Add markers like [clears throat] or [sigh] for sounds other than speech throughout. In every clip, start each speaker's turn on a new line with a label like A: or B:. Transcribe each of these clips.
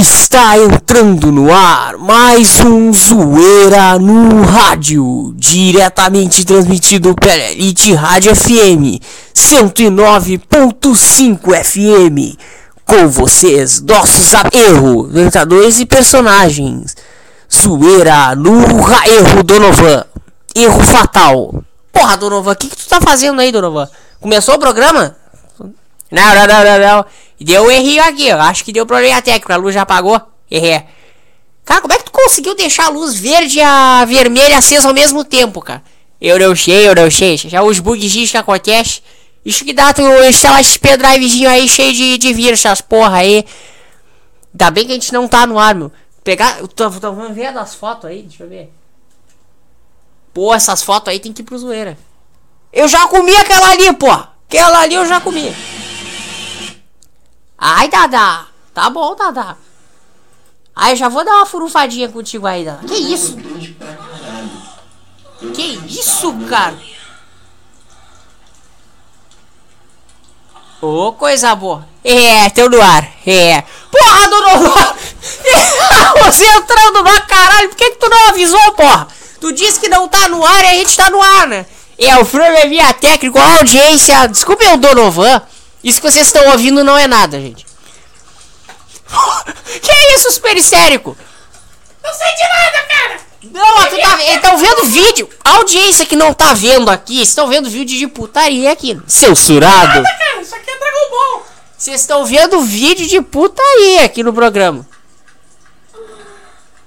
A: Está entrando no ar mais um Zoeira no Rádio, diretamente transmitido pela Elite Rádio FM 109.5 FM. Com vocês, nossos erro, lutadores e personagens. Zoeira no erro Donovan. Erro fatal. Porra, Donovan, o que, que tu tá fazendo aí, Donovan? Começou o programa? Não, não, não, não, não. Deu um errinho aqui, ó. Acho que deu problema técnico. A luz já apagou. Errei. Cara, como é que tu conseguiu deixar a luz verde e a vermelha acesa ao mesmo tempo, cara? Eu não sei, eu não sei. Já os bugzinhos que acontecem. Isso que dá tu instalar esse pendrivezinho aí cheio de, de vírus, essas porra aí. Ainda bem que a gente não tá no ar, meu. Pegar. Eu tô, tô vendo as fotos aí, deixa eu ver. Pô, essas fotos aí tem que ir pro zoeira. Eu já comi aquela ali, pô. Aquela ali eu já comi. Ai, Dada. Tá bom, Dada. Ai, eu já vou dar uma furufadinha contigo aí, Dada. Que isso? Que isso, cara? Ô, coisa boa. É, teu no ar. É. Porra, Donovan! [laughs] Você entrando no ar, caralho. Por que, que tu não avisou, porra? Tu disse que não tá no ar e a gente tá no ar, né? É, o probleminha técnico, a audiência. Desculpe o Donovan. Isso que vocês estão ouvindo não é nada, gente. [laughs] que é isso, super histérico?
B: Não sei de nada, cara!
A: Não, tu tá, eles estão vendo vídeo. A audiência que não tá vendo aqui, estão vendo vídeo de putaria aqui. Censurado.
B: Nada, cara! Isso aqui é Dragon Ball!
A: Vocês estão vendo vídeo de putaria aqui no programa.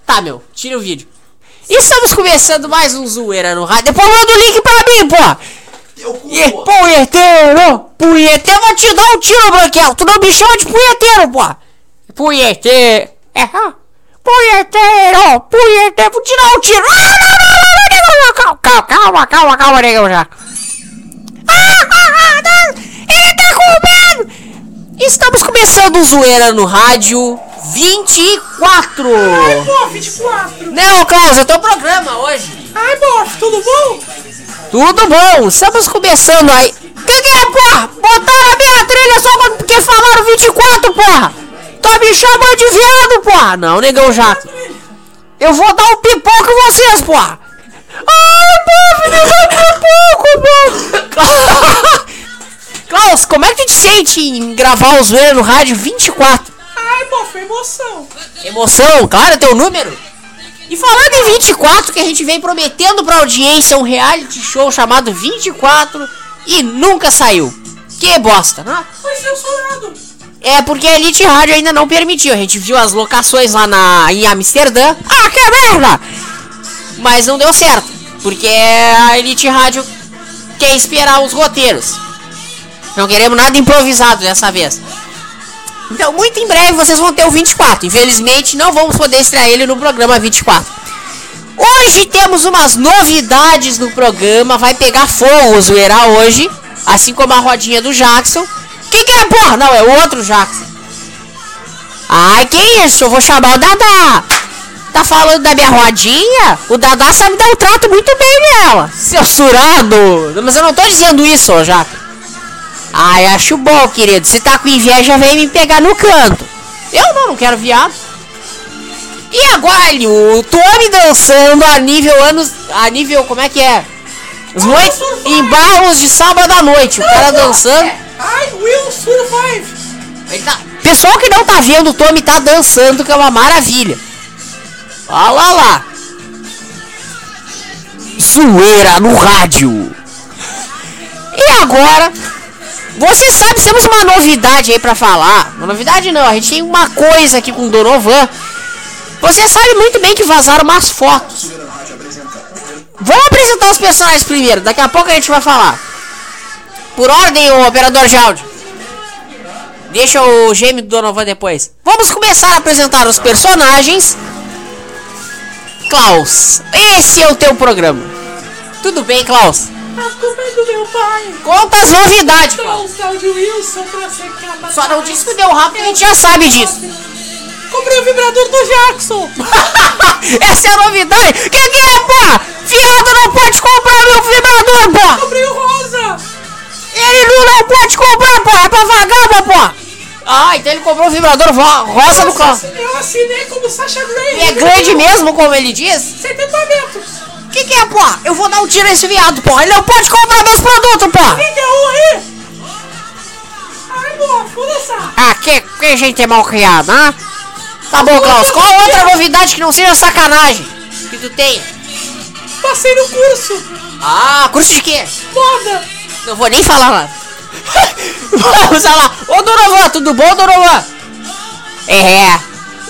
A: Tá, meu, tira o vídeo. Estamos começando mais um zoeira no rádio. Depois manda o link pra mim, pô. E, punheteiro, punheteiro, vou te dar um tiro, Branquel. Tu não me chama de punheteiro, pô. Punheteiro. É, punheteiro, punheteiro, vou te dar um tiro. Ah, não, não, não, não, não, calma, calma, calma, calma, calma, negão já. Ah, ah, ah, não. Ele tá com medo. Estamos começando o zoeira no rádio 24.
B: Ai, bof, 24!
A: Não, Klaus, é teu programa hoje.
B: Ai, bof, tudo bom?
A: Tudo bom, estamos começando aí. Que que é, porra? Botaram a minha trilha só porque falaram 24, porra. Tá me chamando de viado, porra. Não, negão jato. Eu vou dar um pipoco em vocês, porra. Ai, bofe, me dá um pipoco, bofe. [laughs] Klaus, como é que tu te sente em gravar o zoeira no rádio 24?
B: Ai, bof, emoção!
A: Emoção, claro, é teu número. E falando em 24, que a gente vem prometendo pra audiência um reality show chamado 24 e nunca saiu. Que bosta, né?
B: Foi censurado!
A: É porque a Elite Rádio ainda não permitiu. A gente viu as locações lá na, em Amsterdã. Ah, que merda! Mas não deu certo. Porque a Elite Rádio quer esperar os roteiros. Não queremos nada improvisado dessa vez. Então, muito em breve vocês vão ter o 24. Infelizmente, não vamos poder estrear ele no programa 24. Hoje temos umas novidades no programa. Vai pegar fogo zoeira hoje. Assim como a rodinha do Jackson. Quem que é, porra? Não, é o outro Jackson. Ai, que isso? Eu vou chamar o Dadá. Tá falando da minha rodinha? O Dadá sabe dar um trato muito bem nela. Censurado. Mas eu não tô dizendo isso, ô Jackson. Ai, acho bom, querido. Se tá com inveja, vem me pegar no canto. Eu não, não quero viado. E agora o Tommy dançando a nível anos. A nível. Como é que é? Os noites em barros de sábado à noite. O cara dançando.
B: Ai, Will Survive!
A: Ele tá- Pessoal que não tá vendo, o Tommy tá dançando, que é uma maravilha. Olha lá lá. Zoeira no rádio. E agora, você sabe, temos uma novidade aí pra falar. Uma novidade não, a gente tem uma coisa aqui com o Donovan. Você sabe muito bem que vazaram umas fotos. Vamos apresentar os personagens primeiro, daqui a pouco a gente vai falar. Por ordem, o operador de áudio. Deixa o gêmeo do Donovan depois. Vamos começar a apresentar os personagens. Klaus, esse é o teu programa. Tudo bem, Klaus?
B: A culpa é do meu pai!
A: Conta as novidades.
B: Trouxe tal de Wilson pra secar
A: Só não disse que deu rápido, a gente já sabe disso.
B: Comprei o vibrador do Jackson! [laughs]
A: Essa é a novidade. Que que é, pô? Fiado não pode comprar meu vibrador, pô.
B: Comprei o rosa!
A: Ele não, não pode comprar, pô. É pra vagaba, pô. Ah, então ele comprou um vibrador rosa no carro.
B: Eu assinei como Sasha Grey.
A: E é grande mesmo, como ele diz?
B: 70 metros.
A: Que que é, pô? Eu vou dar um tiro nesse viado, pô. Ele não pode comprar meus produtos, pô.
B: Quem que é um aí? Ai, boa, foda-se.
A: Ah, que, que gente mal criada, hein? Tá bom, Klaus. Qual outra novidade que não seja sacanagem que tu tem?
B: Passei no curso.
A: Ah, curso de quê?
B: Foda.
A: Não vou nem falar lá. [laughs] Vamos lá. Ô, Donovan, tudo bom, Donovan? É.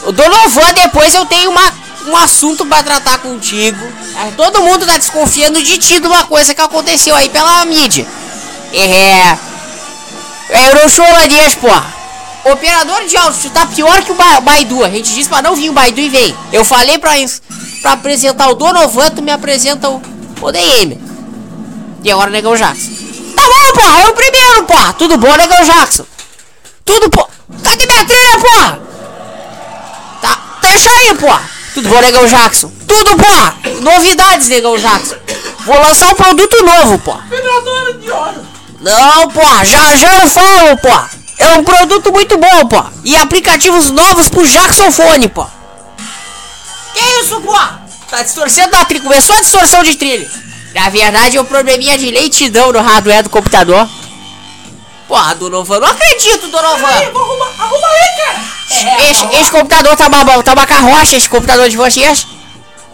A: O Donovan, depois eu tenho uma, um assunto pra tratar contigo. É, Todo mundo tá desconfiando de ti de uma coisa que aconteceu aí pela mídia. É. É Eurocholadinhas, porra. Operador de áudio, tu tá pior que o Ba- Baidu. A gente disse pra não vir o Baidu e veio. Eu falei pra, pra apresentar o Donovan, tu me apresenta o, o DM. E agora o Negão Jackson. Tá bom, porra, é o primeiro, porra. Tudo bom, Negão Jackson? Tudo, pô. Cadê minha trilha, porra? Tá, deixa aí, porra. Tudo bom, Negão Jackson? Tudo, porra. Novidades, Negão Jackson. Vou lançar um produto novo, porra.
B: Vibrador de ouro.
A: Não, porra, já já eu falo, porra. É um produto muito bom, porra. E aplicativos novos pro Jackson Fone, porra. Que isso, porra? Tá distorcendo a trilha. Começou a distorção de trilha. Na verdade, é um probleminha de leitidão no hardware do computador. Porra, Donovan, não acredito,
B: Aí,
A: Donovan.
B: vou arrumar. Arruma aí, cara.
A: Esse, esse computador tá uma, tá uma carroça, esse computador de vocês.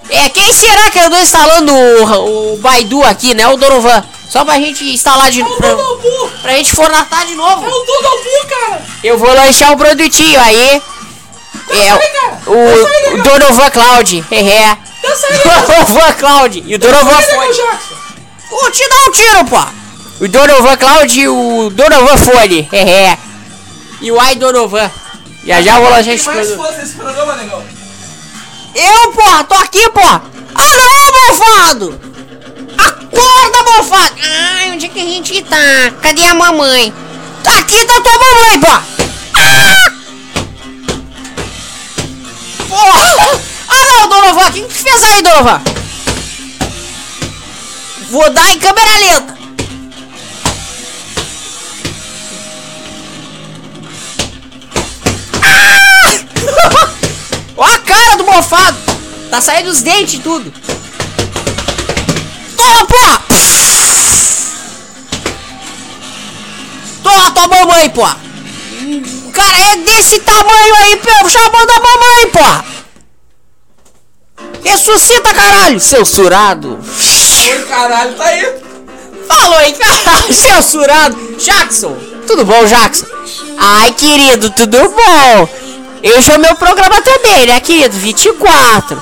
A: É, quem será que andou instalando o, o Baidu aqui, né? O Donovan. Só pra gente instalar de
B: É o
A: pra, pra gente formatar de novo.
B: É o Dudobu, cara.
A: Eu vou lançar um produtinho aí. É,
B: aí, cara.
A: o,
B: aí,
A: o. Donovan Cloud. [laughs] É, é.
B: Dança aí,
A: Donovan Cloud. E o Donovan
B: Aí. Jackson.
A: Vou te dar um tiro, pô. O Donovan Cloud e o Donovan Fone. É, [laughs] é. E o i Donovan. Já já vou lançar esse
C: desse programa, negão?
A: Eu, porra, tô aqui, porra. Ah, não, mofado. Acorda, mofado. Ai, onde é que a gente tá? Cadê a mamãe? Tá aqui, tá tua mamãe, porra. Ah! Porra! Ah, não, Donovan. O que que tu fez aí, Donovan? Vou dar em câmera lenta. Mofado! Tá saindo os dentes e tudo! Toma, porra! Toma, tua mamãe, porra! Cara, é desse tamanho aí, pô, chamando a mamãe, porra! Ressuscita, caralho! Censurado!
C: Oi, caralho, tá aí.
A: Falou, hein, caralho! [laughs] Censurado! Jackson! Tudo bom, Jackson? Ai, querido, tudo bom? Esse é o meu programa também, né, querido? 24.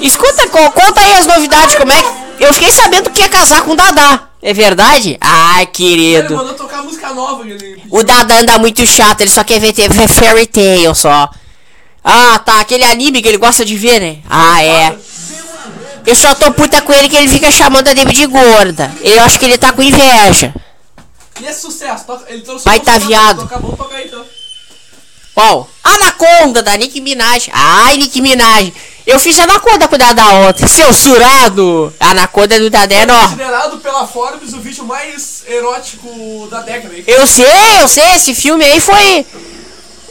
A: Escuta, co- conta aí as novidades, como é que... Eu fiquei sabendo que ia casar com o Dadá. É verdade? Ai,
C: Ele
A: querido.
C: mandou tocar música nova. Ele...
A: O Dadá anda muito chato, ele só quer ver Fairy Tail só. Ah, tá, aquele anime que ele gosta de ver, né? Ah, é. Eu só tô puta com ele que ele fica chamando a Debbie de gorda. Eu acho que ele tá com inveja.
C: E esse sucesso? Ele trouxe
A: Vai tá viado.
C: Toca, tocar aí, então.
A: Qual? Anaconda, da Nicki Minaj. Ai, Nicki Minaj. Eu fiz Anaconda com o Dadá ontem. Censurado. Anaconda do Dadá é enorme.
C: Considerado pela Forbes o vídeo mais erótico da década. hein?
A: Eu sei, eu sei. Esse filme aí foi...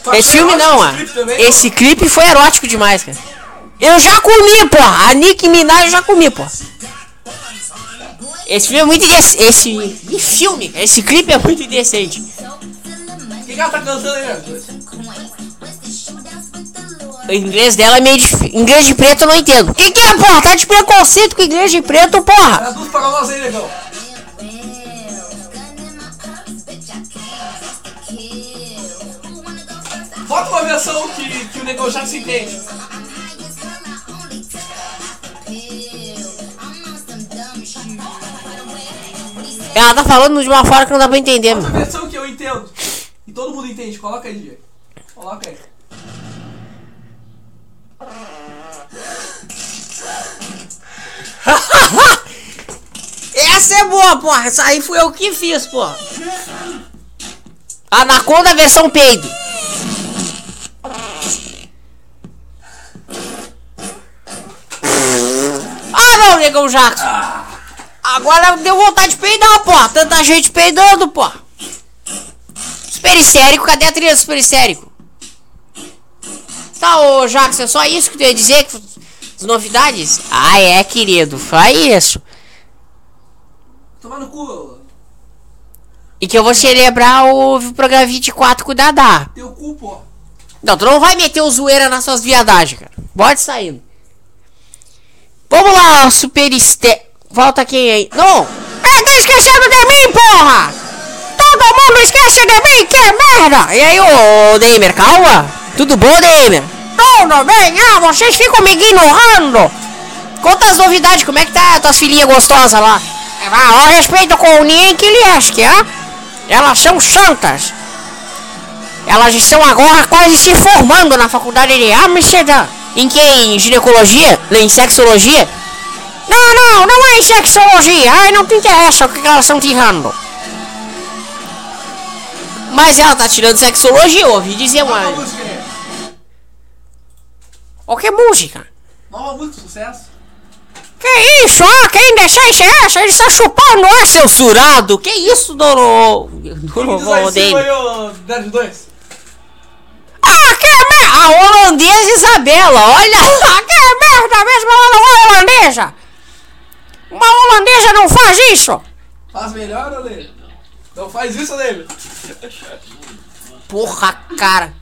C: Achou
A: Esse filme não,
C: esse
A: ah.
C: clipe também?
A: Esse clipe foi erótico demais, cara. Eu já comi, porra. A Nicki Minaj eu já comi, porra. Esse filme é muito indecente. Esse esse filme, esse clipe é muito indecente.
C: O que, que ela tá cantando aí?
A: O inglês dela é meio difícil. Inglês de preto eu não entendo. Que que é, porra? Tá de preconceito com inglês de preto, porra?
C: Traduz pra nós aí, negão. Bota uma versão que, que o negão já se entende.
A: Ela tá falando de uma forma que não dá pra entender,
C: Bota a
A: mano.
C: versão que eu entendo. E todo mundo entende. Coloca aí, DJ. Coloca aí. [laughs]
A: Essa é boa, porra. Essa aí fui eu que fiz, porra. Anaconda versão peido. Ah não, negão Jackson. Agora deu vontade de peidar, porra. Tanta gente peidando, porra. Os super histérico, cadê a trilha do super histérico? Tá, ô Jackson, é só isso que tu ia dizer? que- As novidades? Ah, é, querido, faz isso.
C: Tomar no cu.
A: E que eu vou celebrar o programa 24 com o Dadá.
C: Teu cu, pô.
A: Não, tu não vai meter o zoeira nas suas viadagens, cara. Pode saindo. Vamos lá, super este... Volta quem aí? Não! É, tá esquecendo de mim, porra! Todo mundo esquece de mim, que merda! E aí, ô Deimer, calma? Tudo bom, Deimer? Tudo bem? Ah, vocês ficam me ignorando! Conta as novidades, como é que tá tuas filhinhas gostosas lá? Ah, ó, respeito com o Nienke e Liesk, ah? Elas são santas! Elas estão agora quase se formando na faculdade de Amsterdã. Em que? Em ginecologia? Em sexologia? Não, não, não é em sexologia. Ai, não te interessa o que elas estão tirando. Mas ela tá tirando sexologia, ouvi dizer
C: Nova
A: Ó, que música?
C: Nova música, sucesso.
A: Que isso? Ah, quem decente é essa? Ele chupando, é, seu surado? Que isso,
C: ô Dead 2.
A: Ah, que merda! A holandesa Isabela, olha! [laughs] Que merda mesmo, ela não é holandesa! Uma holandesa não faz isso!
C: Faz melhor, Ale. Não faz isso, Ale.
A: Porra, cara!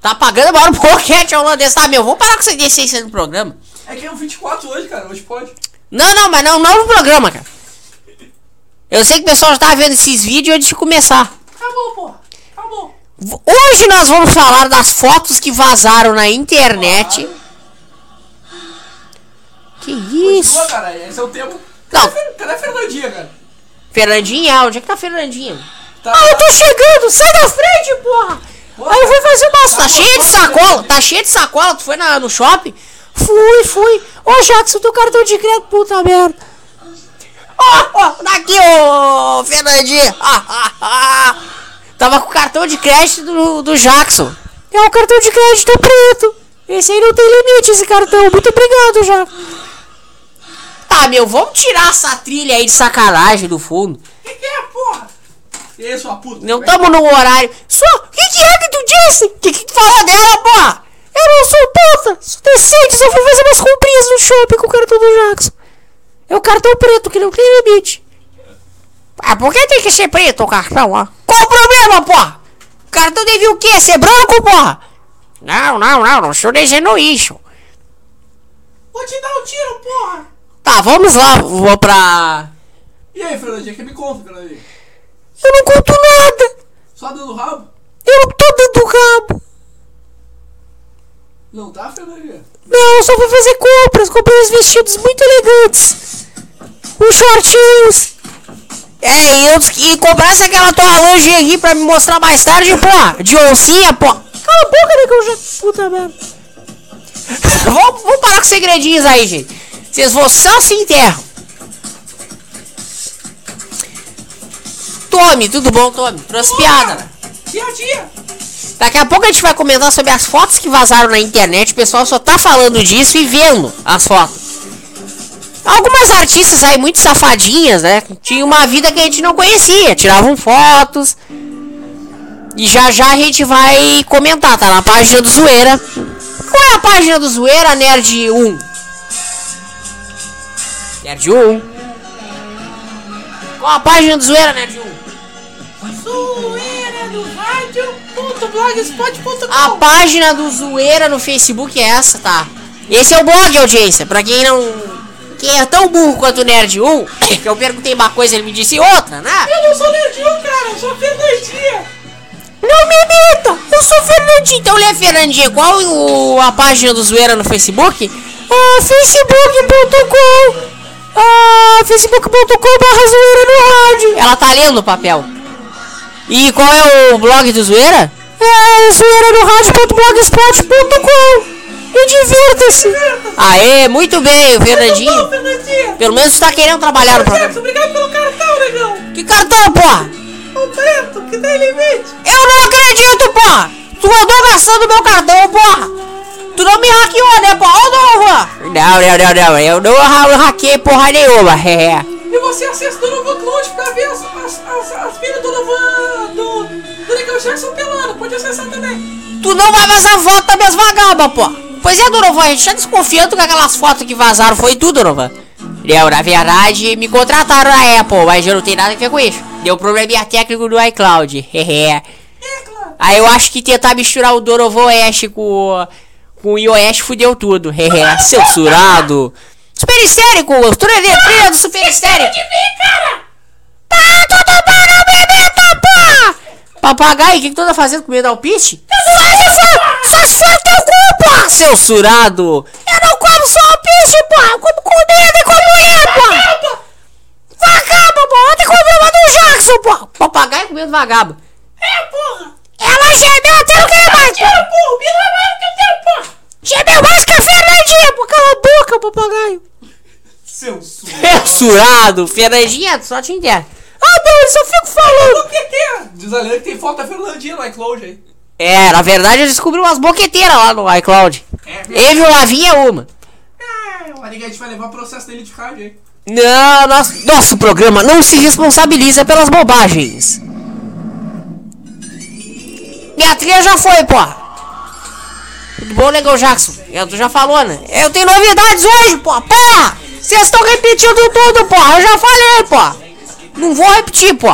A: Tá pagando maior [laughs] boquete a holandesa, tá, meu? Vamos parar com essa decência no programa.
C: É que é o 24 hoje, cara. Hoje pode.
A: Não, não, mas não, não no programa, cara. Eu sei que o pessoal já tá vendo esses vídeos antes de começar.
C: Acabou, pô. Acabou.
A: Hoje nós vamos falar das fotos que vazaram na internet. Que isso?
C: Continua, cara. Esse é o tema.
A: Não.
C: Cadê, a Fer- cadê a Fernandinha, cara?
A: Fernandinha, onde é que tá a Fernandinha?
C: Tá,
A: Ah, eu tô chegando! Sai da frente, porra! Aí eu fui fazer uma. Tá cheio de sacola, tá cheio de sacola. Tu foi na, no shopping? Fui, fui. Ô, Jackson, teu cartão de crédito, puta merda. Ó, ó, daqui, ô, Fernandinha. [laughs] Ah, ah, ah. Tava com o cartão de crédito do, do Jackson. É o cartão de crédito preto. Esse aí não tem limite, esse cartão. Muito obrigado, Jackson. Tá, meu, vamos tirar essa trilha aí de sacanagem do fundo.
C: Que que é, porra? E aí, sua puta?
A: Não estamos no horário. Só, o que, que é que tu disse? O que, que tu falou dela, porra? Eu não sou puta, sou decente, só fui fazer umas comprinhas no shopping com o cartão do Jackson. É o cartão preto que não tem limite. Ah, por que tem que ser preto o cartão, ó? Qual o problema, porra? O cartão devia o quê? Ser branco, porra? Não, não, não, não estou dizendo isso.
C: Vou te dar um tiro, porra.
A: Tá, vamos lá, vou pra...
C: E aí, Fernandinha, que me conta, Fernandinha?
A: Eu não conto nada.
C: Só dando rabo?
A: Eu não tô dando rabo.
C: Não tá, Fernandinha?
A: Não, eu só fui fazer compras. Comprei uns vestidos muito elegantes. Uns shortinhos. É, e, eu, e comprasse aquela tua lingerie pra me mostrar mais tarde, pô. De oncinha, pô. Cala a boca, né, que eu já... Puta merda. [laughs] vamos, vamos parar com segredinhos aí, gente. Vocês vão só se enterram. Tome, tudo bom, Tome? Trouxe piada?
C: Piadinha.
A: Daqui a pouco a gente vai comentar sobre as fotos que vazaram na internet. O pessoal só tá falando disso e vendo as fotos. Algumas artistas aí muito safadinhas, né? Tinham uma vida que a gente não conhecia. Tiravam fotos. E já já a gente vai comentar, tá na página do Zoeira. Qual é a página do Zoeira, Nerd 1? Nerd 1. Qual a página do Zoeira, Nerd 1?
C: Zoeira do rádio.blogspot.com
A: A página do Zoeira no Facebook é essa, tá? Esse é o blog, audiência. Pra quem não. Quem é tão burro quanto o Nerd 1, que eu perguntei uma coisa ele me disse outra, né?
C: Eu não sou nerdinho, cara. Eu sou Fernandinha.
A: Não me imita! Eu sou Fernandinho. Então lê, Fernandinho, qual o, a página do Zoeira no Facebook? Ah, facebook.com ah, facebook.com barra zoeira no rádio. Ela tá lendo o papel. E qual é o blog do Zoeira? É zoeira no rádio.blogspot.com E divirta-se. Aê, muito bem, o Fernandinho.
C: Fernandinha.
A: Pelo menos tá querendo trabalhar no programa.
C: Obrigado pelo cartão, negão.
A: Que cartão, porra?
C: O preto, que tem limite.
A: Eu não acredito, porra! Tu andou gastando meu cartão, porra! Tu não me hackeou, né, porra? Ou não, porra? Não, não, não, não. Eu não ha- hackeei porra nenhuma. [laughs] É.
C: E você acessa o Donovan Cloud pra ver as, as, as, as filhas do Donovan do, do Legal Jackson pelado. Pode acessar também.
A: Tu não vai vazar foto da minhas vagabas, pô. Pois é, Donovan, a gente tá desconfiando que aquelas fotos que vazaram foi tudo, Donovan. Não, na verdade, me contrataram na Apple, mas eu não tenho nada a ver com isso. Deu probleminha técnico no iCloud. Hehe. [laughs]
C: É, claro.
A: Aí eu acho que tentar misturar o Donovan Oeste com, com o iOS fudeu tudo. Hehe. [laughs] Censurado. Super histérico, trilha, trilha do super histérico. Tá tudo bem, não me meta, porra! Papagaio, o que, que tu tá fazendo com medo ao pitch? Só só teu cu, porra! Censurado! Eu não como só o pitch, porra! Eu como comida e como mulher, porra! Vagaba, porra! Ontem comi uma do Jackson, porra! Papagaio comendo vagaba.
B: É, porra!
A: Ela gemeu até não querer mais,
B: Eu,
A: porra!
B: porra, me mais que eu tenho, porra!
A: Gemeu mais que a Fernandinha, porra! Cala a boca, papagaio!
C: Censura.
A: Censurado! Fernandinha, só te entendo. Ah, não, eu só fico falando!
C: O que que é? Diz a lenda que tem foto da Fernandinha no iCloud aí.
A: É, na verdade eu descobri umas boqueteiras lá no iCloud.
C: É,
A: Evil Lavinha é uma.
C: é, o Arigate vai levar processo dele de rádio aí.
A: Não, nosso, nosso programa não se responsabiliza pelas bobagens. Minha trilha já foi, pô. Tudo bom, Legal Jackson? Eu, tu já falou, né? Eu tenho novidades hoje, pô. Porra! Vocês estão repetindo tudo, pô. Eu já falei, pô. Não vou repetir, pô.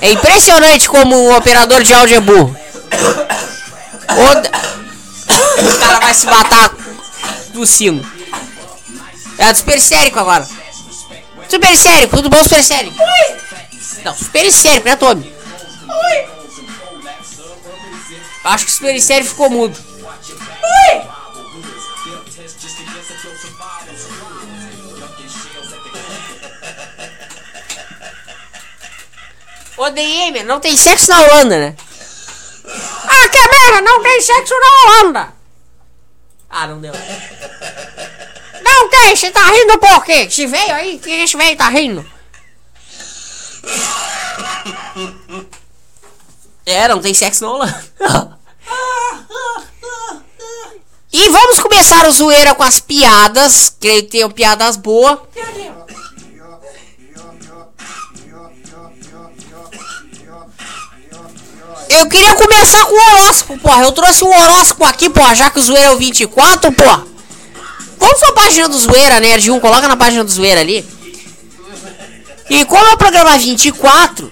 A: É impressionante como o operador de áudio é burro. O, o cara vai se matar do sino. É do super sérico agora. Super sérico, tudo bom, super sérico?
B: Oi!
A: Não, super sérico, né, Tommy?
B: Oi!
A: Acho que o super sérico ficou mudo.
B: Oi!
A: Ô, DM, não tem sexo na Holanda, né? Ah, que merda, não tem sexo na Holanda. Ah, não deu. Não tem, você tá rindo por quê? Esse veio aí, que esse veio tá rindo? É, não tem sexo na Holanda. E vamos começar o zoeira com as piadas. Creio que tenham piadas boas. Eu queria começar com o horóscopo, porra. Eu trouxe um horóscopo aqui, porra, já que o zoeira é o 24, porra. Vamos pra página do zoeira, Nerd 1, coloca na página do zoeira ali. E como é o programa 24,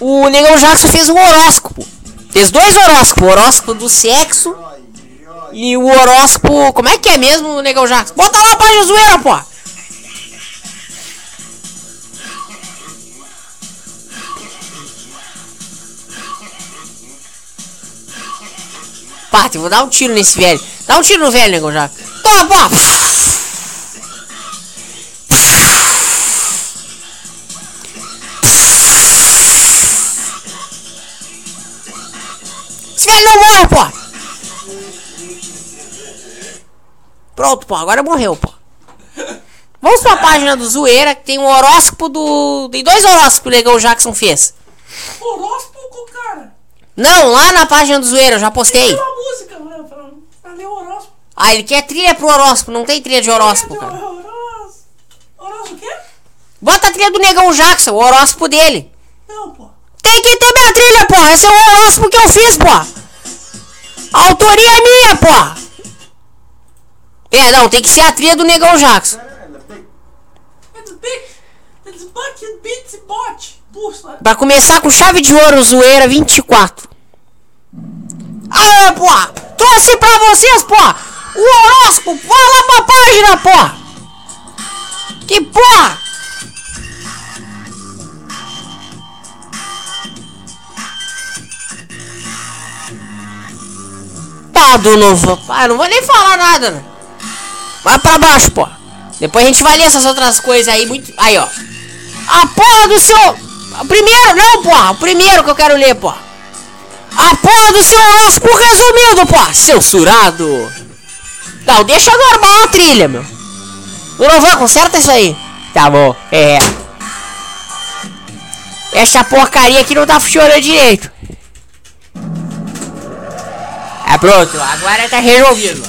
A: o Negão Jackson fez um horóscopo. Fez dois horóscopos, o horóscopo do sexo e o horóscopo. Como é que é mesmo, Negão Jackson? Bota lá a página do zoeira, porra. Vou dar um tiro nesse velho. Dá um tiro no velho, Negão Jackson. Toma, porra. Esse velho não morre, pô! Pronto, pô, agora morreu, pô. Vamos pra página do Zoeira, que tem um horóscopo do. Tem dois horóscopos que o Legão Jackson fez.
C: Horóscopo.
A: Não, lá na página do Zoeira, eu já postei.
C: Uma música, né? Pra, pra ler o horóscopo.
A: Ah, ele quer trilha pro horóscopo, não tem trilha de horóscopo, cara.
C: Horóscopo. Horóscopo o quê?
A: Bota a trilha do Negão Jackson, o horóscopo dele.
C: Não, pô.
A: Tem que ter minha trilha, porra. Esse é o horóscopo que eu fiz. A autoria é minha, porra. É, não, tem que ser a trilha do Negão Jackson.
C: It's big. It's bucket beats bot.
A: Pra começar com chave de ouro, zoeira 24. Aê, porra! Trouxe pra vocês, porra! O horóscopo! Vai lá pra página, porra! Que porra! Tá, do novo. Ah, não vou nem falar nada, né? Vai pra baixo, porra. Depois a gente vai ler essas outras coisas aí muito. Aí, ó. A porra do seu. O primeiro, não, porra. O primeiro que eu quero ler, porra. A porra do seu horóscopo resumido, porra. Censurado. Não, deixa normal a trilha, meu. Novan, conserta isso aí. Tá bom, é. Essa porcaria aqui não tá funcionando direito. É pronto, agora tá resolvido.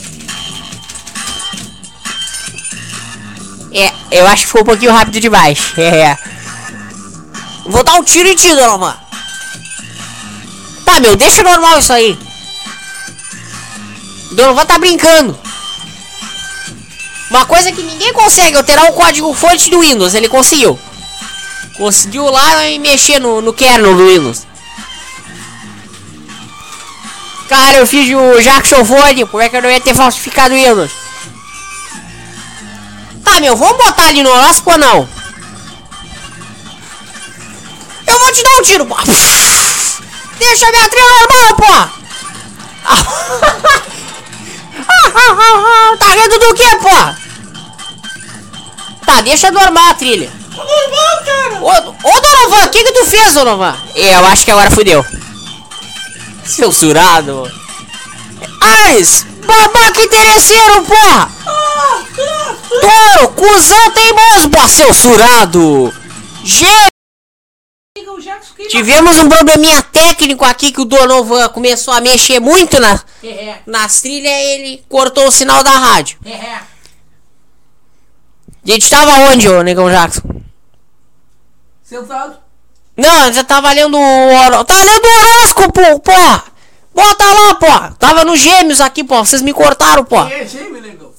A: É, eu acho que foi um pouquinho rápido demais. [laughs] É. Vou dar um tiro em ti, Donovan. Tá, meu, deixa normal isso aí. Donovan tá brincando. Uma coisa que ninguém consegue alterar o código fonte do Windows. Ele conseguiu. Conseguiu lá e mexer no, no kernel do Windows. Cara, eu fiz o Jackson Fone. Como é que eu não ia ter falsificado o Windows? Tá, meu, vamos botar ali no horóscopo ou não? Vou te dar um tiro, pô. Deixa minha trilha normal, pô. [laughs] tá rindo do que, pô? Tá, deixa normal a trilha.
C: Ô, normal, cara!
A: Ô, ô Donovan, o que que tu fez, Donovan? É, eu acho que agora fudeu. Censurado. Ares, babaca interesseiro, porra!
C: Ah, ah,
A: Toro, cuzão teimoso, pô, censurado. Gê, tivemos um probleminha técnico aqui que o Donovan começou a mexer muito na,
C: É,
A: nas trilhas e ele cortou o sinal da rádio.
C: é, é.
A: A gente tava onde, ô Negão Jackson?
C: Sentado.
A: Não, já tava lendo o horó... Tá lendo o horóscopo, porra! Bota lá, porra! Tava no gêmeos aqui, porra. Vocês me cortaram, porra.
C: É, Jamie, negão.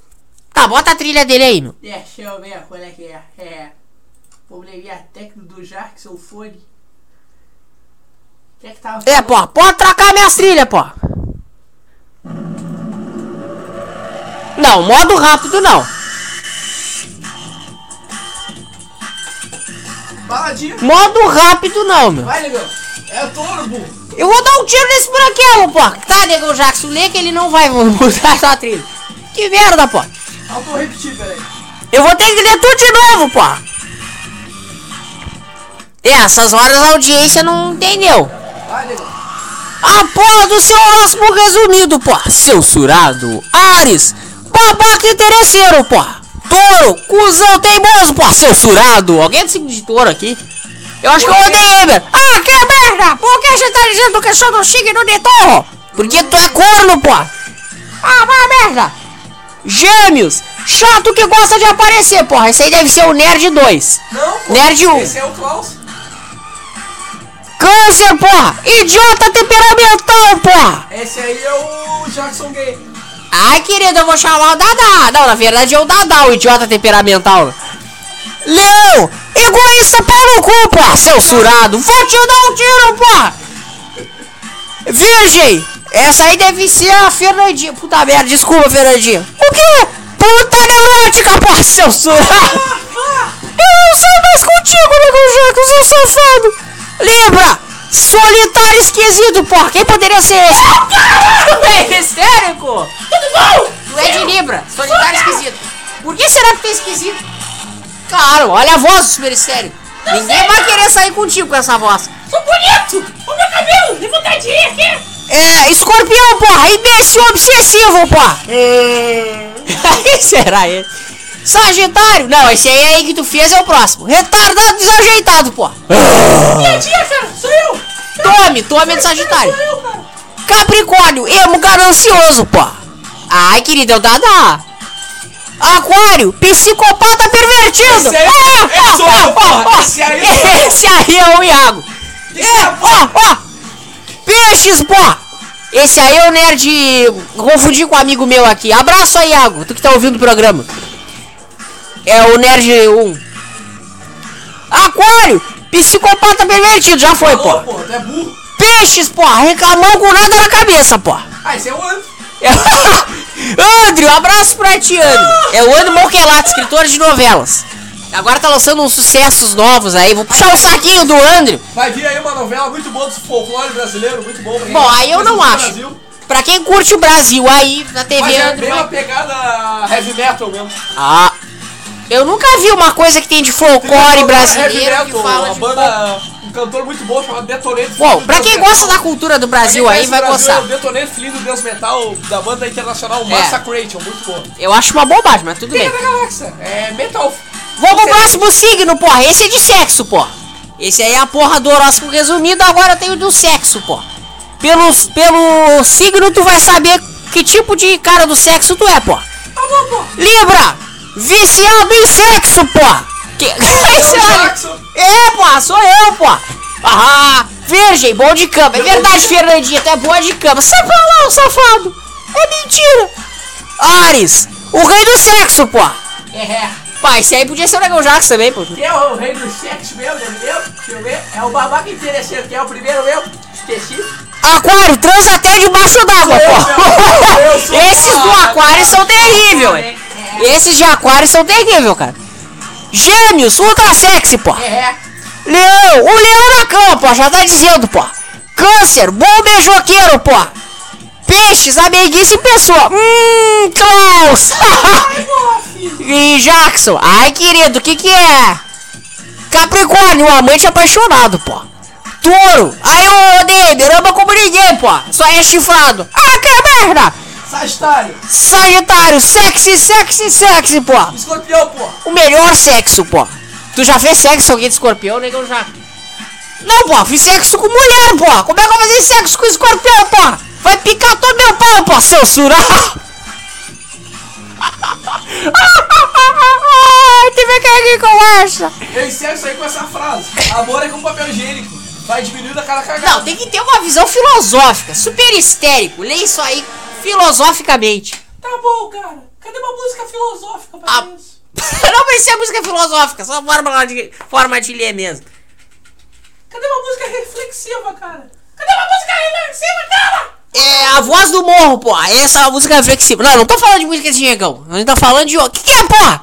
A: Tá, bota a trilha dele aí, meu.
C: Deixa eu ver qual é que é. É. Probleminha técnico do Jackson Fone. O que é que tava
A: É, porra. Pode tracar minhas trilhas, porra. Não, modo rápido não.
C: Baladinha.
A: Modo rápido não, meu.
C: Vai, negão. É turbo.
A: Eu vou dar um tiro nesse branquelo, pô. Tá, Negão Jackson, lê que ele não vai [laughs] mudar sua trilha. Que merda, pô.
C: Auto repetir, peraí.
A: Eu vou ter que ler tudo de novo, pô. É, essas horas a audiência não entendeu. A porra do seu horóscopo resumido, pô. Censurado. Ares, babaca interesseiro, pô. Touro, cuzão teimoso, pô. Censurado. Alguém é signo de touro aqui? Eu acho que eu odeio Eber. Ah, que merda! Por que você tá dizendo que eu sou do signo de touro? Porque tu é corno, pô. Ah, vai merda. Gêmeos, chato que gosta de aparecer, porra. Esse aí deve ser o Nerd 2.
C: Não, pô.
A: Nerd 1.
C: Esse é o Klaus.
A: Câncer, porra. Idiota temperamental, porra.
C: Esse aí é o Jackson Gay.
A: Ai, querido, eu vou chamar o Dadá. Não, na verdade é o Dadá, o idiota temperamental. Leão, egoísta pau no cu, pô, censurado. Vou te dar um tiro, pô. Virgem, essa aí deve ser a Fernandinha. Puta merda, desculpa, Fernandinha. O quê? Puta neurótica, pô, censurado. Eu não sei mais contigo, Nego Jaco, seu safado. Libra, solitário esquisito, porra. Quem poderia ser esse? É histérico.
C: Tudo bom?
A: Tu é de Libra, solitário esquisito. Por que será que tu é esquisito? Claro, olha a voz do super estéreo. Ninguém vai querer sair contigo com essa voz.
C: Sou bonito. O meu cabelo. Levantadinho aqui.
A: É, escorpião, porra, imbecil obsessivo, porra. [laughs] Aí será ele? Sagitário, não, esse aí aí que tu fez é o próximo. Retardado desajeitado.
C: Tia, cara. Sou eu.
A: Tome, tome é de Sagitário. Capricórnio, emo ganancioso, pô. Ai, querido, é o Dadá. Aquário, psicopata pervertido.
C: Esse aí-
A: Ah,
C: esse aí.
A: Esse é o Iago.
C: Esse
A: É,
C: é o-
A: ó, ó. Peixes, pô. Esse aí é o nerd. Confundi com um amigo meu aqui. Abraço aí, Iago. Tu que tá ouvindo o programa. É o nerd 1. Aquário, psicopata pervertido. Já foi,
C: Falou,
A: pô.
C: pô. É burro.
A: Peixes, pô. Reclamou com nada na cabeça, pô.
C: Ah, esse é o Andro. [laughs]
A: Andrew, abraço pra ti, Andrew. É o Andrew Monquelato, escritor de novelas. Agora tá lançando uns sucessos novos aí. Vou puxar o saquinho do Andrew.
C: Vai vir aí uma novela muito boa do folclore brasileiro, muito bom.
A: Bom, aí eu não acho.
C: Brasil.
A: Pra quem curte o Brasil aí na TV,
C: Mas é
A: Andrew
C: bem
A: vai-
C: uma pegada heavy metal mesmo.
A: Ah, eu nunca vi uma coisa que tem de folclore brasileiro que
C: metal,
A: fala
C: uma
A: de
C: banda, um cantor muito bom chamado Detonate.
A: Bom, pra
C: Deus
A: quem
C: Metal.
A: gosta da cultura do Brasil aí, vai
C: o Brasil,
A: gostar.
C: é o Detonate Filho do Deus Metal da banda internacional Massacration, muito bom.
A: Eu acho uma bobagem, mas tudo
C: Quem
A: bem.
C: é da galáxia? É metal.
A: Vamos pro próximo signo, porra. Esse é de sexo, porra. Esse aí é a porra do horóscopo resumido, agora eu tenho do sexo, porra. Pelos, pelo signo tu vai saber que tipo de cara do sexo tu é, porra.
C: Tá bom, pô.
A: Libra! Viciado em sexo, pô! Que... É, pô, sou eu, pô! Ah, virgem, bom de cama. É verdade, Fernandinha, tu é boa de cama. Sai pra lá, safado! É mentira! Ares, o rei do sexo, pô!
C: É.
A: Pai, esse aí podia ser o Negão Jax também, pô.
C: Quem é o rei do sexo mesmo? Meu? Deixa eu ver. É o babaca interesseiro. Quem é o primeiro meu? Esqueci.
A: Aquário, transa até debaixo d'água, pô! [laughs] Esses do aquário são terríveis, Esses de aquário são terríveis, cara. Gêmeos, ultra sexy, pô.
C: É.
A: Leão, o leão na cama, pô, já tá dizendo, pô. Câncer, bom beijoqueiro, pô. Peixes, amiguice em pessoa. Hum, Klaus. [laughs] e Jackson, ai querido, o que que é? Capricórnio, um amante apaixonado, pô. Touro, aí o Deber, ama como ninguém, pô. Só é chifrado. Ah, que merda.
C: Sagitário.
A: Sagitário, sexy, sexy, sexy, pô.
C: Escorpião, pô.
A: O melhor sexo, pô. Tu já fez sexo com alguém de escorpião, negão já? Não, pô, fiz sexo com mulher, pô. Como é que eu vou fazer sexo com escorpião, pô? Vai picar todo meu pau, pô, seu surá. Tu vê quem é que conversa?
C: Eu encerro isso aí com essa frase. Amor é com papel higiênico. Vai diminuindo a cada cagada.
A: Não, tem que ter uma visão filosófica, super histérico. Lê isso aí filosoficamente.
C: Tá bom, cara. Cadê uma música filosófica pra
A: Ah.
C: isso? [laughs]
A: Não precisa música filosófica, só forma de, forma de ler mesmo.
C: Cadê uma música reflexiva, cara? Cadê uma música reflexiva, cara?
A: É a voz do morro, pô. Essa é a música flexível. Não, não tô falando de música de negão. A gente tá falando de. O que, que é, pô?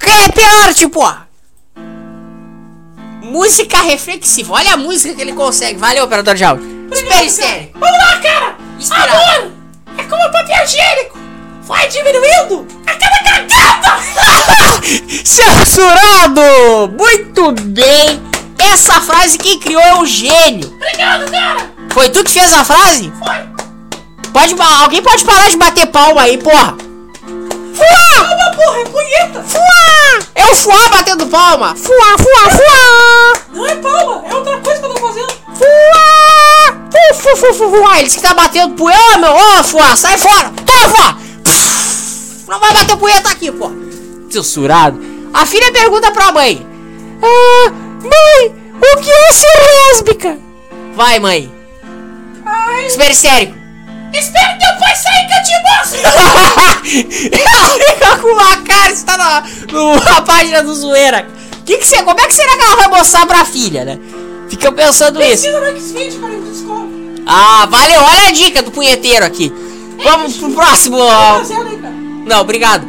A: Rap arte, pô. Música reflexiva. Olha a música que ele consegue. Valeu, operador de áudio. Espera, espere.
C: Vamos lá, cara.
A: Inspirado.
C: Amor é como papel higiênico. Vai diminuindo a cada cagada. [laughs]
A: Censurado! Muito bem. Essa frase quem criou é o gênio.
C: Obrigado, cara.
A: Foi tu que fez a frase?
C: Foi.
A: Pode, alguém pode parar de bater palma aí, porra. Fuá!
C: Calma, porra. É punheta.
A: Fuá! É o fuá batendo palma. Fuá, fuá, fuá!
C: Não é palma. É outra coisa que eu tô fazendo.
A: Fuá! Fu, fu, fu, fu, fuá. Eles que tá batendo poeira, meu. Ô, fuá, sai fora. Toma. Não vai bater punheta aqui, pô. Censurado. A filha pergunta pra mãe. Ah, mãe, o que é ser lésbica? Vai, mãe.
C: Ai.
A: Espere sério.
C: Espera teu pai sair que eu te mostro.
A: Ela fica [laughs] com uma cara, está na, na página do zoeira. Que que você, como é que será que ela vai mostrar pra filha, né? Fica pensando isso. Ah, valeu, olha a dica do punheteiro aqui. Vamos pro próximo.
C: Tá.
A: Não, obrigado.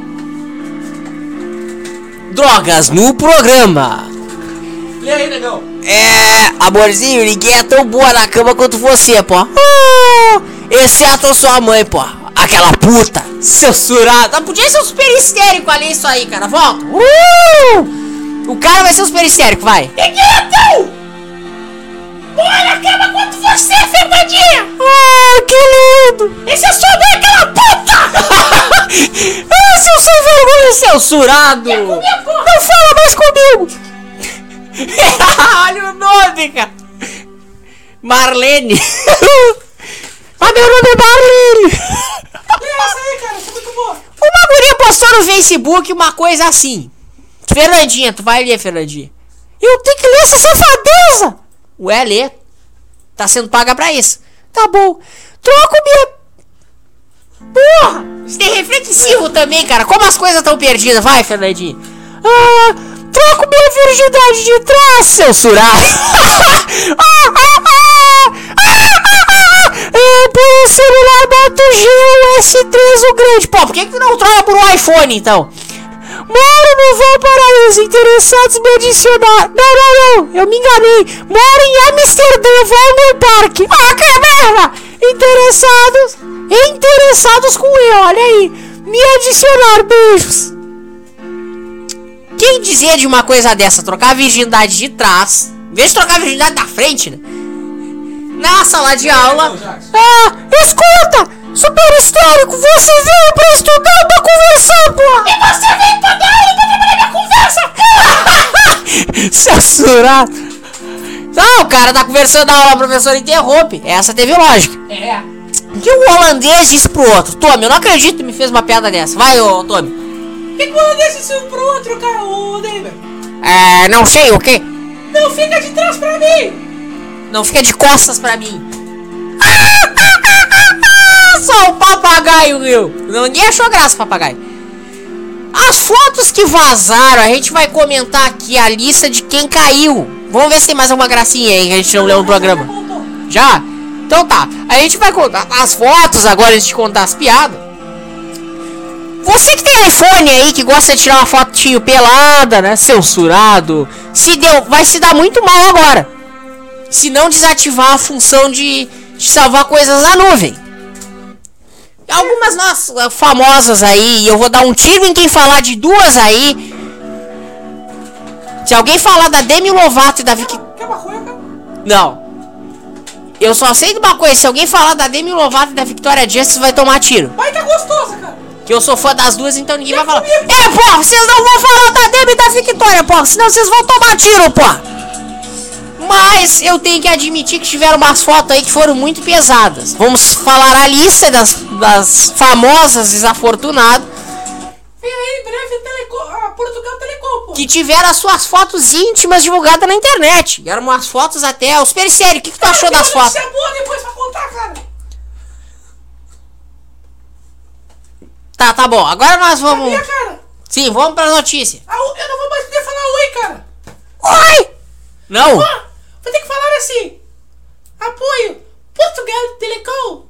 A: Drogas no programa.
C: Lê aí, negão.
A: É, amorzinho, ninguém é tão boa na cama quanto você, pô. Ah, exceto sua mãe, pô. Aquela puta, censurada. Ah, Podia ser um super histérico ali isso aí, cara. Volta. Uh! O cara vai ser um super histérico, vai.
C: Ninguém é tão na cama quanto você, Fernandinha.
A: Ah, que lindo.
C: Esse é sua mãe, aquela puta.
A: Ah, seu sem vergonha censurado.
C: porra.
A: Não fala mais comigo. [laughs] Olha o nome, cara. Marlene. [laughs] ah, meu nome é Marlene.
C: Essa aí, cara. É muito boa.
A: Uma guria postou no Facebook uma coisa assim. Fernandinha, tu vai ler, Fernandinha. Eu tenho que ler essa safadeza. Ué, lê. Tá sendo paga pra isso. Tá bom. Troco minha... Porra! Isso é reflexivo também, cara. Como as coisas estão perdidas. Vai, Fernandinha. Ah, troco minha virgindade de trás, seu surá. [laughs] ah, ah, ah, ah, ah, ah. É, pelo celular Moto G ou S3 o grande. Pô, por que, que não troca por um iPhone, então? Moro no Valparaíso, interessados me adicionar. Não, não, não, eu me enganei. Moro em Amsterdã, vou no parque. Ah, que merda! Interessados, interessados com eu, olha aí. Me adicionar, beijos. Quem dizia de uma coisa dessa? Trocar a virgindade de trás. Em vez de trocar a virgindade da frente, né? Na sala de aula. Ah, escuta! Super histérico, você veio pra estudar pra conversar, porra? E você veio pra dar aula pra trabalhar minha conversa? [laughs] Censurado. Ah, o cara tá conversando na aula, a professora interrompe. Essa teve lógica.
C: É.
A: Que o holandês disse pro outro: Tommy, eu não acredito que me fez uma piada dessa. Vai, ô Tommy.
C: que que manda desse seu pro outro, cara, ô David?
A: É, não sei o que.
C: Não fica de trás pra mim!
A: Não fica de costas pra mim. [laughs] Só o papagaio, meu. Ninguém achou graça, papagaio. As fotos que vazaram, a gente vai comentar aqui a lista de quem caiu. Vamos ver se tem mais alguma gracinha aí que a gente não leu no programa. Já? Então tá. A gente vai contar as fotos agora antes de contar as piadas. Você que tem iPhone aí, que gosta de tirar uma fotinho pelada, né? Censurado. Se deu, vai se dar muito mal agora. Se não desativar a função de, de salvar coisas na nuvem. Algumas nossas famosas aí, e eu vou dar um tiro em quem falar de duas aí. Se alguém falar da Demi Lovato e da Vicky não. Eu só sei de uma coisa, se alguém falar da Demi Lovato e da Victoria Justice, vai tomar tiro.
C: Vai tá gostosa, cara.
A: Que eu sou fã das duas, então ninguém vai falar. É, porra, vocês não vão falar da Demi e da Victoria, porra, senão vocês vão tomar tiro, porra. Mas eu tenho que admitir que tiveram umas fotos aí que foram muito pesadas. Vamos falar a lista das, das famosas desafortunadas
C: Vem aí em breve Telecom, ah, Portugal Telecom, pô.
A: que tiveram as suas fotos íntimas divulgadas na internet. Eram umas fotos até. Os Pericério, o que, que tu achou das fotos?
C: Isso é boa depois pra contar, cara.
A: Tá, tá bom. Agora nós vamos.
C: Sabia, cara?
A: Sim, vamos pra notícia.
C: Ah, eu não vou mais poder falar oi, cara.
A: Oi! Não!
C: Ah, vou ter que falar assim. Apoio Portugal Telecom.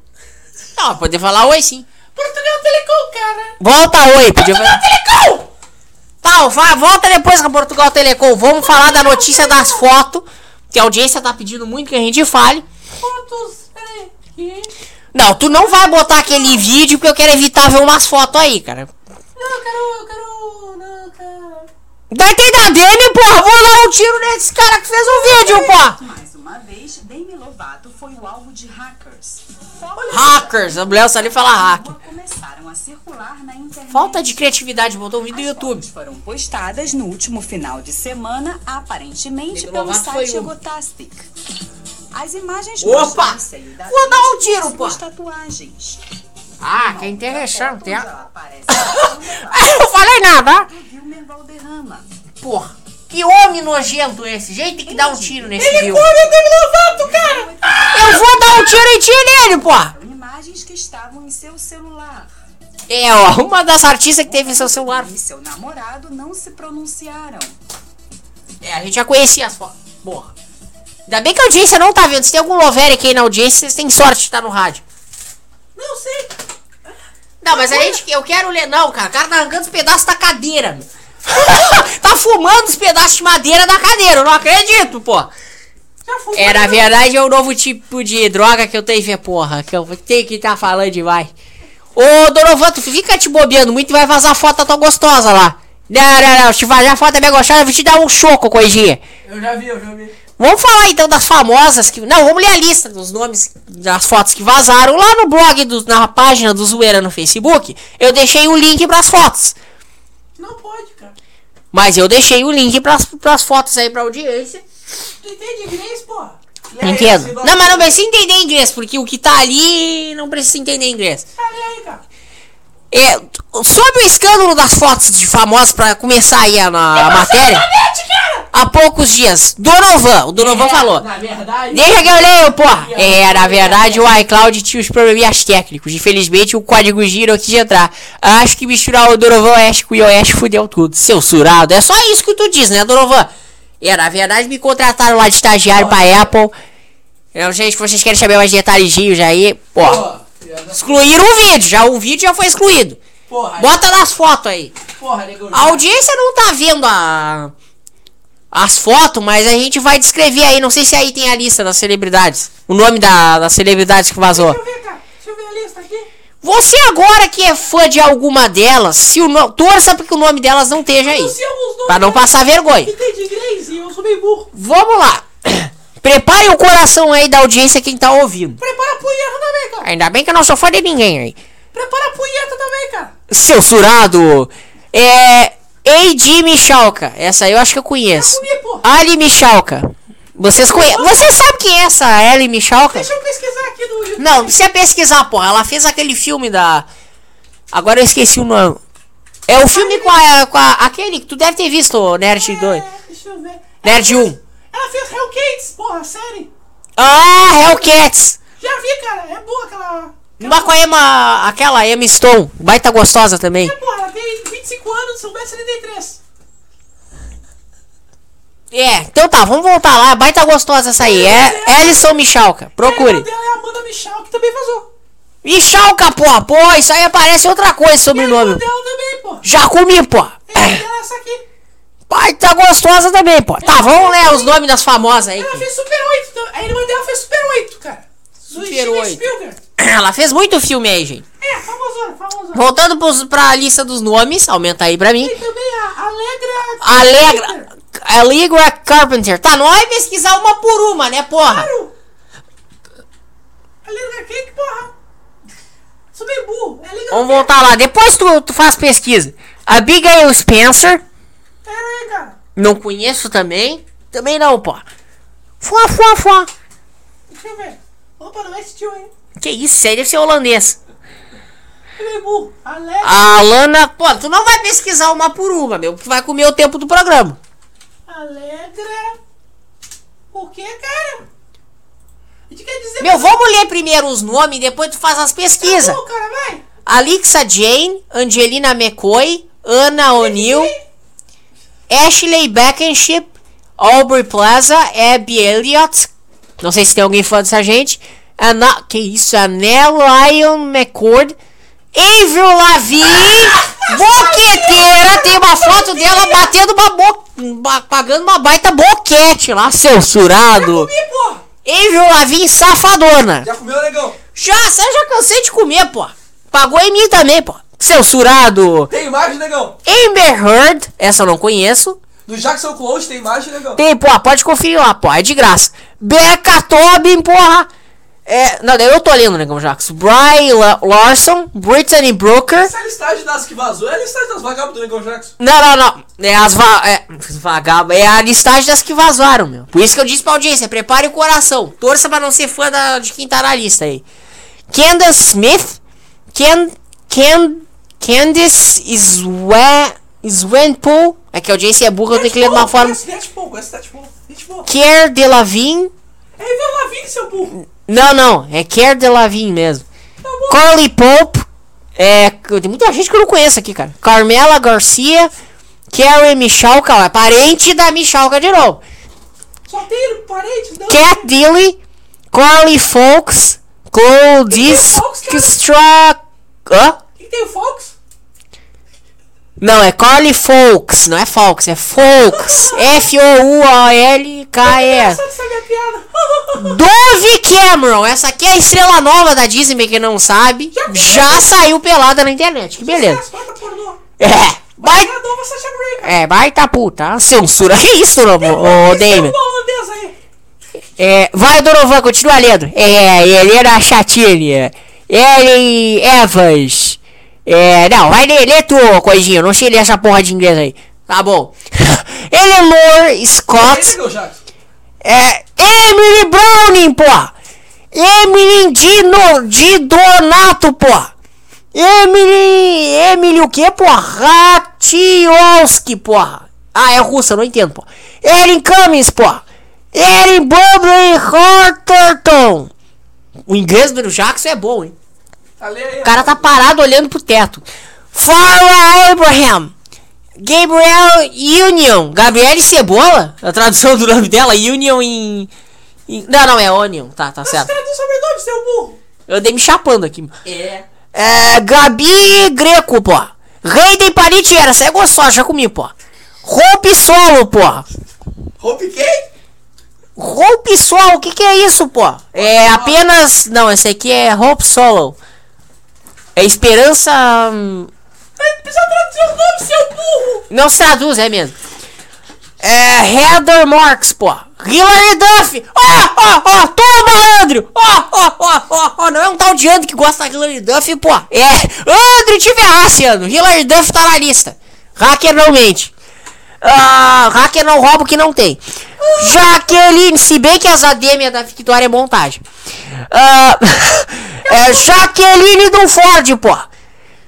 A: Não, poder falar oi sim.
C: Portugal Telecom, cara.
A: Volta oi, podia falar.
C: Telecom!
A: Tá, vai, volta depois com Portugal Telecom. Vamos falar da notícia das fotos. Que a audiência tá pedindo muito que a gente fale.
C: Fotos. Peraí.
A: Não, tu não vai botar aquele vídeo porque eu quero evitar ver umas fotos aí, cara.
C: Não, eu quero. Eu quero.
A: Tem da Demi, porra. Vou dar um tiro nesse cara que fez o vídeo, porra.
D: Mais uma vez, Demi Lovato foi o alvo de hackers. Fotos
A: Hackers, a mulher só ali fala hacker.
D: começaram a circular na internet.
A: Falta de criatividade, botou um vídeo no
D: As
A: YouTube.
D: foram postadas no último final de semana, aparentemente
A: Demi
D: pelo
A: Lovato
D: site
A: um.
D: Egotastic. As imagens
A: Opa! Vou dar um tiro, pô.
D: tatuagens.
A: Ah, que interessante. [laughs] Eu não falei nada. Porra. Que homem nojento esse. Gente, tem que dar um tiro nesse
C: Ele
A: viu.
C: come o Demi Lovato, cara.
A: Eu vou dar um tiro em ti nele, porra.
D: Imagens que estavam em seu celular.
A: É, ó, uma das artistas que teve em seu celular.
D: E seu namorado não se pronunciaram.
A: É, a gente já conhecia as fotos. Porra. Ainda bem que a audiência não tá vendo. Se tem algum Loveric aí na audiência, vocês têm sorte de estar no rádio.
C: Não sei.
A: Não, mas a gente, eu quero ler. Não, cara. O cara tá arrancando os pedaços da cadeira, meu. [laughs] tá fumando os pedaços de madeira da cadeira. Eu não acredito, pô. É, na verdade é o novo tipo de droga que eu tenho que ver, porra. Que eu tenho que estar falando demais. Ô, Donovan, tu fica te bobeando muito e vai vazar foto tua gostosa lá. Não, não, não. Se vazar foto da minha gostosa, eu vou te dar um choco, coisinha.
C: Eu já vi, eu já vi.
A: Vamos falar então das famosas que. Não, vamos ler a lista dos nomes das fotos que vazaram lá no blog, do, na página do Zoeira no Facebook. Eu deixei o link pras fotos.
C: Não pode, cara.
A: Mas eu deixei o link pras, pras fotos aí pra audiência.
C: Tu entende inglês, porra? Lê
A: Entendo. Não, mas não precisa entender inglês, porque o que tá ali não precisa entender inglês.
C: Ah, lê aí, cara.
A: É, sobre o escândalo das fotos de famosos pra começar aí a, na- a matéria,
C: Internet, cara.
A: há poucos dias, Donovan, o Donovan falou.
C: Na verdade.
A: Deixa que eu leio, porra! É, na verdade o iCloud tinha os probleminhas técnicos. Infelizmente o código giro quis entrar. Acho que misturar o Donovan Oeste com o iOS fudeu tudo. Seu surado. É só isso que tu diz, né, Donovan? É, na verdade me contrataram lá de estagiário pra Apple. Eu não sei se vocês querem saber mais detalhezinhos aí.
C: Porra, da-
A: excluíram o vídeo. Já o vídeo já foi excluído.
C: Porra,
A: Bota nas fotos aí.
C: porra, negão.
A: A audiência não tá vendo a as fotos, mas a gente vai descrever aí. Não sei se aí tem a lista das celebridades. O nome da, das celebridades que vazou.
C: Deixa eu ver, cara. Deixa eu ver a lista aqui.
A: Você agora que é fã de alguma delas, se o no... torça para que o nome delas não esteja aí. Pra não passar vergonha.
C: Que tem de inglês e eu sou meio burro.
A: Vamos lá. Prepare o coração aí da audiência quem tá ouvindo.
C: Prepara a punheta também, cara.
A: Ainda bem que eu não sou fã de ninguém aí.
C: Prepara a punheta também, cara.
A: Seu surado. É. Eidi Michalka. Essa aí eu acho que eu conheço.
C: Comi, porra.
A: Ali Michalka. Vocês conhecem. Você sabe quem é essa Ali Michalka?
C: Deixa eu pesquisar aqui no YouTube.
A: Não, precisa pesquisar, porra. Ela fez aquele filme da. Agora eu esqueci o nome. É o filme com, a, com a- aquele que tu deve ter visto, Nerd 2.
C: É, deixa eu ver.
A: Nerd 1.
C: Ela fez Hellcats, porra, série.
A: Ah, Hellcats!
C: Já vi, cara. É boa aquela.
A: Uma com a Emma, aquela Emma Stone, baita gostosa também.
C: É, porra, ela tem 25 anos, são 73.
A: É, então tá, vamos voltar lá, baita gostosa essa aí. É Alison Michalka,
C: A irmã
A: procure.
C: dela é a Amanda Michal, que também vazou.
A: Michalka, pô, pô, isso aí parece outra coisa,
C: a
A: sobrenome.
C: dela também, pô.
A: Já comi, pô.
C: A dela é essa aqui.
A: Baita gostosa também, pô. Tá, vamos ler os nomes das famosas aí.
C: Ela fez Super 8. então- A irmã dela fez Super 8, cara.
A: Super
C: Steven
A: 8.
C: Spielberg.
A: Ela fez muito filme aí, gente.
C: É, famosona, famosona.
A: Voltando pros, pra lista dos nomes, aumenta aí pra mim.
C: E também a Alegra...
A: Alegra. Allegra Carpenter. Tá, não vai pesquisar uma por uma, né, porra?
C: Claro. Alegra Cake, porra. Sou meio burro. É legal.
A: Vamos voltar lá. Depois tu, tu faz pesquisa. Abigail Spencer.
C: Pera aí, cara.
A: Não conheço também. Também não, pô. Fuá, fuá, fuá.
C: Deixa eu ver. Opa, não é esse tio, hein?
A: Que isso, aí deve ser holandês.
C: É meio burro.
A: A Lana. Pô, tu não vai pesquisar uma por uma, meu. Que vai comer o tempo do programa.
C: Alegra... O que, cara?
A: Meu, vamos ler primeiro os nomes, depois tu faz as pesquisas.
C: Ô, cara, vai.
A: Alixa Jane, Angelina McCoy, Anna O'Neill, Ashley Beckenship, Aubrey Plaza, Abby Elliott. Não sei se tem alguém fã dessa gente. Ana, que isso? Anel Lyon McCord. Avril Lavigne, boqueteira. Tem uma foto dela batendo uma bo... ba- pagando uma baita boquete lá, censurado. Avril Lavigne, safadona.
B: Já comeu, negão?
A: Já, você já cansei de comer, pô. Pagou em mim também, pô. Censurado.
B: Tem imagem, negão?
A: Amber Heard, essa eu não conheço.
B: Do Jackson Close tem imagem, negão?
A: Tem, pô, pode conferir lá, pô, é de graça. Becca Tobin, porra. É, não, eu tô lendo, negão Jackson. Brian La- Larson, Brittany Brooker.
B: Essa é a listagem das que vazou, é a listagem das vagabundas do Negão Jackson.
A: Não, não, não. É as va é, vagaba, é a listagem das que vazaram, meu. Por isso que eu disse pra audiência, prepare o coração. Torça pra não ser fã da, de quem tá na lista aí. Candace Smith, Ken, Ken, Candice Swen, Swenpool. É que a audiência é burra, eu tenho que ler de uma forma.
B: Deadpool.
A: Care Delavigne.
C: É Lavigne, seu burro.
A: Não, não, é Care Delavigne mesmo.
C: Tá
A: Pope. É, tem muita gente que eu não conheço aqui, cara. Carmela Garcia. Carrie Michalka, é parente da Michalka de novo.
C: Só tem parente, não.
A: Cat Dilly, Carly Fox,
C: cara?
A: Stra... Hã?
C: Quem tem o Fox?
A: Não, é Carly Fox, não é Fox, é Fox. F-O-U-O-L-K-E. [laughs] [laughs] Dove Cameron, essa aqui é a estrela nova da Disney, pra quem não sabe. Já saiu pelada na internet, que beleza. É, vai,
C: É
A: é, baita puta, censura. [laughs] Que isso, ô,
C: é
A: Damien? É, vai, Donovan, continua lendo. É, ele era chatinha. Ele Evans. É, não, vai ler, lê tu, coisinha. Não sei ler essa porra de inglês aí. Tá bom. [laughs] Eleanor Scott. É, Emily Browning, pô. Emily Dino, de Donato, pô. Emily, Emily o que, pô? Ratiowski, porra. Ah, é russa, não entendo, pô. Erin Cummings, pô. Erin Bublé Horterton. O inglês do Jackson é bom, hein? O cara tá parado olhando pro teto. Farrah Abraham. Gabriel Union. Gabriele Cebola? A tradução do nome dela, Union em. em- não, não, é Onion. Tá, tá certo.
C: caras do sobrenome, seu burro.
A: Eu andei me chapando aqui.
B: É.
A: É. Gabi Greco, pô. Hayden Panettiere, essa é gostosa, já comi, pô. Hope Solo, pô.
B: Hope quem?
A: Hope Solo, o que que é isso, pô? É apenas. Não, esse aqui é Hope Solo. É esperança. hum,
C: precisa traduzir o nome, seu burro.
A: Não se traduz, é mesmo. É. Heather Marks, pô. Hilary Duff! Ó, ó, ó, toma, malandro! Ó, ó, ó, ó, ó, não é um tal de Andrew que gosta da Hilary Duff, pô. É, Andrew te ferrasse, Andrew. Hilary Duff tá na lista. Hacker não mente. Ah, hacker não rouba o que não tem. Jaqueline, se bem que as ADM da Victoria é montagem. Ah, [laughs] é Jaqueline do Ford, pô.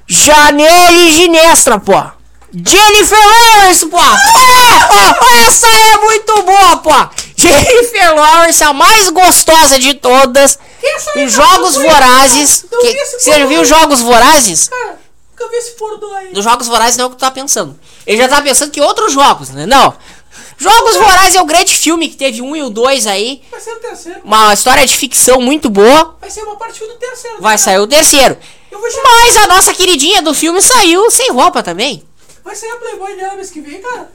A: Janelle Ginestra, pô. Jennifer Lawrence, pô. É, essa é muito boa, pô. Jennifer Lawrence, a mais gostosa de todas. Em
C: cara,
A: Jogos Vorazes. que- Você viu. Jogos Vorazes?
C: Cara, nunca vi esse pornô aí.
A: Nos Jogos Vorazes não é o que tu tá pensando. Ele já tá pensando que outros jogos, né? Não. Jogos Vorazes é o grande filme que teve um e o dois aí.
C: Vai ser o terceiro.
A: Uma história de ficção muito boa.
C: Vai ser uma parte do terceiro.
A: Vai
C: cara.
A: sair o terceiro. Mas a nossa queridinha do filme saiu sem roupa também.
C: Vai sair a Playboy dela mês que vem, cara.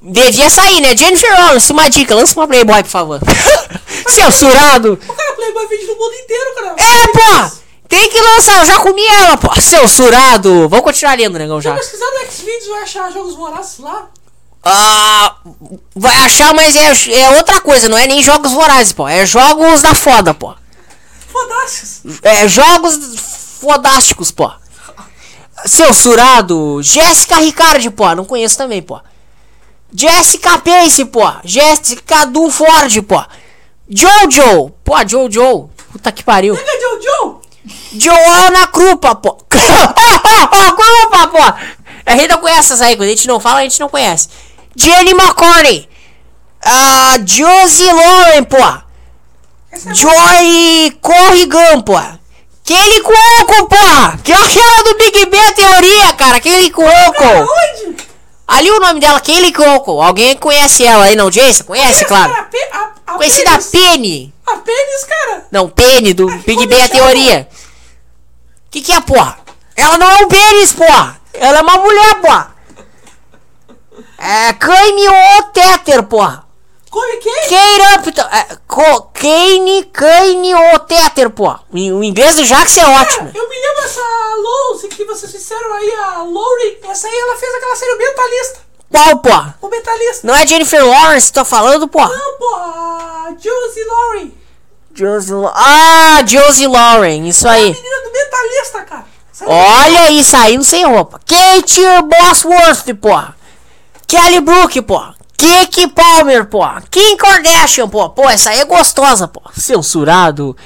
A: Devia sair, né? Jennifer Lawrence, uma dica, lança uma Playboy, por favor. [laughs] Censurado.
C: O cara, Playboy vende no mundo inteiro, cara.
A: É, pô! Tem que lançar, eu já comi ela, pô. Censurado. Vamos continuar lendo, negão,
C: Se
A: já.
C: pesquisar no Xvideos, vai achar jogos vorazes lá.
A: Ah, vai achar, mas é, é outra coisa, não é nem jogos vorazes, pô. É jogos da foda, pô.
C: Fodácios.
A: É jogos fodásticos, pô. Censurado. Jéssica Ricardi, pô. Não conheço também, pô. Jessica Pace, pô. Jessica Duford, pô. Jojo. Pô, Jojo. Puta que pariu.
C: Jojo.
A: Joana Krupa, pô. [laughs] Krupa, pô. A gente não conhece essas aí. Quando a gente não fala, a gente não conhece. Jenny McCorney. Ah, Josie Lauren, pô.
C: É
A: Joy Corrigan, pô. Kelly Cuoco, porra. Que é aquela do Big Ben a teoria, cara. Kelly Cuoco. Ali o nome dela, Kelly Cuoco. Alguém conhece ela aí na audiência? Conhece, claro.
C: Cara, a
A: Conhecida. Penny.
C: A pênis, cara.
A: Não, Penny do Big
C: como
A: Ben a
C: chama?
A: teoria. Que que é, porra? Ela não é um pênis, porra. Ela é uma mulher, porra. É Caimioteter, porra.
C: Come quem?
A: Kate Upton. É, co- Kane Caimioteter, porra. O inglês do Jax é ótimo.
C: Eu me lembro essa Lose que vocês fizeram aí, a Lori. Essa aí ela fez aquela série o Mentalista.
A: Qual, porra?
C: O Mentalista.
A: Não é Jennifer Lawrence que tô falando, porra?
C: Não, porra. Josie Lori.
A: Josie Ah, Josie Lauren, isso
C: A
A: aí.
C: menina do Mentalista, cara. Sabe?
A: Olha aí, saindo sem roupa. Kate Bosworth, porra. Kelly Brook, porra. Kiki Palmer, porra. Kim Kardashian, porra. Pô, essa aí é gostosa, porra. Censurado.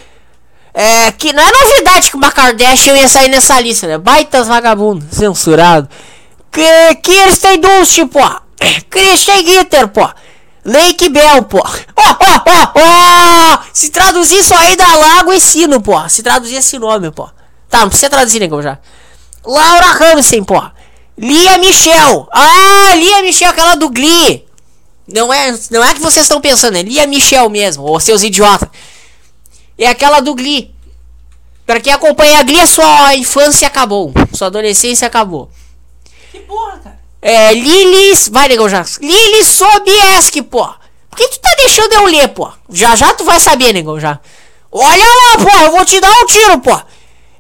A: É, que não é novidade que uma Kardashian ia sair nessa lista, né? Baitas vagabundo. Censurado. Que, Kirsten Dunst, porra. Christian Gitter, porra. Lake Bell, porra. Ó, ó, ó, ó. Se traduzir isso aí dá lago e sino, porra. Se traduzir esse nome, porra. Tá, não precisa traduzir, negão, já. Laura Ramsey, porra. Lia Michel. Ah, Lia Michel, aquela do Glee. Não é, não é que vocês estão pensando, é Lia Michel mesmo, ou seus idiotas. É aquela do Glee. Pra quem acompanha a Glee, a sua infância acabou. Sua adolescência acabou.
C: Que porra, cara.
A: É, Lilis. Vai, negão, já. Lili Sobieski, pô. Por que tu tá deixando eu ler, pô? Já já tu vai saber, negão, já. Olha lá, pô, eu vou te dar um tiro, pô.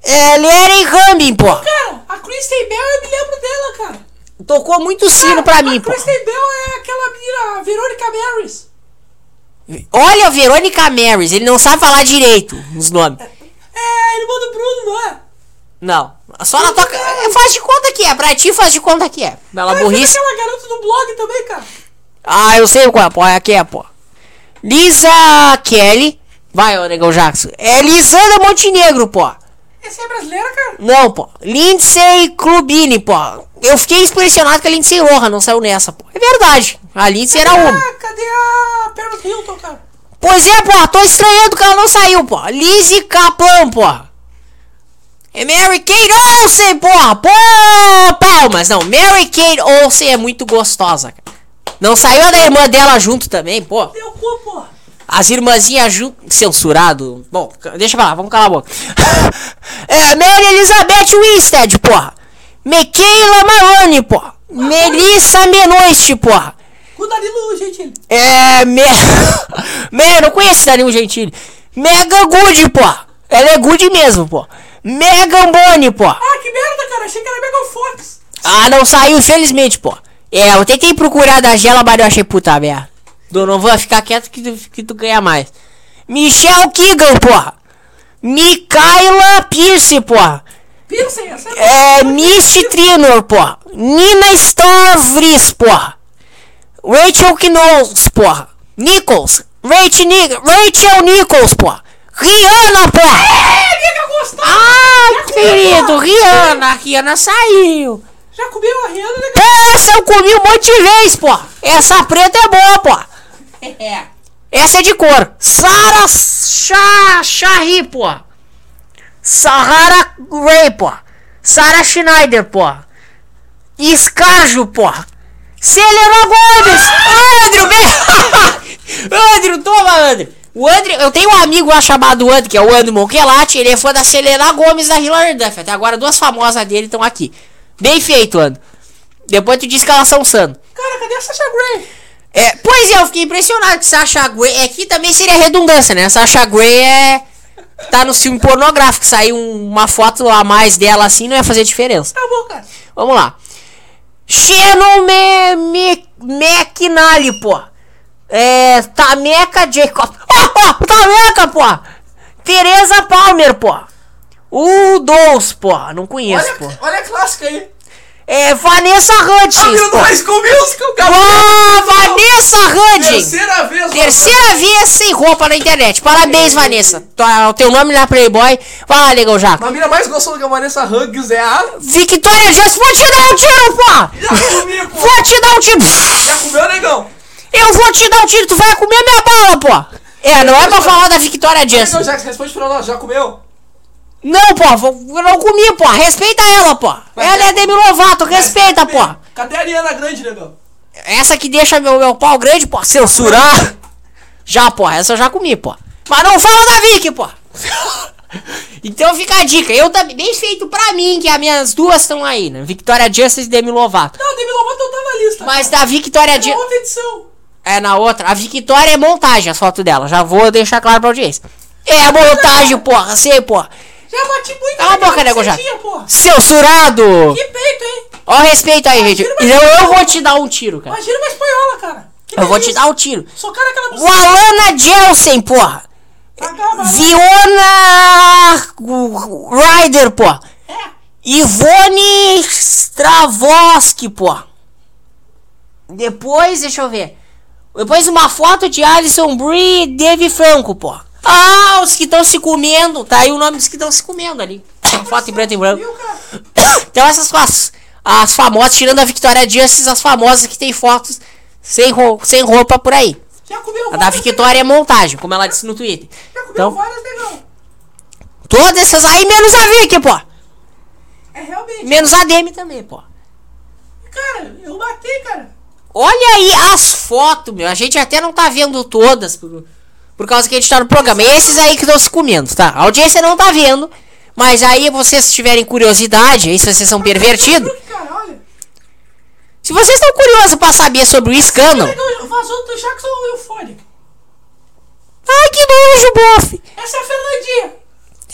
A: É, Leren Rambin, pô.
C: Cara, a Kristen Bell, eu me lembro dela, cara.
A: Tocou muito sino pra mim,
C: a
A: pô.
C: Kristen Bell é aquela menina, a Verônica Maris.
A: Olha, Verônica Marys, ele não sabe falar direito os nomes.
C: É a irmã do Bruno, não é?
A: Não. Só na toca. é, Faz de conta que é. Pra ti faz de conta que é. Bela
C: Ah,
A: burrice.
C: aquela garota do blog também, cara.
A: Ah, eu sei qual é, pô. É aqui é, pô. Lisa Kelly. Vai, ô negão Jackson. É Lisandra Montenegro, pô.
C: Essa é brasileira, cara?
A: Não, pô. Lindsay Clubini, pô. Eu fiquei impressionado que a Lindsay Lohan não saiu nessa, pô. É verdade. A Lindsay era uma.
C: Ah, cadê a Paris Hilton, cara?
A: Pois é, pô. Tô estranhando que ela não saiu, pô. Lizzie Kaplan, pô. É Mary Kate Olsen, porra. Pô, palmas. Não, Mary Kate Olsen é muito gostosa, cara. Não saiu a da irmã dela junto também, pô.
C: Deu cu, porra.
A: As irmãzinhas junto. Censurado. Bom, deixa pra lá, vamos calar a boca. [laughs] é, Mary Elizabeth Winstead, porra. Michaela Maroni, porra. Melissa Menoiste, porra.
C: Com o Danilo Gentili.
A: É. Me... [laughs] Me... Não conheço Danilo Gentili. Megan Good, porra. Ela é good mesmo, pô. Megan Boni, pô.
C: Ah, que merda, cara. Achei que era Megan Fox.
A: Ah, não saiu, infelizmente, pô. É, eu tentei procurar da Gela, mas eu achei puta merda. Donovan, ficar quieto que tu, que tu ganha mais. Michelle Keegan, porra. Mikaela Pierce, porra.
C: Piercing, essa
A: É, Misty Trinor, porra. Nina Stavris, porra. Rachel Knowles, porra. Nichols. Rachel, Ni Rachel Nichols, porra. Rihanna, porra.
C: É, nega gostosa.
A: Ah, Ah, querido, Rihanna, a Rihanna saiu.
C: Já comeu a Rihanna, legal?
A: Essa eu comi um monte de vez, pô. Essa preta é boa, pô.
C: É.
A: Essa é de cor. Sara Shah Shahi, pô. Sahara Ray, pô. Sara Schneider, pô. Escajo, pô. Selena Gomes. Andrew, vem. [laughs] Andrew, toma, Andrew. O Andrew, eu tenho um amigo lá chamado Andrew, que é o Andrew Monquelati. Ele é fã da Selena Gomes da Hilary Duff. Até agora duas famosas dele estão aqui. Bem feito, Andrew. Depois tu diz que elas são sano.
C: Cara, cadê a Sasha Grey?
A: É, pois é, eu fiquei impressionado que Sasha Grey. Aqui também seria redundância, né? Sasha Grey é. Tá no filme pornográfico. Saiu um- uma foto a mais dela assim, não ia fazer diferença.
C: Tá bom, cara.
A: Vamos lá. Shannon Me, Me, McNally, pô. É. Tameca Jacob. Ó, ó, Tameca, pô. Teresa Palmer, pô. O Dous, pô. Não conheço, pô.
C: Olha, olha a clássica aí.
A: É Vanessa Hudgens, pô.
C: do High School Musical, cara.
A: Vanessa Hudgens.
C: Terceira vez.
A: Terceira vez sem roupa na internet. Parabéns, Vanessa. Tua- O teu nome na Playboy. Vai lá, Legão Jaco.
C: A mina mais gostosa que a Vanessa Huggs é a...
A: Victoria Justice, vou te dar um tiro, pô!
C: Já comi, pô.
A: Vou te dar um tiro!
C: Já comeu, negão?
A: Eu vou te dar um tiro, tu vai comer minha bala, pô! É, não é pra falar da Victoria
C: Negão,
A: Justice.
C: Jax, responde pra nós. Já comeu?
A: Não, pô, eu não comi, pô. Respeita ela, pô. Ela é Demi Lovato, respeita, pô.
C: Cadê a Ariana Grande, negão?
A: Essa que deixa meu, meu pau grande, pô, censurar. Já, pô, essa eu já comi, pô. Mas não fala da Vicky, pô. [laughs] Então fica a dica. Eu também, bem feito pra mim, que as minhas duas estão aí, né? Victoria Justice e Demi Lovato.
C: Não, Demi Lovato não tá na lista.
A: Mas da Victoria
C: É
A: Justice.
C: edição.
A: É na outra. A Victoria é montagem, as fotos dela. Já vou deixar claro pra audiência. É montagem, porra. Sei, porra.
C: Já bati muito
A: Cala a boca, nego, já.
C: porra.
A: Censurado!
C: Que peito, hein?
A: Ó, respeito aí, gente. Eu, eu vou te dar um tiro, cara.
C: Imagina uma espanhola, cara. Que
A: Eu vou te dar um tiro.
C: Socar aquela
A: O. Alana Jelsen, porra.
C: Acaba.
A: Viona Ryder, pô.
C: É.
A: Ivone Stravosky, pô. Depois, deixa eu ver. Depois uma foto de Alison Brie e Dave Franco, pô. Ah, os que estão se comendo. Tá aí o nome dos que estão se comendo ali. Foto em preto e branco. [coughs] Então essas as, as famosas, tirando a Victoria Justice, as famosas que tem fotos sem, ro sem roupa por aí.
C: Já comeu
A: A da Victoria é montagem, como ela disse no Twitter.
C: Já comeu
A: Então,
C: várias, negão.
A: todas essas aí, menos a Vicky, pô.
C: É realmente.
A: Menos a Demi também, pô.
C: Cara, eu matei, cara.
A: Olha aí as fotos, meu. A gente até não tá vendo todas por, por causa que a gente tá no programa. Esses aí que estão se comendo, tá? A audiência não tá vendo. Mas aí vocês tiverem curiosidade, aí se vocês são pervertidos. Se vocês estão curiosos pra saber sobre o escândalo.
C: Vazou do Jackson Eufórico.
A: Ai, que nojo, bofe.
C: Essa é a Fernandinha.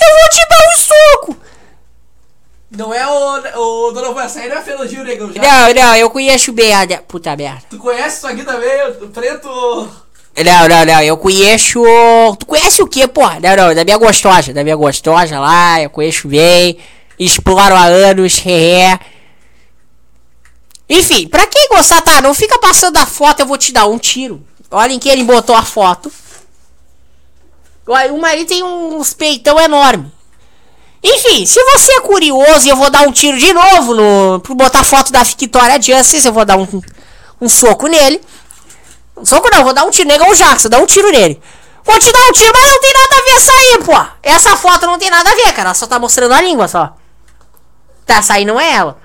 A: Eu vou te dar um soco.
C: Não é o, o Donovan, essa aí não é a Fernandinha, negão. Já.
A: Não, não, eu conheço bem a... Puta merda.
C: Tu conhece isso aqui também, o preto...
A: Não, não, não, eu conheço. Tu conhece o que, porra? Não, não, da minha gostosa, da minha gostosa lá, eu conheço bem. Exploro há anos, hehe. Enfim, pra quem gostar, tá? Não fica passando a foto, eu vou te dar um tiro. Olha em que ele botou a foto. O marido tem uns peitão enorme. Enfim, se você é curioso e eu vou dar um tiro de novo no. Por botar foto da Victoria Justice, eu vou dar um, um soco nele. Um soco não, vou dar um tiro. Negão o Jackson, dá um tiro nele. Vou te dar um tiro, mas não tem nada a ver essa aí, pô. Essa foto não tem nada a ver, cara. Ela só tá mostrando a língua só. Tá, essa aí não é ela.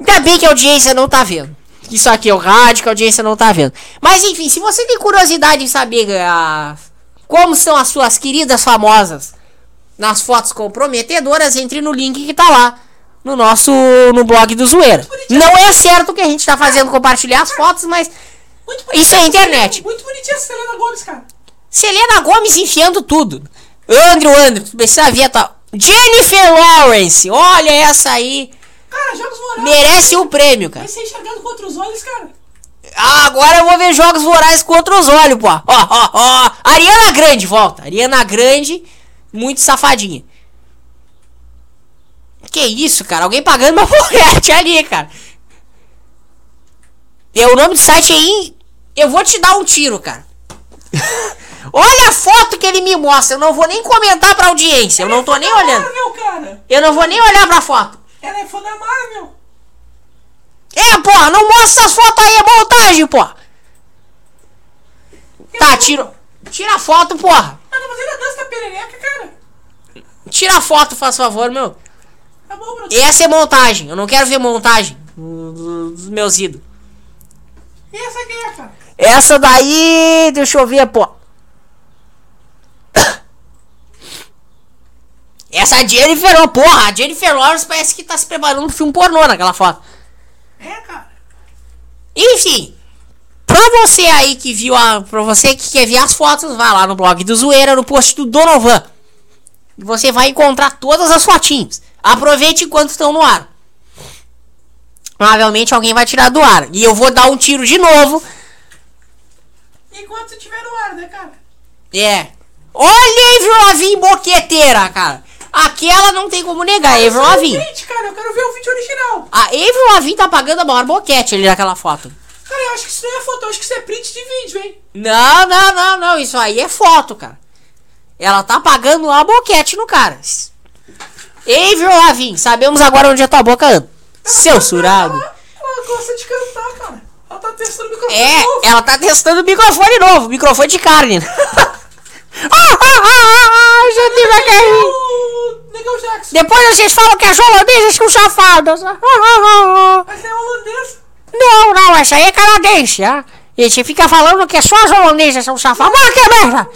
A: Ainda bem que a audiência não tá vendo. Isso aqui é o rádio que a audiência não tá vendo. Mas enfim, se você tem curiosidade em saber ah, como são as suas queridas famosas nas fotos comprometedoras, entre no link que tá lá no nosso no blog do Zoeira. Não é certo que a gente tá fazendo compartilhar as fotos, mas Isso é internet.
C: Muito bonitinha essa Selena Gomes, cara.
A: Selena Gomes enfiando tudo. Andrew, Andrew, tu precisa ver a tua... Jennifer Lawrence, olha essa aí.
C: Cara, Jogos Vorazes.
A: Merece o prêmio, cara.
C: Vai ser enxergado contra os olhos, cara.
A: Ah, agora eu vou ver jogos vorazes contra os olhos, pô. Ó, ó, ó. Ariana Grande, volta. Ariana Grande, muito safadinha. Que isso, cara? Alguém pagando uma [laughs] porrete ali, cara. E o nome do site aí. Eu vou te dar um tiro, cara. [laughs] Olha a foto que ele me mostra. Eu não vou nem comentar pra audiência. Eu não tô nem
C: Ela é da
A: olhando.
C: Marvel, cara.
A: Eu não vou nem olhar pra foto.
C: Ela é fã da Marvel.
A: É, porra, não mostra as fotos aí, é montagem, porra. Tá, tira. Tira a foto, porra.
C: Ah, não, mas ele dança da perereca, cara.
A: Tira a foto, faz favor, meu.
C: Tá bom, Bruno.
A: Essa é montagem. Eu não quero ver montagem dos meus ídolos.
C: E essa quem é, cara?
A: Essa daí, deixa eu ver, pô. Essa é a Jennifer, ó, porra, a Jennifer Lawrence parece que tá se preparando pro filme pornô naquela foto.
C: É, cara.
A: Enfim, pra você aí que viu a. Pra você que quer ver as fotos, vai lá no blog do Zoeira, no post do Donovan. E você vai encontrar todas as fotinhas. Aproveite enquanto estão no ar. Provavelmente alguém vai tirar do ar. E eu vou dar um tiro de novo.
C: Enquanto estiver no ar, né, cara?
A: É. Olha a Avril Lavigne boqueteira, cara. Aquela não tem como negar, Avril Lavigne.
C: Gente, cara, eu quero ver o vídeo original.
A: A Avril Lavigne tá pagando a maior boquete ali naquela foto.
C: Eu acho que isso não é foto, eu acho que isso é print de vídeo, hein?
A: Não, não, não, não. Isso aí é foto, cara. Ela tá pagando uma boquete no cara. Avril Lavigne, sabemos agora onde a tua boca anda. Censurado.
C: Ela, ela gosta de cantar, cara. Ela tá testando o microfone
A: É,
C: novo.
A: ela tá testando o microfone novo, microfone de carne. [laughs] ah, ah, ah, ah, já tive a
C: Negão Jackson.
A: Depois vocês falam que as holandesas são safadas. Ah, ah, ah, ah.
C: Mas é holandês.
A: Não, não, essa aí é canadense, ah. E você fica falando que só as holandesas são safadas. Mas que merda!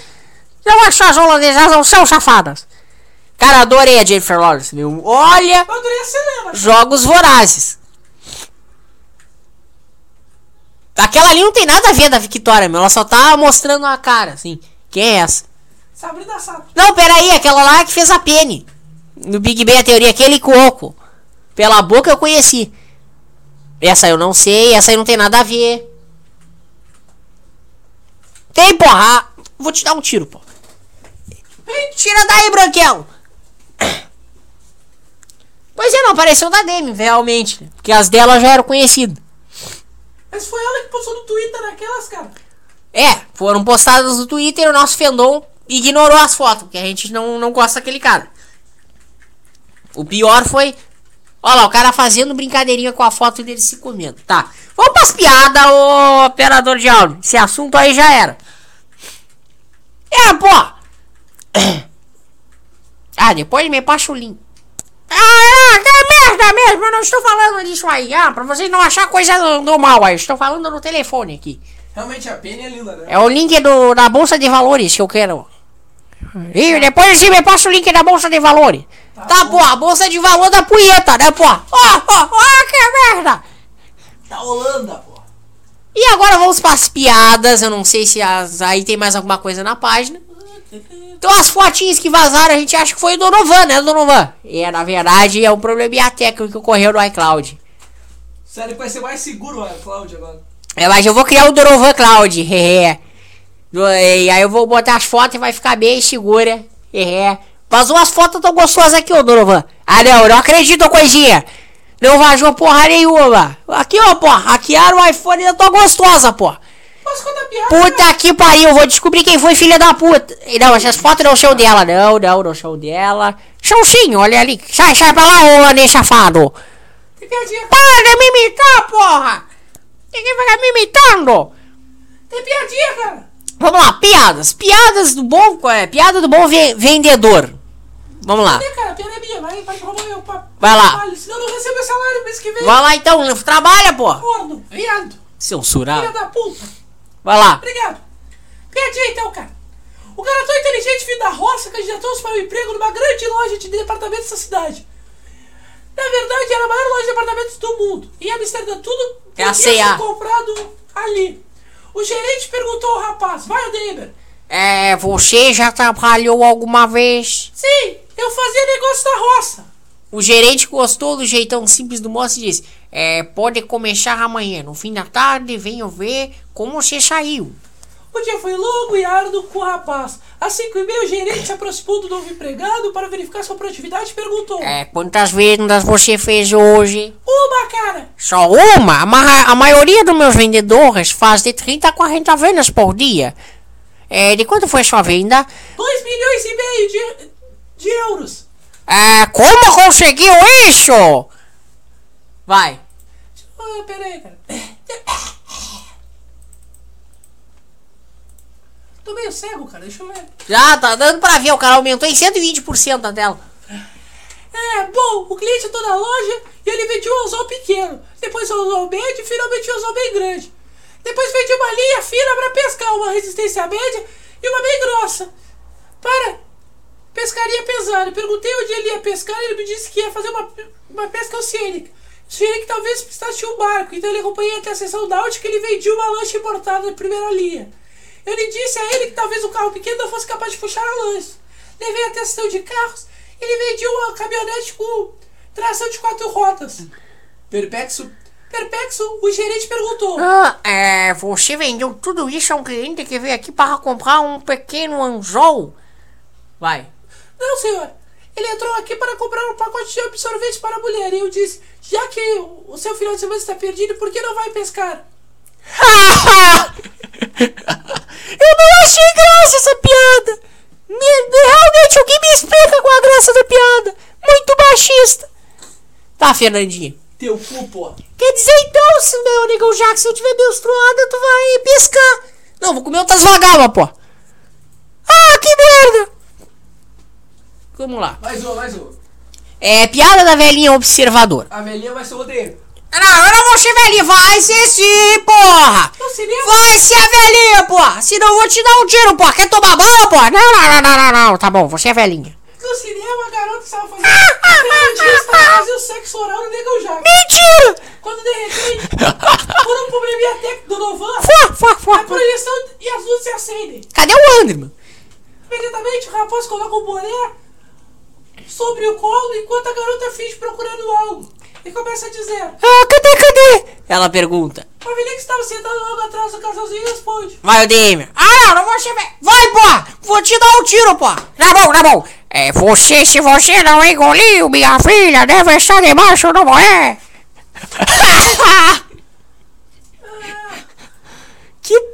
A: Não é só as holandesas, não são safadas. Cara, adorei a Jennifer Lawrence, meu. Olha,
C: Eu adorei a Selena.
A: jogos vorazes. Aquela ali não tem nada a ver da Victoria, meu. Ela só tá mostrando a cara, assim. Quem é essa?
C: Sabrina Sato.
A: Não, peraí, aquela lá que fez a Penny. No Big Bang a teoria, aquele coco. Pela boca eu conheci. Essa eu não sei, essa aí não tem nada a ver. Tem, porra! Vou te dar um tiro, pô. Tira daí, Branquelo! Pois é, não apareceu da Demi, realmente. né? Porque as dela já eram conhecidas.
C: Mas foi ela que postou no Twitter naquelas, cara.
A: É, foram postadas no Twitter e o nosso fandom ignorou as fotos, porque a gente não, não gosta daquele cara. O pior foi. Olha lá, o cara fazendo brincadeirinha com a foto dele se comendo. Tá. Vamos pras piadas, ô operador de áudio. Esse assunto aí já era. É, pô. [coughs] Ah, depois me passa o link. Ah, que merda mesmo, eu não estou falando disso aí. Ah, pra vocês não achar coisa do, do mal aí. Estou falando no telefone aqui.
C: Realmente, a Penny é linda, né?
A: É o link do, da Bolsa de Valores que eu quero. E depois você me passa o link da Bolsa de Valores. Tá, pô, a Bolsa de Valor da punheta, né, pô? Ó, ó, ó, que merda!
C: Da Holanda, pô.
A: E agora vamos pras piadas. Eu não sei se as, aí tem mais alguma coisa na página. Então as fotinhas que vazaram a gente acha que foi o Donovan, né, Donovan? E na verdade é um probleminha técnico que ocorreu no iCloud.
C: Sério, vai ser mais seguro a Cláudia agora.
A: É, mas eu vou criar o Donovan Cloud. [laughs] e aí eu vou botar as fotos e vai ficar bem segura. hehe. Vazou as fotos tão gostosas aqui, ô Donovan. Ah não, não acredito, coisinha. Não vazou porra nenhuma. Aqui, ó, pô. Hackearam o iPhone e eu tô gostosa,
C: piada?
A: Puta que pariu, eu vou descobrir quem foi filha da puta. Não, essas fotos não são dela, não, não, não são dela. São sim, olha ali. Sai, sai pra lá, ô anê safado.
C: Tem piadinha.
A: Para de me imitar, porra. Ninguém vai me imitando.
C: Tem piadinha, cara.
A: Vamos lá, piadas. Piadas do bom. É, piada do bom ve- vendedor. Vamos lá.
C: É. Vai,
A: lá.
C: Senão não recebo salário mês que vem.
A: Vai lá então, trabalha, pô.
C: Corno, viado. Filha
A: Censurado.
C: da puta.
A: Vai lá.
C: Obrigado. Piadinha então, cara. O garoto inteligente vindo da roça candidatou-se para um emprego numa grande loja de departamentos da cidade. Na verdade, era a maior loja de departamentos do mundo. Em Amsterdã, tudo
A: É a
C: ser comprado ali. O gerente perguntou ao rapaz, vai, Odeber.
A: É, você já trabalhou alguma vez?
C: Sim, eu fazia negócio da roça.
A: O gerente gostou do jeitão simples do moço e disse: É, pode começar amanhã. No fim da tarde, venho ver como você saiu.
C: O dia foi longo e árduo com o rapaz. Às cinco e meia, o gerente se aproximou do novo empregado para verificar sua produtividade e perguntou:
A: É, quantas vendas você fez hoje?
C: Uma, cara!
A: Só uma? A, a maioria dos meus vendedores faz de 30 a 40 vendas por dia. É, de quanto foi sua venda?
C: 2 milhões e meio de, de euros.
A: É, como conseguiu isso? Vai.
C: Ah, pera aí, cara. Tô meio cego, cara. Deixa eu ver.
A: Já tá dando pra ver, o cara aumentou em 120% a tela.
C: É, bom, o cliente entrou na loja e ele vendia um anzol pequeno. Depois um anzol médio e finalmente um anzol bem grande. Depois vendi uma linha fina para pescar, uma resistência média e uma bem grossa. Para pescaria pesada. Perguntei onde ele ia pescar e ele me disse que ia fazer uma, uma pesca oceânica. Sugeri que talvez precisasse de um barco, então ele acompanhei até a seção náutica e ele vendia uma lancha importada de primeira linha. Eu lhe disse a ele que talvez um carro pequeno não fosse capaz de puxar a lancha. Levei até a seção de carros e ele vendia uma caminhonete com tração de quatro rodas.
B: Perplexo.
C: Perplexo, o gerente perguntou.
A: Ah, é, você vendeu tudo isso a um cliente que veio aqui para comprar um pequeno anzol? Vai.
C: Não, senhor. Ele entrou aqui para comprar um pacote de absorvente para a mulher. E eu disse: já que o seu final de semana está perdido, por que não vai pescar? [laughs]
A: Eu não achei graça essa piada. Me- realmente, alguém me explica qual a graça da piada. Muito baixista. Tá, Fernandinho.
B: Teu cu, pô.
A: Quer dizer então, se meu negão já que se eu tiver menstruada, tu vai pescar. Não, vou comer outras vagabas, pô. Ah, que merda. Vamos lá.
B: Mais um, mais um.
A: É piada da velhinha observador.
B: A velhinha vai ser o rodeio.
A: Não, eu não vou ser velhinha. Vai ser sim, porra. Vai ser a velhinha, porra. Senão eu vou te dar um tiro, porra. Quer tomar banho, porra? Não, não, não, não, não, não. Tá bom, você é velhinha.
C: no cinema, a garota estava fazendo. Fernandinho estava fazendo sexo oral no negão já.
A: Mentira.
C: Quando de repente, por um probleminha técnico do Novan, [laughs]
A: Fua, fua,
C: a
A: fua.
C: projeção e as luzes se acendem.
A: Cadê o André, mano?
C: Imediatamente, o rapaz coloca o boné sobre o colo enquanto a garota finge procurando algo. E começa a dizer:
A: Ah, cadê, cadê? Ela pergunta.
C: A velhinha que estava sentada logo atrás do casalzinho responde:
A: Vai, o. Ah, não, não vou ser velho. Vai, porra. Vou te dar um tiro, porra. Tá bom, tá bom. É, você, se você não engoliu, minha filha, deve estar debaixo do moé. [laughs]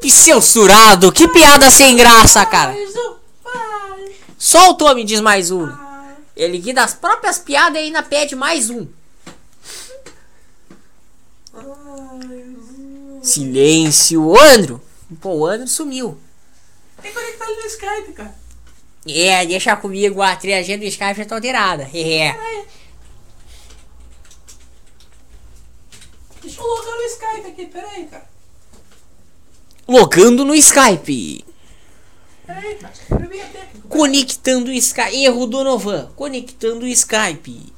A: que censurado, que piada sem graça, cara.
C: Um,
A: o Tommy diz mais um. Ele guia as próprias piadas e ainda pede mais um. Silêncio. Andro. Pô, o Andro sumiu.
C: Tem conectado no Skype, cara.
A: É, deixa comigo, a triagem do Skype já tá alterada. [laughs] É.
C: Deixa eu logar no Skype aqui, peraí, cara.
A: Logando no Skype.
C: Peraí, cara. Técnico.
A: Conectando o Skype. Erro do Novan. Conectando o Skype.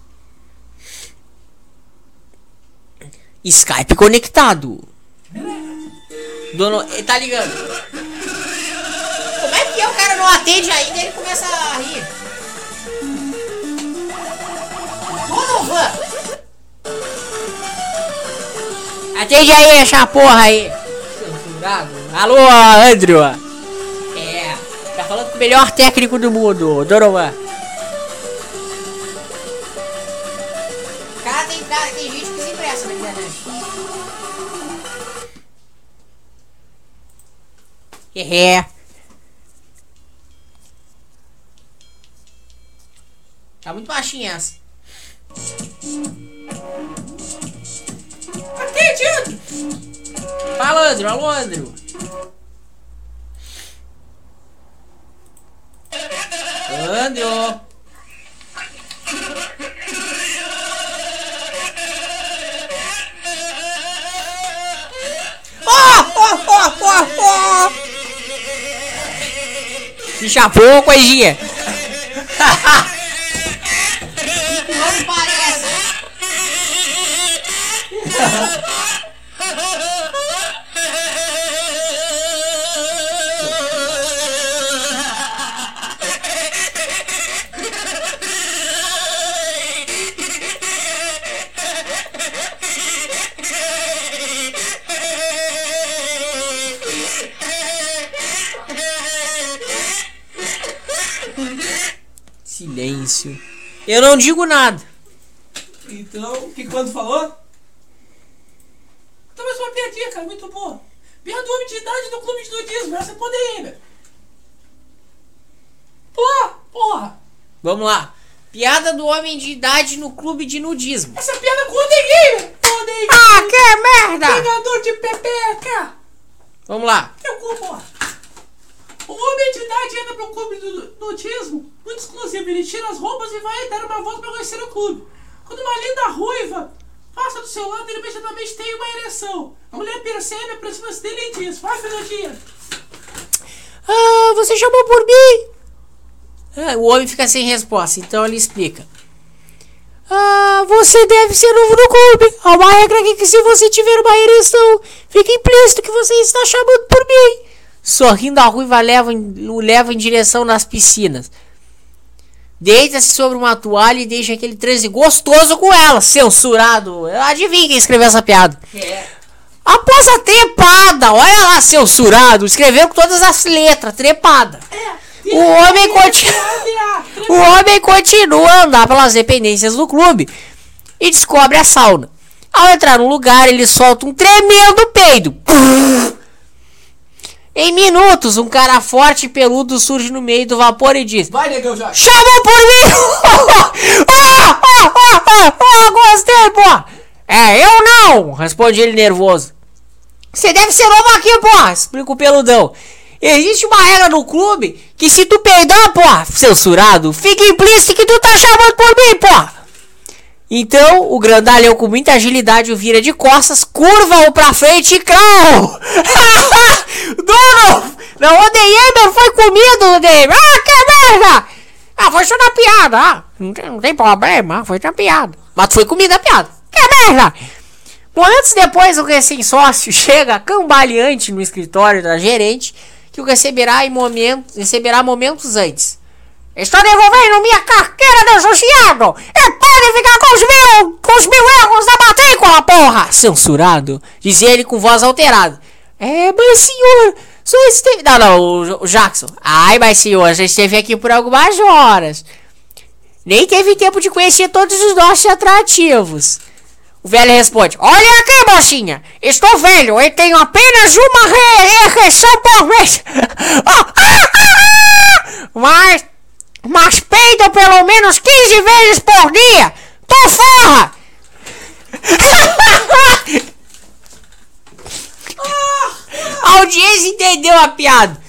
A: Skype conectado. Dono. Ele tá ligando. Como é que é? O cara não atende ainda ele começa a rir. Donovan! Atende aí essa porra aí. Censurado. Alô, Andrew. É, tá falando com o melhor técnico do mundo, Donovan. É. Tá muito baixinha essa.
C: Andrew.
A: Alô, Andrew. Andrew. Oh, oh, oh, oh, oh. Se chapou, coisinha. Não parece. [laughs] silêncio. Eu não digo nada.
B: Então, o que quando falou?
C: Tá, Talvez uma piadinha, cara, muito boa. Piada do homem de idade do clube de nudismo, essa é poderia, velho. Pô, porra!
A: Vamos lá. Piada do homem de idade no clube de nudismo.
C: Essa piada é com o Odeguinho!
A: Ah, que merda!
C: Pegador de pepeca!
A: Vamos lá.
C: Eu cu, porra! O homem de idade entra pro clube do nudismo, muito exclusivo. Ele tira as roupas e vai dar uma volta pra conhecer o clube. Quando uma linda ruiva passa do seu lado, ele imediatamente tem uma ereção. A mulher percebe, aproxima-se dele e diz: Vai, Fernandinha.
A: Ah, você chamou por mim? Ah, o homem fica sem resposta, então ele explica. Ah, você deve ser novo no clube. Há uma regra que se você tiver uma ereção, fica implícito que você está chamando por mim. Sorrindo, a ruiva leva, o leva em direção nas piscinas. Deita-se sobre uma toalha e deixa aquele transe gostoso com ela, censurado. Adivinha quem escreveu essa piada? Após a trepada, olha lá, censurado. Escreveu com todas as letras, trepada. O homem continua. O homem continua a andar pelas dependências do clube e descobre a sauna. Ao entrar no lugar, ele solta um tremendo peido. Em minutos, um cara forte e peludo surge no meio do vapor e diz:
B: Vai, negão, já.
A: Chamou por mim! [laughs] ah, ah, ah, ah, ah, gostei, pô! É, eu não! Responde ele nervoso. Você deve ser novo aqui, pô! Explica o peludão. Existe uma regra no clube que se tu peidar, pô, censurado, fica implícito que tu tá chamando por mim, pô! Então, o grandalhão com muita agilidade o vira de costas, curva-o pra frente e crau! [laughs] Dono! Não, o Deyemer foi comido, o Deyemer! Ah, que merda! Ah, foi só na piada, ah, não tem, não tem problema, foi na piada. Mas foi comida a piada. Que merda! Momentos depois, o recém-sócio [laughs] chega cambaleante no escritório da gerente, que o receberá, em momento, receberá momentos antes. Estou devolvendo minha carteira de associado! E pode ficar com os mil, com os mil euros da matrícula, porra! Censurado, dizia ele com voz alterada. É, mas senhor, só esteve... Não, não, o, o Jackson. Ai, mas senhor, já esteve aqui por algumas horas. Nem teve tempo de conhecer todos os nossos atrativos. O velho responde: Olha aqui, mocinha, estou velho e tenho apenas uma re ereção por mês. [laughs] Ah, ah, ah, ah! Mas, mas peido pelo menos 15 vezes por dia. Tô forra! [laughs] A audiência entendeu a piada.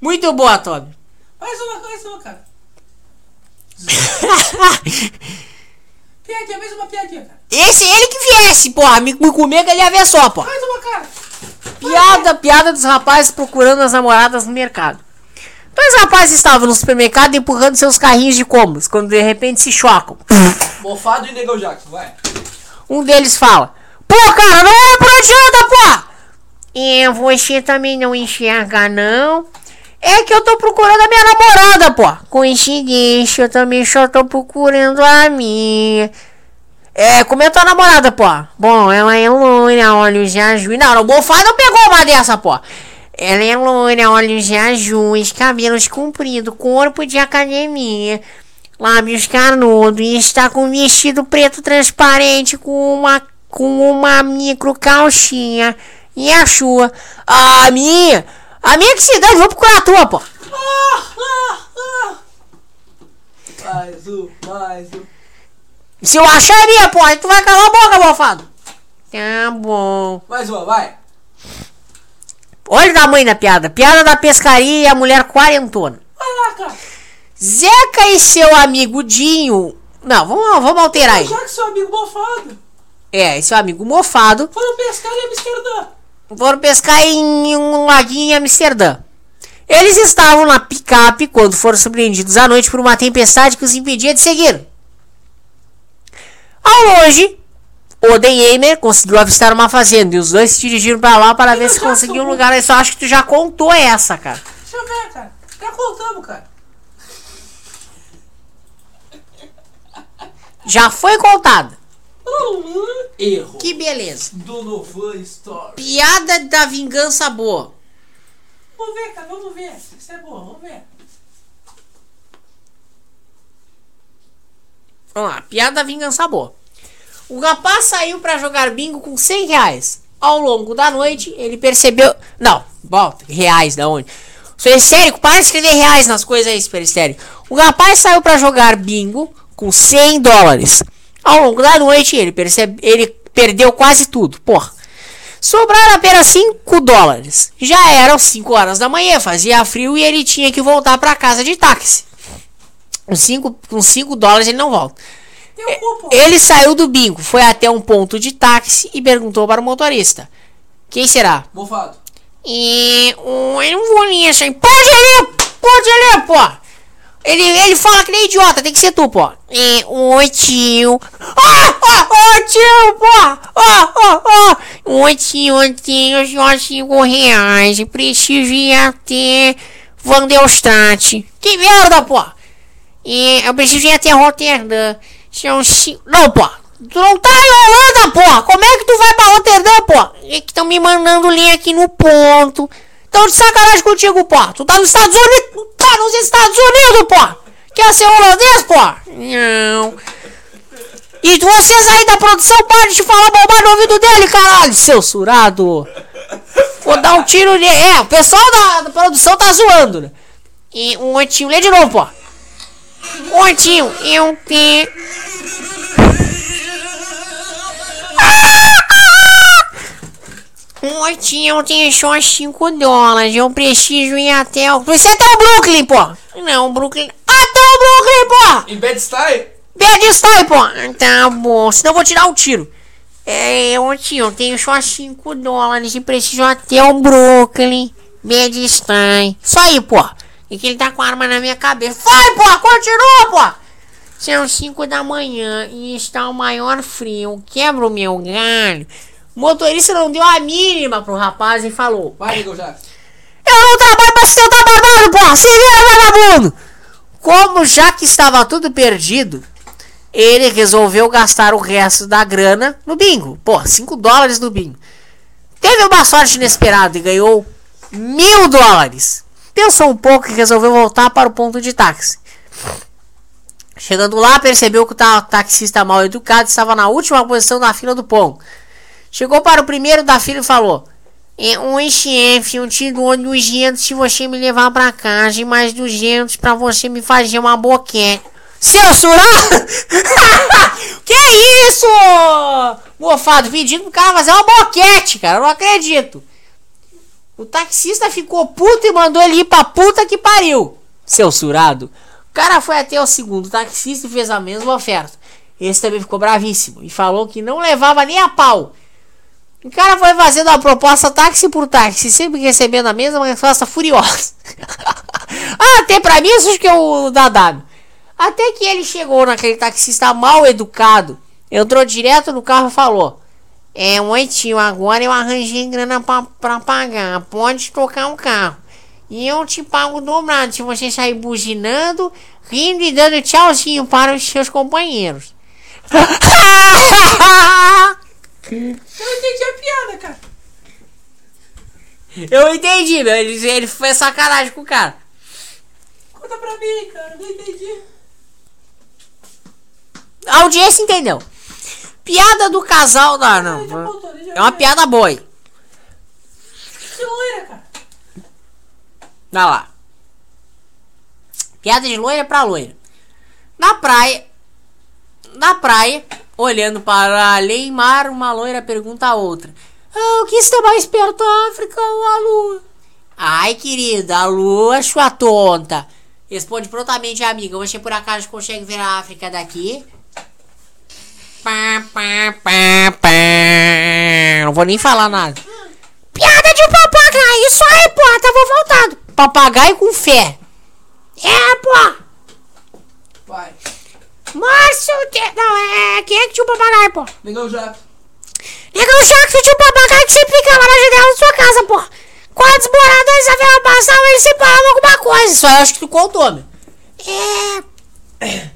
A: Muito boa, Toby.
C: Mais uma, mais uma, cara. [laughs] Piadinha, mais uma piadinha, cara.
A: Esse é ele que viesse, porra. Me, me comer que ele ia ver só, porra.
C: Mais uma, cara.
A: Piada, piada dos rapazes procurando as namoradas no mercado. Dois rapazes estavam no supermercado empurrando seus carrinhos de combos, quando de repente se chocam.
B: Mofado e negão Jackson, vai.
A: Um deles fala: Pô, cara, não é por onde anda, pô! E você também não enxerga, não? É que eu tô procurando a minha namorada, pô. Coincidência, eu também só tô procurando a minha. É, como é tua namorada, pô? Bom, ela é loira, olhos azuis. Não, o Bofá não pegou uma dessa, pô. Ela é loira, olhos azuis, cabelos compridos, corpo de academia, lábios carnudos e está com um vestido preto transparente com uma, com uma micro calcinha. E a sua? A minha? A minha que se dane, vou procurar a tua, pô.
C: Ah, ah, ah.
B: Mais um, mais um.
A: Se eu achar a minha, pô, aí tu vai calar a boca, mofado. Tá bom.
B: Mais uma, vai.
A: Olha o tamanho da piada. Piada da pescaria e a mulher quarentona.
C: Vai lá, cara.
A: Zeca e seu amigo Dinho. Não, vamos, vamos alterar aí.
C: Já que seu amigo mofado
A: É, seu amigo mofado
C: foram pescar em Amsterdã.
A: foram pescar em um laguinho em Amsterdã. Eles estavam na picape quando foram surpreendidos à noite por uma tempestade que os impedia de seguir. Ao longe, Odenheimer conseguiu avistar uma fazenda e os dois se dirigiram para lá para ver se conseguiam um lugar. Eu só acho que tu já contou essa, cara.
C: Deixa eu ver, cara. Já contamos, cara.
A: Já foi contada.
B: Erro.
A: Que beleza.
B: Do Novan Story.
A: Piada da vingança boa.
C: Vamos ver, cara. Vamos ver. Isso é bom. Vamos ver.
A: Vamos lá, piada da vingança boa. O rapaz saiu pra jogar bingo com 100 reais. Ao longo da noite, ele percebeu. Não, volta, reais da onde? Estérico, para de escrever reais nas coisas aí, Super Estérico. O rapaz saiu pra jogar bingo com 100 dólares. Ao longo da noite, ele, percebe, ele perdeu quase tudo. Porra. Sobraram apenas 5 dólares. Já eram 5 horas da manhã, fazia frio e ele tinha que voltar pra casa de táxi. Com 5 com cinco dólares ele não volta.
C: Pô.
A: Ele saiu do bingo, foi até um ponto de táxi e perguntou para o motorista: Quem será?
C: Mofado.
A: E um, eu não vou nisso, hein? Pode ler, pode ler, pô! Ele, ele fala que nem idiota, tem que ser tu, pô. E oi, tio. Ah, ah, ah, tio, pô! Ah, ah, ah. Oi, tio, eu tenho só cinco reais. Preciso ir até Vandelstadt. Que merda, pô! E eu preciso ir até Roterdã. Cinco... Não, pô! Tu não tá em Holanda, porra! Como é que tu vai pra Roterdã, pô? É que estão me mandando ler aqui no ponto. Tão de sacanagem contigo, pô! Tu tá nos Estados Unidos! Tá nos Estados Unidos, pô! Quer ser holandês, pô? Não. E vocês aí da produção, parem de falar bobagem no ouvido dele, caralho, seu surado! Vou dar um tiro nele. É, o pessoal da, da produção tá zoando, né? E um oitinho, lê de novo, pô. Um oitinho, eu tenho. Um oitinho, eu tenho só 5 dólares. Eu preciso ir até o. Você até o Brooklyn, pô! Não, Brooklyn. Até o Brooklyn, pô!
C: Em Bed-Stuy?
A: Bed-Stuy, pô! Tá bom, senão eu vou tirar um tiro. É, oitinho, eu tenho só 5 dólares e preciso até o Brooklyn. Bed-Stuy. Só aí, pô! E que ele tá com a arma na minha cabeça. Vai, pô! Continua, pô! São 5 da manhã e está o maior frio. Quebra o meu galho. O motorista não deu a mínima pro rapaz e falou:
C: Vai, Jax.
A: Eu não trabalho pra sustentar barbado, porra! Se vira, vagabundo! Como já que estava tudo perdido, ele resolveu gastar o resto da grana no bingo. Pô, 5 dólares no bingo. Teve uma sorte inesperada e ganhou mil dólares. Pensou um pouco e resolveu voltar para o ponto de táxi. Chegando lá, percebeu que o ta- taxista mal educado estava na última posição da fila do pão. Chegou para o primeiro da fila e falou: é, Oi, chefe, eu te dou 200 se você me levar para casa e mais 200 para você me fazer uma boquete. Seu surá? que isso? Mofado, pedindo pro cara fazer uma boquete, cara. Eu não acredito. O taxista ficou puto e mandou ele ir pra puta que pariu. Seu surado. O cara foi até o segundo taxista e fez a mesma oferta. Esse também ficou bravíssimo e falou que não levava nem a pau. O cara foi fazendo a proposta táxi por táxi, sempre recebendo a mesma resposta furiosa. [laughs] ah, até pra mim isso que é o da W. Até que ele chegou naquele taxista mal educado, entrou direto no carro e falou: É, moitinho, agora eu arranjei grana pra, pra pagar, pode tocar um carro. E eu te pago dobrado se você sair buzinando, rindo e dando tchauzinho para os seus companheiros.
C: Eu entendi a piada, cara.
A: Eu entendi, meu. Ele, ele foi sacanagem com o cara.
C: Conta pra mim, cara. Não entendi.
A: A audiência entendeu. Piada do casal da. Não,
C: já
A: é uma piada aí.
C: Que loira, cara.
A: Vai lá. Piada de loira pra loira. Na praia. Na praia, olhando para além mar, uma loira pergunta a outra: ah, O que está mais perto, a África ou a Lua? Ai, querida, a Lua, sua tonta. Responde prontamente a amiga: Você por acaso consegue ver a África daqui? Pá, pá, pá, pá. Não vou nem falar nada. Piada de papagaio, isso aí, pô, tava voltado. Papagaio com fé. É, pô.
C: Vai.
A: Márcio, te- não, é. Quem é que tinha um papagaio, pô?
C: Negão Jax.
A: Negão Jack que tinha um papagaio que sempre ficava na janela da sua casa, pô. Quando os moradores da vila passavam, eles sempre falavam alguma coisa. Aí eu acho que tu contou, meu. É.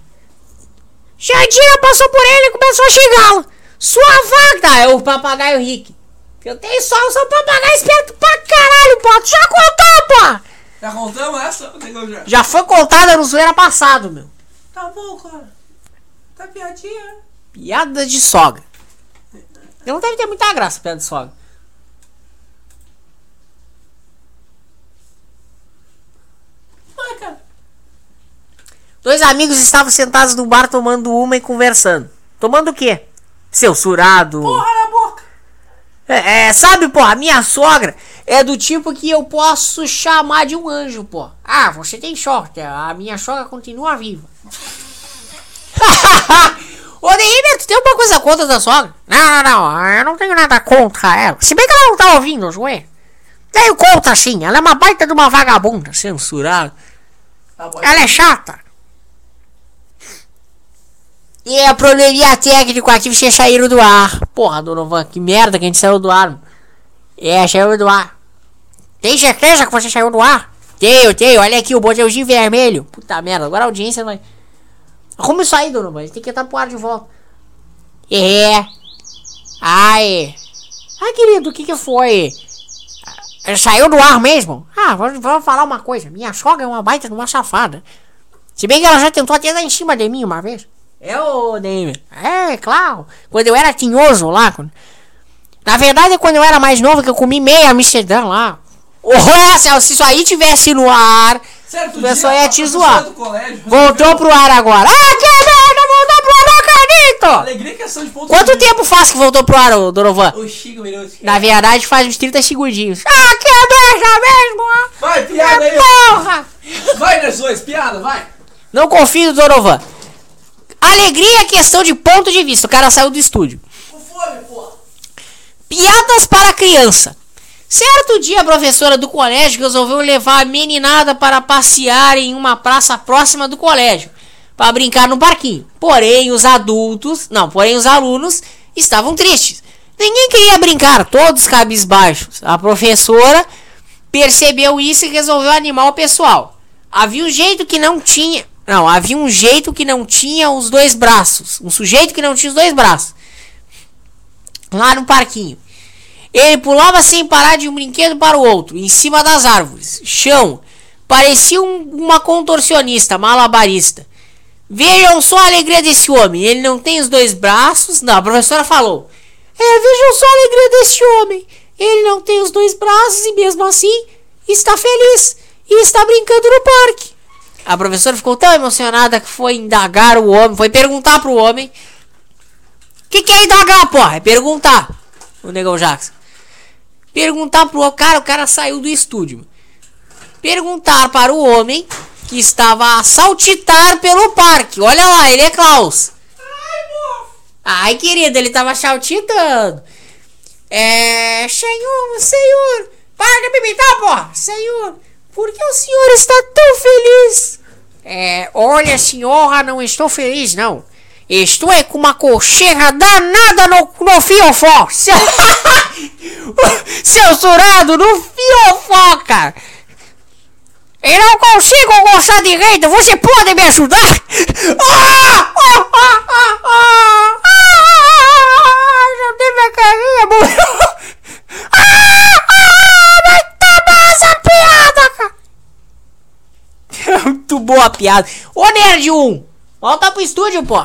A: Jardina passou por ele e começou a xingá-lo. Sua vaca! É o papagaio Rick. Eu tenho só, eu sou um papagaio esperto pra caralho, pô. Tu já contou, pô.
C: Já contamos essa, Jax?
A: Já foi contada no zoeira passado, meu.
C: Tá bom, cara. Tá piadinha, né?
A: Piada de sogra. Não deve ter muita graça, piada de sogra. Dois amigos estavam sentados no bar tomando uma e conversando. Tomando o quê? Seu surado.
C: Porra na boca.
A: É, é, sabe, pô, a minha sogra é do tipo que eu posso chamar de um anjo, pô. Ah, você tem sorte, a minha sogra continua viva. [laughs] Ô, Neymar, tu tem alguma coisa contra da sogra? Não, não, não, eu não tenho nada contra ela. Se bem que ela não tá ouvindo, Joé. Tenho contra sim, ela é uma baita de uma vagabunda, censurada.
C: Tá.
A: Ela é chata. E é probleminha técnico aqui, vocês saíram do ar. Porra, Donovan, que merda que a gente saiu do ar. É, saiu do ar. Tem certeza que você saiu do ar? Tenho, tenho. Olha aqui o botãozinho vermelho. Puta merda, agora a audiência vai. Isso aí, Donovan. Tem que entrar pro ar de volta. É. Ai. Ai, querido, o que que foi? Ah, Saiu do ar mesmo? Ah, vamos falar uma coisa. Minha sogra é uma baita de uma safada. Se bem que ela já tentou até dar em cima de mim uma vez. É, ô, Neymar. É, claro. Quando eu era tinhoso lá. quando- Na verdade, quando eu era mais novo, que eu comi meia Amsterdã lá. Oh, se se isso aí tivesse no ar,
C: Certo
A: O pessoal ia
C: a
A: te zoar.
C: colégio
A: voltou pro ar agora. Ah, que merda, voltou pro ar, não acredito!
C: Alegria e questão de ponto
A: Quanto
C: de
A: tempo faz que voltou pro ar, ô, Dorovan?
C: Ô.
A: Na verdade, faz uns 30 segundinhos. Ah, que merda mesmo! ah.
C: Vai, piada aí.
A: Porra!
C: Vai, Nerzois, piada, vai.
A: Não confio no Dorovan. Alegria é questão de ponto de vista. O cara saiu do estúdio.
C: Fome.
A: Piadas para criança. Certo dia, a professora do colégio resolveu levar a meninada para passear em uma praça próxima do colégio, para brincar no parquinho. Porém, os adultos, não, porém os alunos estavam tristes. Ninguém queria brincar, todos cabisbaixos. A professora percebeu isso e resolveu animar o pessoal. Havia um jeito que não tinha, não, havia um jeito que não tinha os dois braços, um sujeito que não tinha os dois braços. Lá no parquinho. Ele pulava sem parar de um brinquedo para o outro, em cima das árvores, chão. Parecia um- uma contorcionista, malabarista. Vejam só a alegria desse homem. Ele não tem os dois braços. Não, a professora falou. É, vejam só a alegria desse homem. Ele não tem os dois braços e mesmo assim está feliz e está brincando no parque. A professora ficou tão emocionada que foi indagar o homem, foi perguntar pro homem. O que, que é indagar, porra? É perguntar. O negão Jackson. Perguntar pro cara, o cara saiu do estúdio. Perguntar para o homem que estava a saltitar pelo parque. Olha lá, ele é Klaus. Ai, querido, ele tava saltitando. É. Senhor, senhor. Para de me imitar, porra. Senhor, por que o senhor está tão feliz? É. Olha, senhora, não estou feliz, não. Estou é com uma cocheira danada no, no fiofó. Censurado [laughs] no fiofó, cara. Eu não consigo gostar direito. Você pode me ajudar? [laughs] Ah! Ah! Ah! Ah! Ah! Ah! Já tem minha carinha, morreu. [laughs] Ah! Ah! Vai tomar essa piada. Muito boa a piada. Ô, Nerd 1, volta pro estúdio, pô.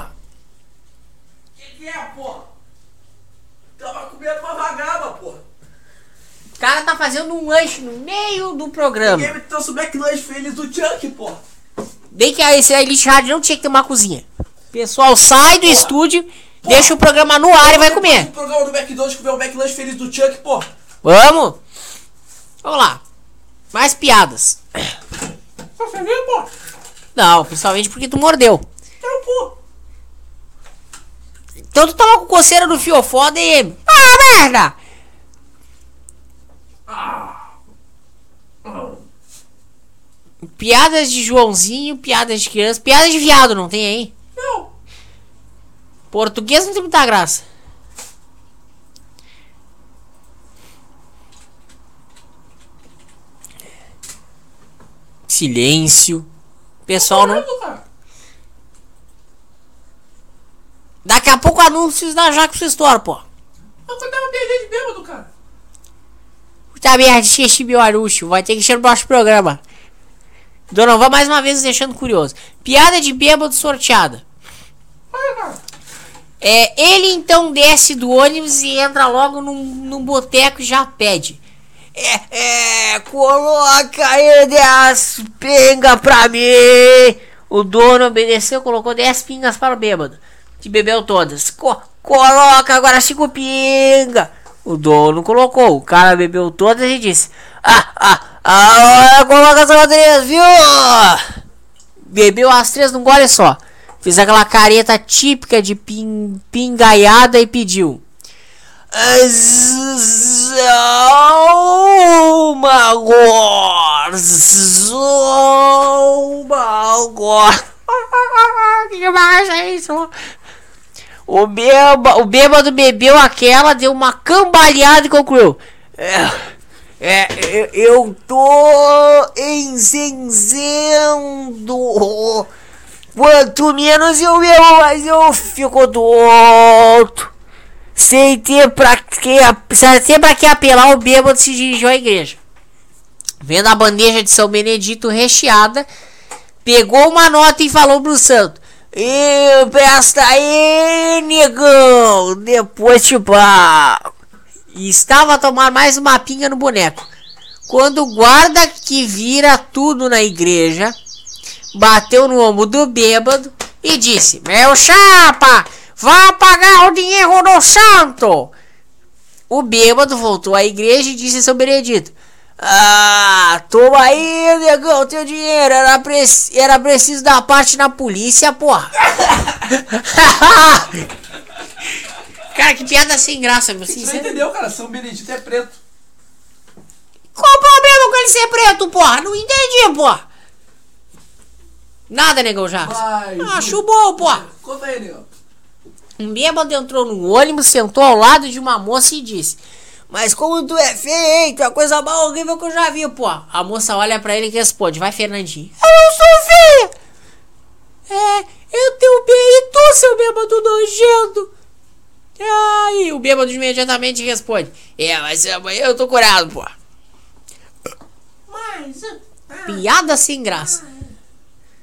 C: Que que é, porra? Tava comendo uma vagaba, porra.
A: O cara tá fazendo um lanche no meio do programa.
C: Ninguém me trouxe o McLanche feliz do Chuck, porra.
A: Bem que esse Elite Rádio não tinha que ter uma cozinha. Pessoal, sai do estúdio, deixa o programa no ar e vai
C: O
A: comer.
C: programa do McDonald's comer o McLanche feliz do Chuck, porra.
A: Vamos? Vamos lá. Mais piadas.
C: Tá feliz, porra?
A: Não, principalmente porque tu mordeu.
C: Então.
A: Então tu tava com coceira no fiofó e... Ah, merda! Piadas de Joãozinho, piadas de criança, piadas de viado, não tem aí?
C: Não.
A: Português não tem muita graça. Silêncio. Pessoal não. Daqui a pouco anúncios da Jacques Store, pô.
C: Eu tava gente bêbado, cara.
A: Puta merda, esqueci meu anúncio. Vai ter que encher no próximo programa. Donovan mais uma vez deixando curioso. Piada de bêbado sorteada. É, ele então desce do ônibus e entra logo num, num boteco e já pede. É, é, coloca aí as pinga pra mim. O dono obedeceu, colocou 10 pingas para o bêbado, que bebeu todas. Co coloca agora 5 pingas. O dono colocou, o cara bebeu todas e disse: Ah, ah, agora coloca só três, viu? Bebeu as três num gole só. Fez aquela careta típica de pin, pingaiada e pediu. Zoma agora! [laughs] Que mais é isso? O, bêba, o bêbado bebeu aquela, deu uma cambaleada e concluiu. É, é, eu, eu tô enzenzendo. Quanto menos eu bebo, mais eu fico tonto. Sem ter pra que, sem ter pra que apelar, o bêbado se dirigiu à igreja. Vendo a bandeja de São Benedito recheada, pegou uma nota e falou pro santo. E presta aí, negão, depois te pago. E estava a tomar mais uma pinga no boneco. Quando o guarda que vira tudo na igreja bateu no ombro do bêbado e disse: Meu chapa, vá pagar o dinheiro do santo. O bêbado voltou à igreja e disse a São Benedito: Ah, toma aí, negão, teu dinheiro. Era, pre era preciso dar parte na polícia, porra. [laughs] cara, que piada sem graça, meu.
C: Você não entendeu, cara? São Benedito é preto.
A: Qual o problema com ele ser preto, porra? Não entendi, porra. Nada, negão já. Acho bom, porra.
C: Conta aí, negão.
A: Um bêbado entrou no ônibus, sentou ao lado de uma moça e disse: Mas como tu é feio, hein? Tu é a coisa mais horrível que eu já vi, pô. A moça olha pra ele e responde: Vai, Fernandinho. Eu não sou feia! É, eu tenho bem e tu, seu bêbado nojento. Aí o bêbado imediatamente responde: É, mas amanhã eu tô curado, pô.
C: Mas.
A: Piada sem graça.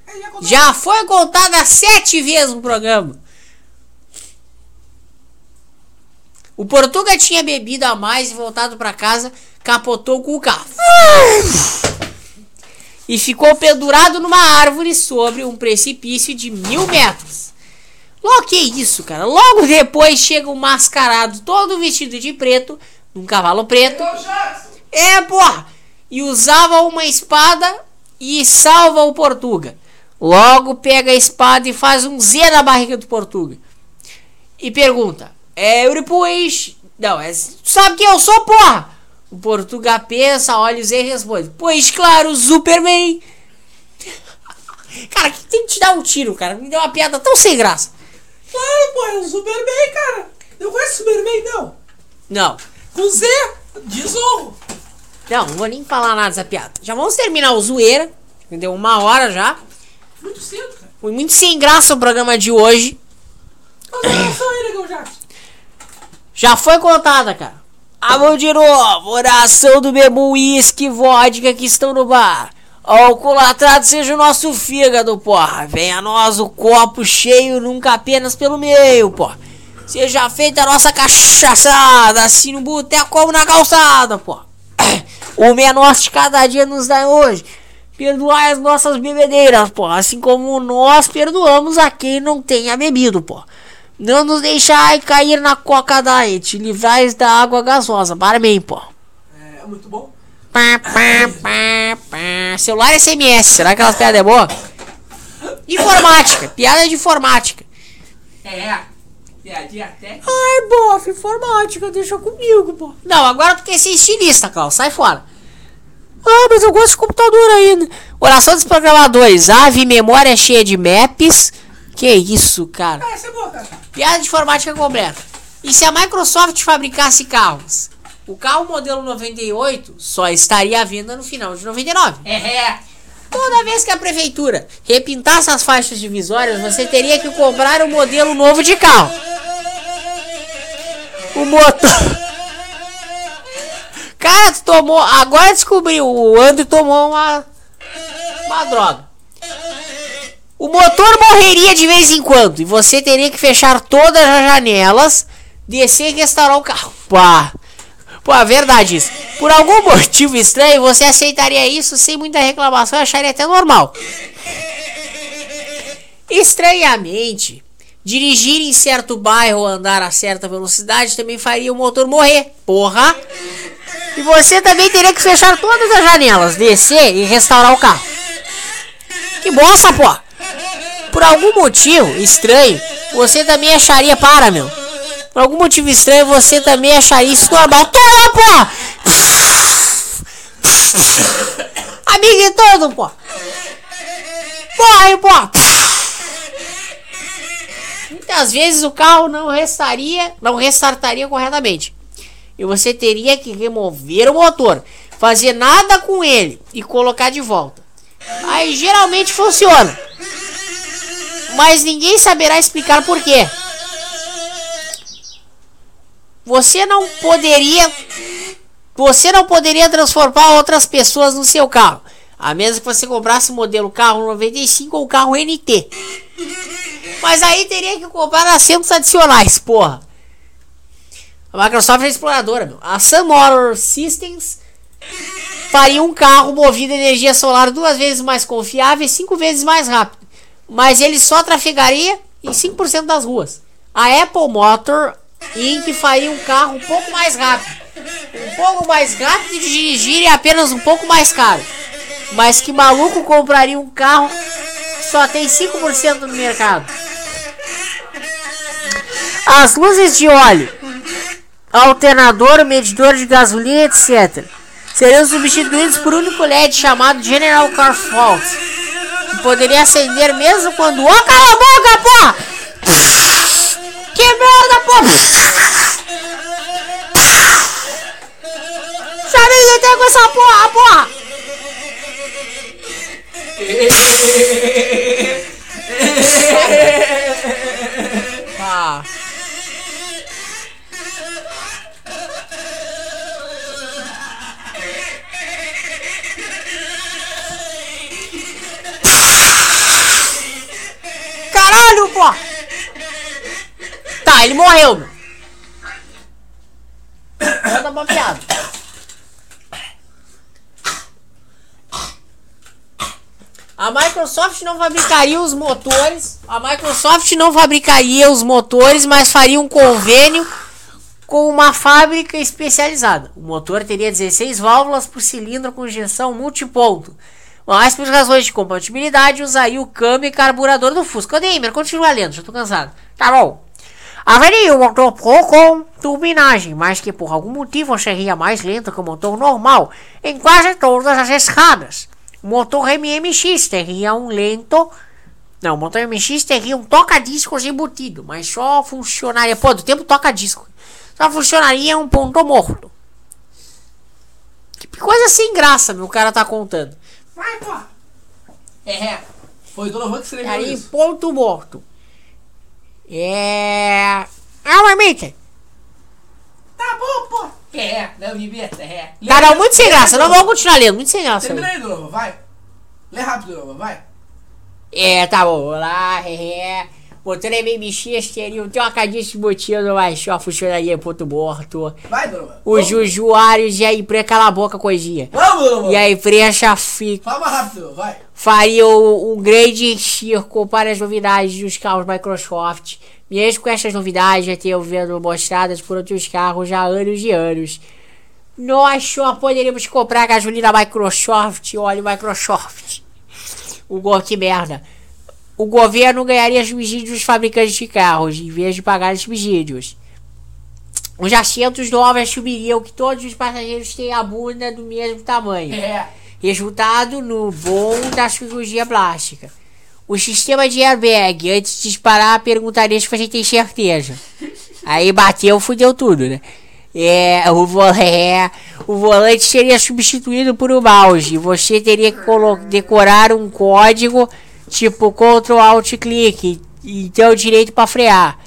C: é. Já
A: foi contada sete vezes no programa. O Portuga tinha bebido a mais e voltado para casa, capotou com o carro. E ficou pendurado numa árvore sobre um precipício de mil metros. Logo que isso, cara. Logo depois chega um mascarado todo vestido de preto, num cavalo preto. É, porra! E usava uma espada e salva o Portuga. Logo pega a espada e faz um Z na barriga do Portuga. E pergunta: É Euripuis? Não, é. Tu sabe quem eu sou, porra? O Portuga pensa, olha o Z e responde: Pois claro, Superman. Cara, que tem que te dar um tiro, cara. Me deu uma piada tão sem graça.
C: Claro, pô, é o Superman, cara. Não conhece o Superman, não.
A: Não,
C: Com Z, desonro.
A: não, não vou nem falar nada dessa piada. Já vamos terminar o zoeira. Deu uma hora já.
C: Muito cedo, cara.
A: Foi muito sem graça o programa de hoje.
C: Faz uma oração aí, Negão Jackson.
A: Já foi contada, cara. Ah, de novo. Oração do bebo uísque e vodka que estão no bar. Alcoolatrado seja o nosso fígado, porra. Venha a nós o copo cheio, nunca apenas pelo meio, porra. Seja feita a nossa cachaçada, assim no boteco como na calçada, porra. O menor de cada dia nos dá hoje. Perdoai as nossas bebedeiras, porra. Assim como nós perdoamos a quem não tenha bebido, porra. Não nos deixai cair na coca diet. Livrais da água gasosa. Barman, pô.
C: É, muito bom.
A: Pá, pá, pá, pá. Celular SMS. Será que aquelas piadas é boa? Informática. Piada de informática.
C: É. Piadinha até.
A: Ai, bof, informática. Deixa comigo, pô. Não, agora tu quer ser estilista, Klaus. Sai fora. Ah, mas eu gosto de computador ainda. Oração dos programadores. Ave memória cheia de maps. Que isso, cara.
C: Ah, essa é boa, cara.
A: Piada de informática completa. E se a Microsoft fabricasse carros? O carro modelo 98 só estaria à venda no final de 99.
C: É.
A: Toda vez que a prefeitura repintasse as faixas divisórias, você teria que comprar um modelo novo de carro. O motor. Cara, tu tomou. Agora descobriu. O André tomou uma. Uma droga. O motor morreria de vez em quando e você teria que fechar todas as janelas, descer e restaurar o carro. [laughs] Pá. Pô, é verdade isso. Por algum [laughs] motivo estranho, você aceitaria isso sem muita reclamação e acharia até normal. estranhamente, dirigir em certo bairro ou andar a certa velocidade também faria o motor morrer. Porra! E você também teria que fechar todas as janelas, descer e restaurar o carro. Que bosta, pô! Por algum motivo estranho, você também acharia para, meu. Por algum motivo estranho, você também acharia isso normal. Toma, pô! Amigo e todo, pô! Corre, pô! Muitas vezes o carro não restaria, não restartaria corretamente. E você teria que remover o motor, fazer nada com ele e colocar de volta. Aí geralmente funciona. Mas ninguém saberá explicar por quê. Você não poderia você não poderia transformar outras pessoas no seu carro, a menos que você comprasse o modelo carro 95 ou carro NT. Mas aí teria que comprar assentos adicionais, porra. A Microsoft é exploradora, meu. A Sun Motor Systems faria um carro movido a energia solar duas vezes mais confiável e cinco vezes mais rápido. Mas ele só trafegaria em 5% das ruas. A Apple Motor Inc. faria um carro um pouco mais rápido um pouco mais rápido de dirigir e apenas um pouco mais caro. Mas que maluco compraria um carro que só tem 5% no mercado? As luzes de óleo, alternador, medidor de gasolina, etc. seriam substituídos por um único LED chamado General Car Fault, poderia acender mesmo quando. Ô, oh, cala a boca, porra! Que merda, porra! Chamei até com essa porra, porra! [laughs] ah. Tá, ele morreu, meu. Uma piada. A Microsoft não fabricaria os motores. A Microsoft não fabricaria os motores, mas faria um convênio com uma fábrica especializada. O motor teria 16 válvulas por cilindro com injeção multiponto. Mas por razões de compatibilidade, usaria o câmbio e carburador do Fusca. Deimer, continua lendo, já tô cansado. Tá bom. Haveria um motor Pro com turbinagem, mas que por algum motivo seria mais lento que o motor normal em quase todas as escadas. O motor MMX teria um lento. Não, o motor MX teria um toca-discos embutido, mas só funcionaria. Pô, do tempo toca-disco. Só funcionaria um ponto morto. Que coisa sem graça, meu cara tá contando.
C: Vai, pô! É, foi o Donovan que escreveu
A: Aí,
C: isso.
A: ponto morto. É. Ah, Marmita!
C: Tá bom, pô! É, não, Vivieta, é.
A: Tá, não, muito sem graça, não vamos continuar lendo, muito sem graça.
C: Termina aí, Donovan, vai. Lê rápido, Donovan, vai.
A: É, tá bom, vamos lá, é. Motor MMX teria um trocadíssimo motivo, mas só funcionaria ponto morto.
C: Vai, Donovan.
A: Os
C: Vamos.
A: usuários e a imprensa, cala a boca, coisinha.
C: Vamos, Donovan.
A: E a imprensa fica,
C: Fala rápido, vai.
A: faria um, grande circo para as novidades dos carros Microsoft. Mesmo com essas novidades já tenham sido mostradas por outros carros já há anos e anos. Nós só poderíamos comprar gasolina Microsoft, óleo Microsoft. O gol, que merda. O governo ganharia subsídios dos fabricantes de carros, em vez de pagar os subsídios. Os assentos novos assumiriam que todos os passageiros têm a bunda do mesmo tamanho.
C: É.
A: Resultado no bom da cirurgia plástica. O sistema de airbag, antes de disparar, perguntaria se você tem certeza. Aí bateu, fudeu tudo, né? É, o, vo é, o volante seria substituído por um mouse. Você teria que decorar um código tipo Ctrl Alt Click e ter o direito para frear.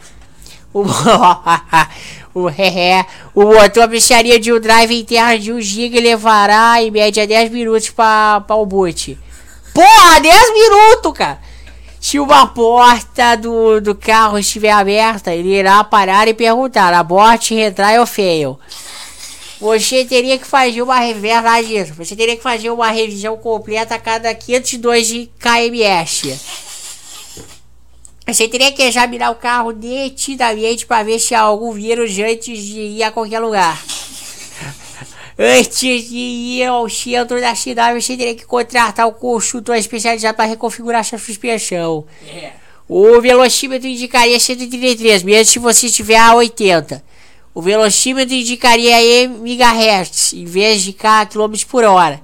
A: O, [laughs] o, é, motor precisaria de um drive interno de 1 GB levará em média 10 minutos para o boot. Porra, 10 minutos, cara! Se uma porta do, do carro estiver aberta, ele irá parar e perguntar: abort, retrai ou fail? Você teria que fazer uma reversa disso. Você teria que fazer uma revisão completa a cada 502 de KMS. Você teria que examinar o carro detidamente para ver se há algum vírus antes de ir a qualquer lugar. Antes de ir ao centro da cidade, você teria que contratar um consultor especializado para reconfigurar sua suspensão.
C: É.
A: O velocímetro indicaria 133, mesmo se você estiver a 80. O velocímetro indicaria MHz em vez de km por hora.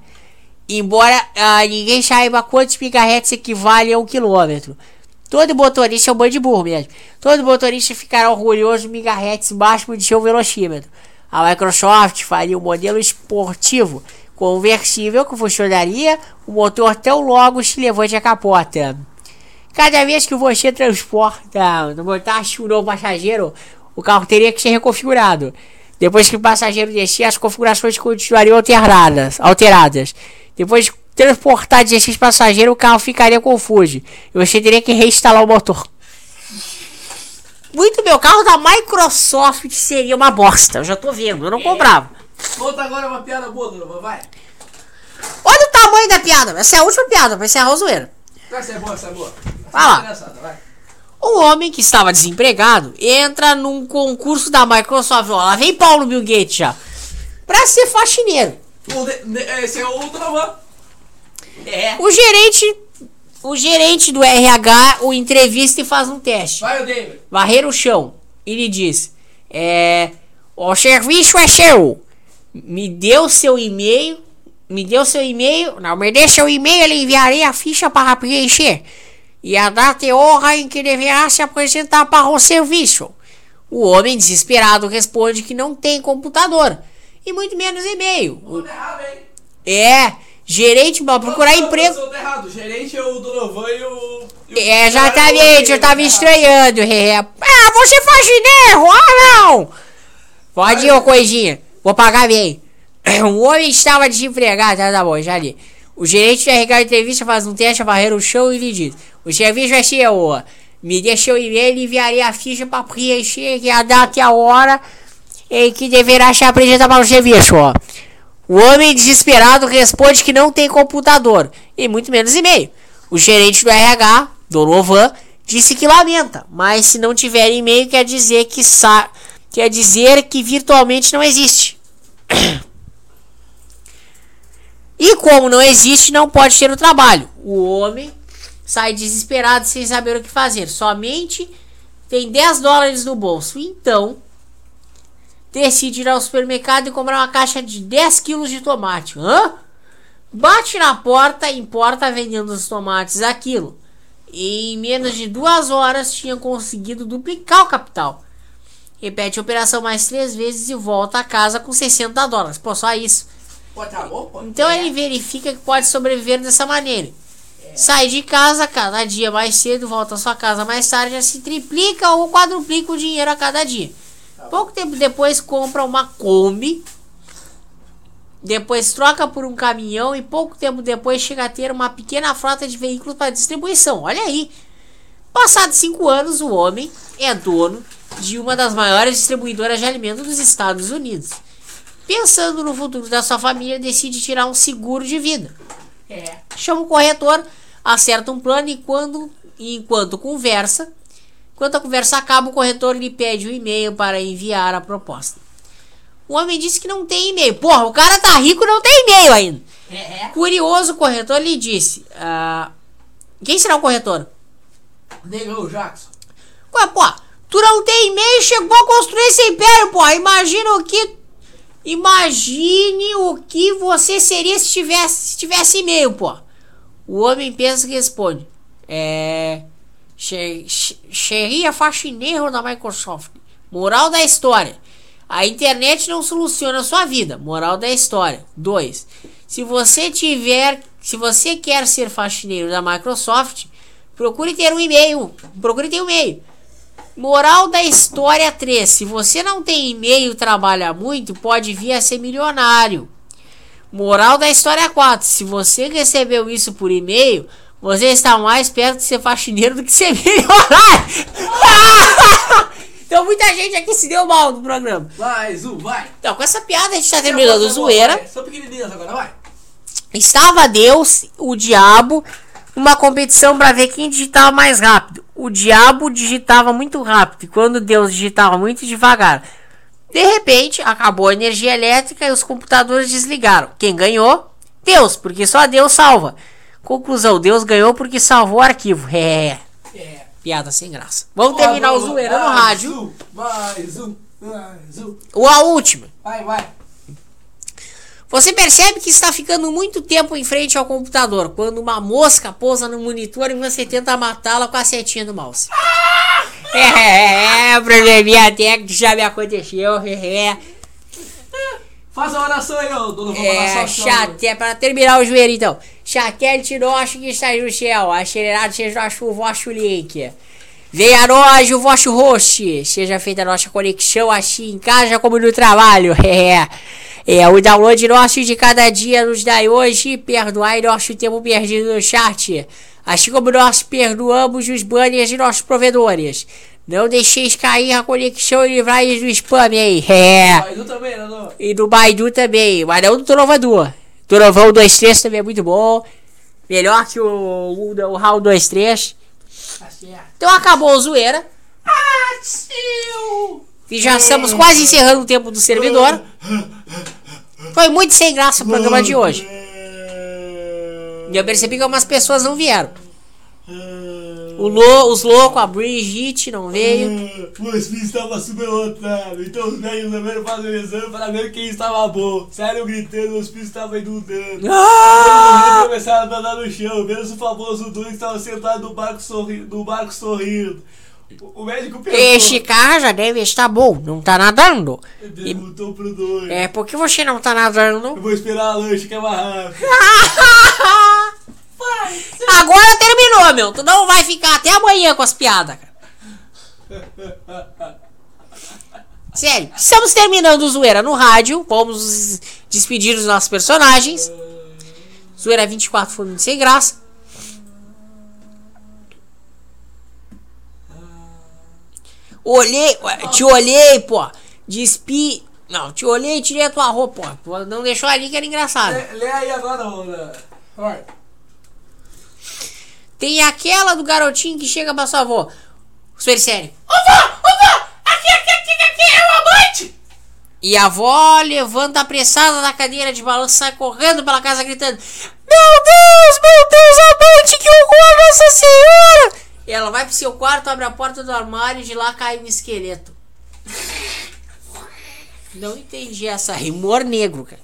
A: Embora ah, ninguém saiba quantos MHz equivale a um quilômetro. Todo motorista é um bando de burro mesmo. Todo motorista ficará orgulhoso do MHz máximo de seu velocímetro. A Microsoft faria um modelo esportivo conversível que funcionaria o motor tão logo se levante a capota. Cada vez que você transporta, botasse um novo passageiro, o carro teria que ser reconfigurado. Depois que o passageiro descer, as configurações continuariam alteradas. alteradas. Depois de transportar 16 passageiros, o carro ficaria confuso. E você teria que reinstalar o motor. Muito meu carro da Microsoft seria uma bosta. Eu já tô vendo, eu não comprava.
C: Conta agora uma piada boa, Donovan, vai.
A: Olha o tamanho da piada. Essa é a última piada pra encerrar a zoeira.
C: Essa é boa, essa é boa.
A: Vai.
C: Essa é engraçada, vai.
A: Um homem que estava desempregado entra num concurso da Microsoft. Ó, lá vem Paulo Bill Gates já. Pra ser faxineiro.
C: O Esse é o Donovan. É.
A: O gerente. O gerente do RH o entrevista e faz um teste.
C: Vai, o David.
A: Varrer o chão. Ele diz: É. O serviço é seu. Me deu seu e-mail. Me deu seu e-mail. Não, me dê seu e-mail, ele enviarei a ficha para preencher. E a data e hora em que deverá se apresentar para o serviço. O homem desesperado responde que não tem computador. E muito menos e-mail.
C: Tudo errado, hein?
A: É. Gerente para procurar
C: Não, não,
A: emprego.
C: Errado. O gerente é o Donovan e o. e o-
A: É,
C: o
A: exatamente, eu tava estranhando. é. Ah, você faz faxineiro? Ah, não! Pode ir, ô coisinha. Vou pagar bem. [clears throat] Um homem estava desempregado. Tá, tá bom, já li. O gerente da RH entrevista faz um teste, varrer o chão e lhe diz: O serviço vai ser o. Me deixa o e-mail e enviarei a ficha para preencher é a data e a hora em que deverá se apresentar para o serviço. ó. O homem desesperado responde que não tem computador e muito menos e-mail. O gerente do RH, Donovan, disse que lamenta, mas se não tiver e-mail quer dizer que sa quer dizer que virtualmente não existe. [coughs] E como não existe, não pode ter o trabalho. O homem sai desesperado sem saber o que fazer. Somente tem 10 dólares no bolso. Então, decide ir ao supermercado e comprar uma caixa de 10 quilos de tomate. Hã? Bate na porta e importa vendendo os tomates aquilo. Em menos de duas horas tinha conseguido duplicar o capital. Repete a operação mais três vezes e volta a casa com 60 dólares. Pô, só isso.
C: Tá bom.
A: Então
C: É.
A: ele verifica que pode sobreviver dessa maneira. Sai de casa cada dia mais cedo, volta à sua casa mais tarde, já se triplica ou quadruplica o dinheiro a cada dia. Pouco tempo depois compra uma Kombi, depois troca por um caminhão e pouco tempo depois chega a ter uma pequena frota de veículos para distribuição. Olha aí. Passados cinco anos, o homem é dono de uma das maiores distribuidoras de alimentos dos Estados Unidos. Pensando no futuro da sua família, decide tirar um seguro de vida.
C: É.
A: Chama o corretor, acerta um plano e quando, enquanto conversa, enquanto a conversa acaba, o corretor lhe pede um e-mail para enviar a proposta. O homem disse que não tem e-mail. Porra, o cara tá rico e não tem e-mail ainda.
C: É.
A: Curioso, o corretor lhe disse. ah, quem será o corretor?
C: Negão, Jackson.
A: Ué, pô, tu não tem e-mail e chegou a construir esse império, pô. Imagina o que. Imagine o que você seria se tivesse, se tivesse e-mail, pô. O homem pensa e responde. É. che- Seria faxineiro da Microsoft. Moral da história. A internet não soluciona a sua vida. Moral da história. 2. Se você tiver. Se você quer ser faxineiro da Microsoft, procure ter um e-mail. Procure ter um e-mail. Moral da história 3. Se você não tem e-mail e trabalha muito, pode vir a ser milionário. Moral da história 4. Se você recebeu isso por e-mail, você está mais perto de ser faxineiro do que ser [laughs] milionário. então muita gente aqui se deu mal no programa.
C: Mais um, vai.
A: Então, com essa piada a gente está terminando zoeira.
C: Pequenininhas agora, vai.
A: Estava Deus, o diabo, numa competição para ver quem digitava mais rápido. O diabo digitava muito rápido e quando Deus digitava muito devagar. De repente, acabou a energia elétrica e os computadores desligaram. Quem ganhou? Deus, porque só Deus salva. Conclusão: Deus ganhou porque salvou o arquivo. É.
C: É.
A: Piada sem graça. Vamos terminar o zoeira no
C: Mais
A: rádio.
C: um, mais um, mais um.
A: Ou a última.
C: Vai, vai.
A: Você percebe que está ficando muito tempo em frente ao computador quando uma mosca pousa no monitor e você tenta matá-la com a setinha do mouse. É, é, probleminha técnico já me aconteceu. É, é,
C: Faz a oração aí, ô Dono
A: é chate, é para terminar o joelho então. Satélite nosso que está no céu, acelerado seja nosso vosso link. Venha a nós o vosso host, seja feita a nossa conexão assim em casa como no trabalho. [laughs] É, é o download nosso de cada dia nos dá hoje, perdoai nosso tempo perdido no chat. Assim como nós perdoamos os banners de nossos provedores. Não deixeis cair a conexão e livrai do spam aí. [laughs] É.
C: Vai, tu também, né?
A: E do Baidu também, mas não do Trovador. Trovão 23 também é muito bom. Melhor que o, o, o Raul 23.
C: Tá certo.
A: Então acabou a zoeira.
C: Atiu!
A: E já estamos quase encerrando o tempo do servidor. Foi muito sem graça o programa de hoje. E eu percebi que algumas pessoas não vieram. O lo, os loucos, a Brigitte não veio.
E: O espírito estava superlotado, então os médicos também fazer o exame para ver quem estava bom. Saíram gritando, o espírito estava inundando.
A: Ah!
E: Eles começaram a andar no chão, menos o famoso que estava sentado no barco, sorri no barco sorrindo. O, o médico perguntou.
A: Este cara já deve estar bom, não tá nadando.
E: Ele perguntou pro doido.
A: É, por que você não tá nadando?
E: Eu vou esperar a lanche que é mais rápido. [laughs]
A: Agora terminou, meu. Tu não vai ficar até amanhã com as piadas, cara. [laughs] Sério, estamos terminando o Zoeira no rádio. Vamos despedir dos nossos personagens. Zoeira 24 foi muito sem graça. Olhei, te olhei, pô. Despi. Não, te olhei e tirei a tua roupa, pô. Não deixou ali que era engraçado.
E: Lê, lê aí agora, Rona.
C: Vai.
A: Tem aquela do garotinho que chega pra sua avó. Super sério.
C: Ô, vó! Ô, vó! Aqui, aqui, aqui, aqui é o amante!
A: E a avó levanta apressada da cadeira de balanço, sai correndo pela casa gritando: Meu Deus, meu Deus, amante, que horror, Nossa Senhora! E ela vai pro seu quarto, abre a porta do armário e de lá cai um esqueleto. Não entendi essa. Humor negro, cara.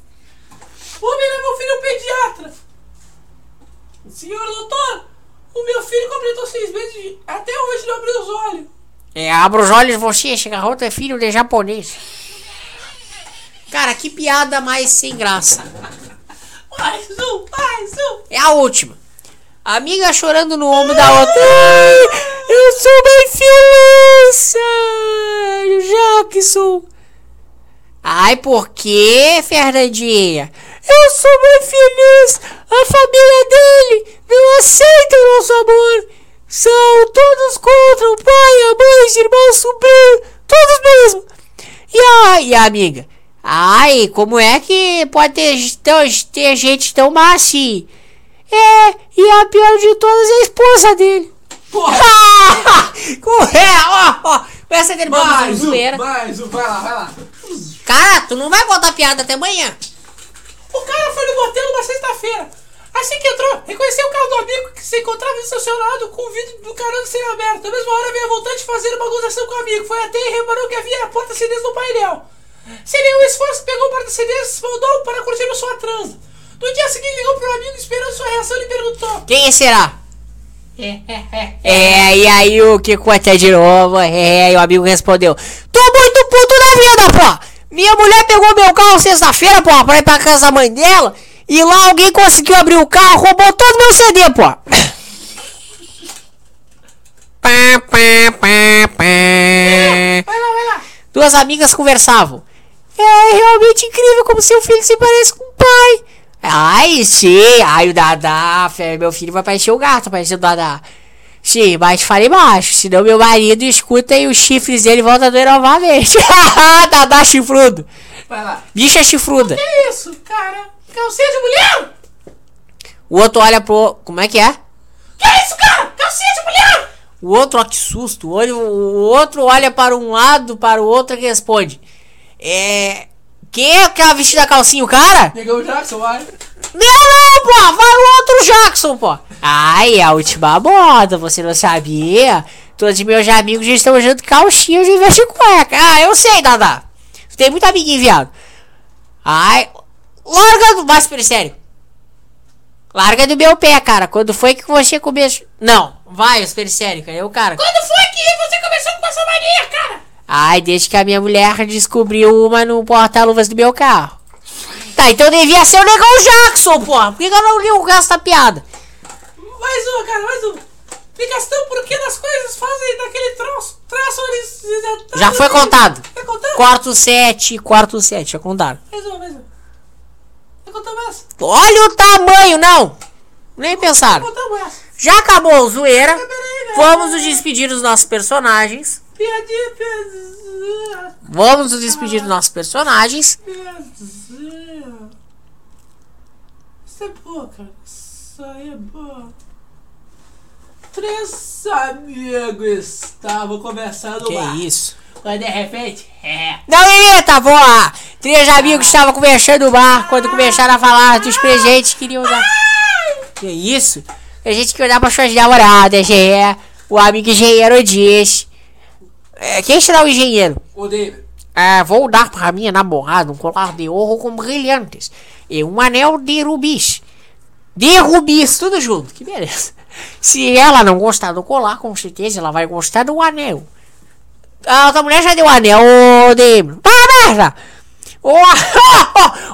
C: Ô, leva meu filho ao pediatra! Senhor doutor, o meu filho completou seis meses até hoje não abriu os olhos.
A: É, abra os olhos você, Shigaroto é filho de japonês. Cara, que piada mais sem graça.
C: Mais um, mais um!
A: É a última. Amiga chorando no ombro da outra. Ai, eu sou bem feliz, Jackson. Ai, por que, Fernandinha? Eu sou bem feliz. A família dele não aceita o nosso amor. São todos contra o pai, a mãe, os irmãos, sobrinho, todos mesmo. E a, e a amiga? Ai, como é que pode ter, tão- ter gente tão má assim? É, e a pior de todas é a esposa dele.
C: Porra! [laughs]
A: Corre, ó, ó. Essa é
C: Mais um, mais um, vai lá, vai lá.
A: Cara, tu não vai contar piada até amanhã.
C: O cara foi no motel numa sexta-feira. Assim que entrou, reconheceu o carro do amigo que se encontrava estacionado com o vidro do carro sendo aberto. Na mesma hora veio a vontade de fazer uma acusação com o amigo. Foi até e reparou que havia a porta-CDs no painel. Sem nenhum esforço, pegou o porta-CDs e mandou para curtir a sua transa. No dia seguinte, ligou pro amigo esperando sua reação e perguntou:
A: Quem será? É, e aí o que conta de novo? É, e o amigo respondeu: Tô muito puto da vida, pô! Minha mulher pegou meu carro sexta-feira, pô, pra ir pra casa da mãe dela. E lá alguém conseguiu abrir o carro, roubou todo meu CD, pô. [laughs] Pá, pá, pá, pá.
C: Vai lá, vai lá.
A: Duas amigas conversavam. É realmente incrível como seu filho se parece com o pai. Ai, sim. Ai, o Dadá. fé, Meu filho vai parecer o gato, parecer o Dadá. Sim, mas fale baixo, senão meu marido escuta e os chifres dele voltam a doer novamente. [laughs] Dadá chifrudo.
C: Vai lá.
A: Bicha chifruda.
C: Que isso, cara? Calcinha de mulher?
A: O outro olha pro. Como é que é?
C: Que isso, cara? Calcinha de mulher?
A: O outro, ó, que susto. O, olho, o outro olha para um lado, para o outro e responde. É. Quem é aquela vestida calcinha, o cara?
C: Negão Jackson, vai.
A: Não, não, pô, vai o outro Jackson, pô. Ai, a última moda, você não sabia? Todos meus amigos já estão usando vez de cueca. Ah, eu sei, Dada. Tem muito amiguinho, viado. Ai, larga do... Mas, super sério. Larga do meu pé, cara. Quando foi que você começou... Não, vai, super sério, cara. Eu, cara...
C: Quando foi que você começou com essa mania, cara?
A: Ai, desde que a minha mulher descobriu uma no porta-luvas do meu carro. Tá, então devia ser o Negão Jackson, porra. Por que que eu não li o resto da piada?
C: Mais uma, cara, mais uma. Explicação por que as coisas fazem daquele troço. Traço eles.
A: Já foi contado.
C: Já?
A: Quarto 7, quarto 7, já contaram.
C: Mais uma, mais uma. Já contamos essa?
A: Olha o tamanho, não! Nem pensaram.
C: Contamos essa.
A: Já acabou a zoeira. Vamos nos despedir dos nossos personagens. Vamos nos despedir dos nossos personagens.
C: Isso é cara. Isso aí é boa. Três amigos estavam conversando
A: Que
C: lá.
A: isso?
C: Mas de repente, é.
A: Não imita, boa! Três amigos estavam conversando no bar quando começaram a falar dos presentes que queriam dar. Que isso? A gente queria dar para suas namoradas, é. O amigo engenheiro diz. É, quem será o engenheiro?
C: Ô, David.
A: É, vou dar para minha namorada um colar de ouro com brilhantes e um anel de rubis. De rubis, tudo junto, que beleza. Se ela não gostar do colar, com certeza ela vai gostar do anel. A outra mulher já deu o anel, ô Demi. Tá, merda! O,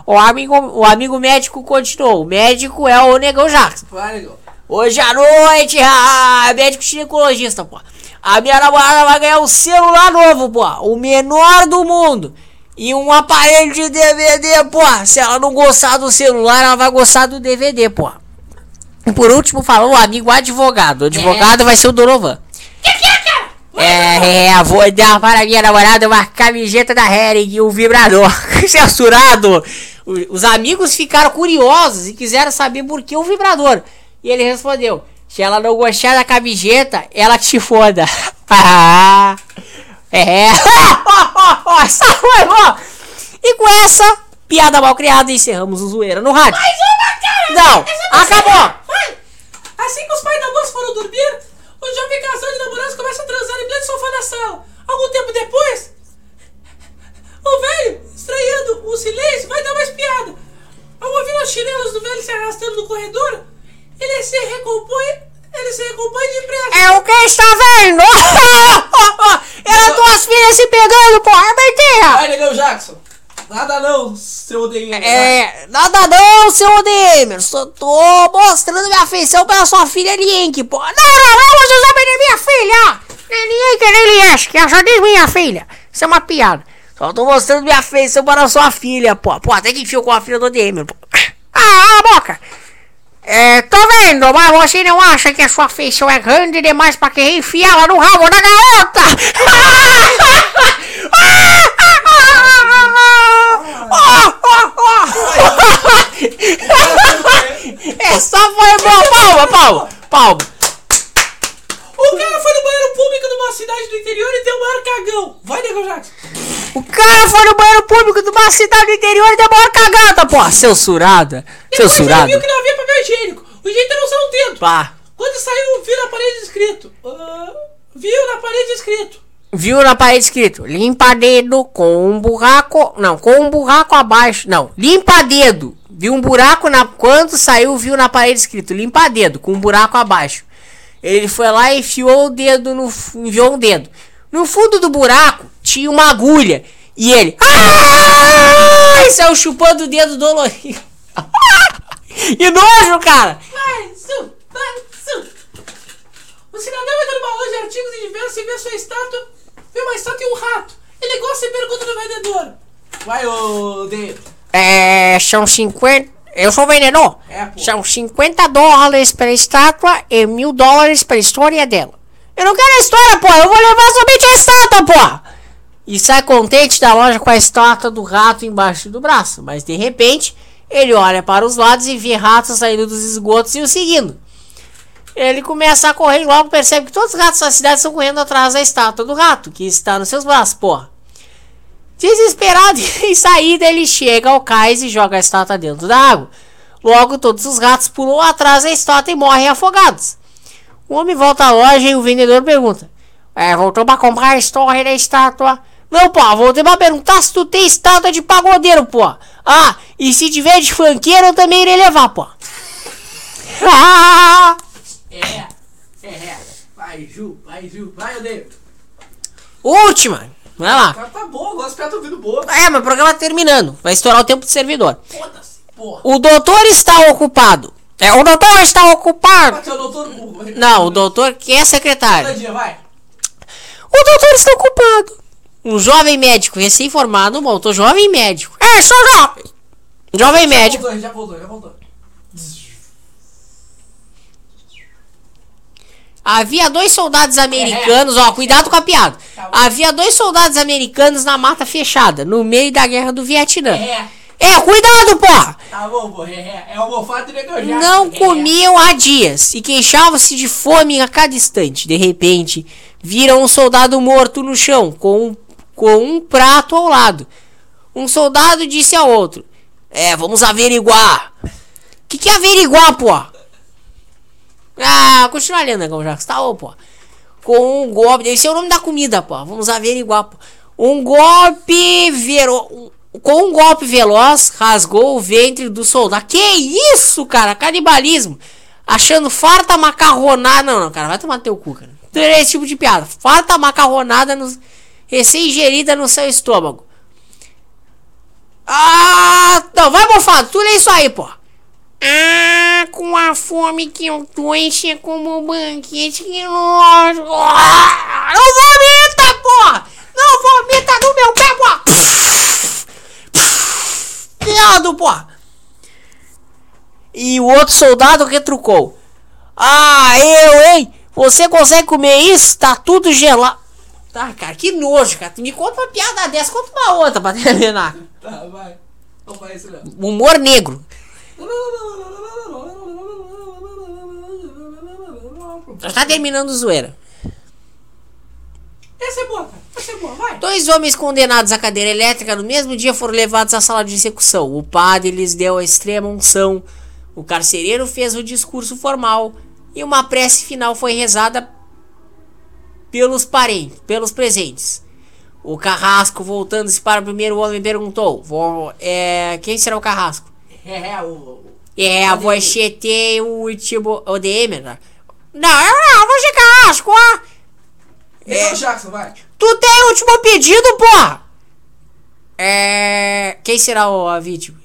A: [laughs] o, amigo, o amigo médico continuou. O médico é o Negão Jackson.
C: Vai, legal.
A: Hoje à noite, ah, médico ginecologista, pô. A minha namorada vai ganhar um celular novo, pô. O menor do mundo. E um aparelho de DVD, pô. Se ela não gostar do celular, ela vai gostar do DVD, pô. E por último, falou o amigo advogado. O advogado vai ser o Donovan. É, é, vou dar para minha namorada uma camiseta da Hering e um vibrador. [laughs] Censurado! O- Os amigos ficaram curiosos e quiseram saber por que o vibrador. E ele respondeu: Se ela não gostar da camiseta, ela te foda. [laughs] Ah, é. [laughs] E com essa piada mal criada, encerramos o zoeira no rádio.
C: Mais uma, cara!
A: Não,
C: Essa não
A: acabou.
C: Vai! Assim que os pais da moça foram dormir, o jovem casal de namorados começa a transar em pleno sofá da sala. Algum tempo depois, o velho, estranhando o silêncio, vai dar uma espiada. Ao ouvir os chinelos do velho se arrastando no corredor, ele se recompõe, ele se recompõe depressa.
A: É o que está vendo? [laughs] Eram duas filhas se pegando, porra, é mentira!
C: Vai, negão Jackson. Nada não, seu odeio.
A: É, nada não, seu Odemer. Só tô mostrando minha afeição pela sua filha Link, pô. Não, não, não, você sabe nem minha filha. Nem Link, nem Liesk, que só diz minha filha. Isso é uma piada. Só tô mostrando minha afeição para a sua filha, pô. Pô, até que enfio com a filha do Odemer, pô. Ah, a boca. É, tô vendo, mas você não acha que a sua afeição é grande demais pra querer enfiá-la no rabo da garota? Essa foi boa, palma, palma, palma.
C: O cara foi no banheiro público de uma cidade do interior e deu o maior cagão. Vai, negão Jackson.
A: O cara foi no banheiro público de uma cidade do interior e deu uma cagada, pô. Censurada,
C: Depois ele
A: censurada.
C: viu que não havia papel higiênico. O jeito era usar o dedo.
A: Pá.
C: Quando saiu, viu na parede escrito. ah, viu na parede escrito.
A: Viu na parede escrito: limpa dedo com um buraco. Não, com um buraco abaixo. Não, limpa dedo. Viu um buraco na. Quando saiu, viu na parede escrito: limpa dedo com um buraco abaixo. Ele foi lá e enfiou o dedo no. enviou um dedo. No fundo do buraco tinha uma agulha. E ele. Ah! Saiu chupando o dedo dolorido. [laughs] que nojo, cara!
C: Mais um, mais um. O cidadão entra numa loja de artigos de diversos e vê sua estátua. Vê uma estátua e um rato. Ele gosta e pergunta no vendedor. Vai, ô David.
A: É. São 50. Eu sou vendedor.
C: É, pô.
A: São 50 dólares pela estátua e mil dólares pela história dela. Eu não quero a história, pô. Eu vou levar somente a estátua, pô. E sai contente da loja com a estátua do rato embaixo do braço. Mas de repente, ele olha para os lados e vê ratos saindo dos esgotos e o seguindo. Ele começa a correr e logo percebe que todos os gatos da cidade estão correndo atrás da estátua do rato, que está nos seus braços, porra. Desesperado [laughs] em saída, ele chega ao cais e joga a estátua dentro da água. Logo, todos os gatos pulam atrás da estátua e morrem afogados. O homem volta à loja e o vendedor pergunta: É, voltou pra comprar a história da estátua? Não, pô, voltei pra perguntar se tu tem estátua de pagodeiro, pô. Ah, e se tiver de funkeiro, eu também irei levar, pô. Ah!
C: É, é. Vai, Ju, vai, Ju. Vai, odeio.
A: Última! Vai lá.
C: Tá, tá bom, gosto de ficar ouvindo boa.
A: É, mas o programa tá terminando. Vai estourar o tempo do servidor.
C: Foda-se, porra.
A: O doutor está ocupado. É, o doutor está ocupado.
C: Bateu o doutor.
A: Não, o doutor que é secretário.
C: Dia, vai.
A: O doutor está ocupado. Um jovem médico recém-formado voltou jovem médico. É, sou jovem. Jovem médico.
C: Voltou, já voltou, já voltou.
A: Havia dois soldados americanos, ó, cuidado com a piada. [laughs] Havia dois soldados americanos na mata fechada, no meio da guerra do Vietnã.
C: É,
A: É, cuidado, porra!
C: tá bom, porra. É, é. É o mofado e negão já.
A: Não
C: É.
A: comiam há dias e queixavam-se de fome a cada instante. De repente, viram um soldado morto no chão, com um, com um prato ao lado. Um soldado disse ao outro: É, vamos averiguar. Que que é averiguar, pô? Ah, continua lendo, negão, já que tá, ô, pô. Com um golpe, esse é o nome da comida, pô. Vamos averiguar, pô. Um golpe vero... um- Com um golpe veloz, rasgou o ventre do soldado. Que isso, cara? Canibalismo. Achando farta macarronada. Não, não, cara, vai tomar teu cu, cara. É esse tipo de piada. Farta macarronada no... recém-ingerida no seu estômago. Ah, não, vai mofado, tu lê isso aí, pô. Ah, com a fome que eu tô, encher como um banquete que nojo. Ah, não vomita, porra! Não vomita no meu pé, porra! Piado, porra! E o outro soldado retrucou. Ah, eu, hein? Você consegue comer isso? Tá tudo gelado. Tá, cara, que nojo, cara. Me conta uma piada dessa, conta uma outra pra terminar.
C: Tá, vai. Não faz isso, não.
A: Humor negro. Já tá terminando zoeira.
C: Essa é boa, cara. Essa é boa, vai.
A: Dois homens condenados à cadeira elétrica no mesmo dia foram levados à sala de execução. O padre lhes deu a extrema unção. O carcereiro fez o discurso formal e uma prece final foi rezada pelos parentes, pelos presentes. O carrasco, voltando-se para o primeiro homem, perguntou: "Vo- é, Quem será o carrasco?
C: É, [laughs] é, o.
A: É, você tem o último. O DM, né? Não, eu não, você carrasco, ó.
C: É o Jackson, vai.
A: Tu tem o último pedido, porra! É. Quem será o, a vítima?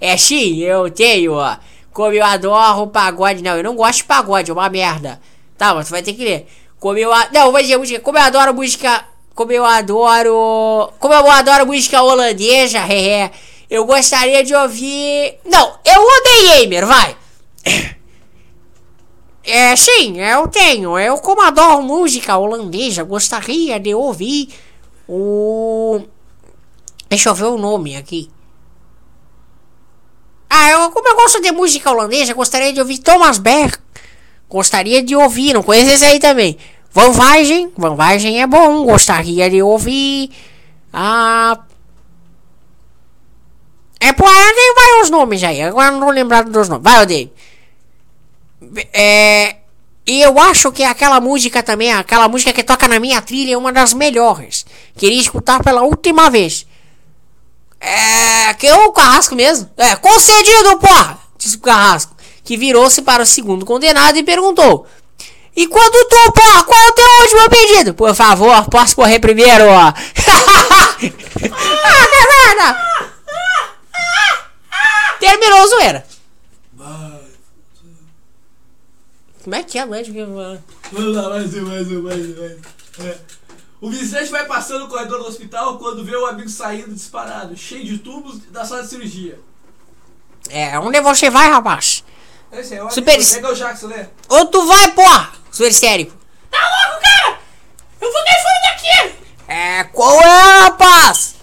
A: É sim, eu tenho, ó. Como eu adoro pagode. Não, eu não gosto de pagode, é uma merda. Tá, mas tu vai ter que ler. Como eu. a- Não, vou dizer música. Como eu adoro música. Como eu adoro. Como eu adoro música holandesa, é. Eu gostaria de ouvir. Não, eu odeio Eimer, vai! É, sim, eu tenho. Eu, como adoro música holandesa, gostaria de ouvir o. Deixa eu ver o nome aqui. Ah, eu, como eu gosto de música holandesa, gostaria de ouvir Thomas Berg. Gostaria de ouvir, não conheço esse aí também. Van Vargen, Van Vargen é bom, gostaria de ouvir. Ah. É, pô, tem vários nomes aí, agora não tô lembrado dos nomes. Vai, Odeio. É, e eu acho que aquela música também, aquela música que toca na minha trilha é uma das melhores. Queria escutar pela última vez. É. Que é o Carrasco mesmo? É, concedido, porra! Disse o Carrasco. Que virou-se para o segundo condenado e perguntou: E quando tu, porra, qual é o teu último pedido? Por favor, posso correr primeiro, ó. [laughs] ah, que merda! Terminou a zoeira. Como é que é, Led?
E: Vamos lá, mais um, mais um, mais um, mais um. É. O Vicente vai passando no corredor do hospital quando vê o amigo saindo disparado, cheio de tubos da sala de cirurgia.
A: É, onde você vai, rapaz?
C: Esse é o
A: Super-.
C: Pega o Jackson, né?
A: Ou tu vai, porra! Super histérico.
C: Tá louco, cara? Eu vou cair fora daqui!
A: É, qual é, rapaz?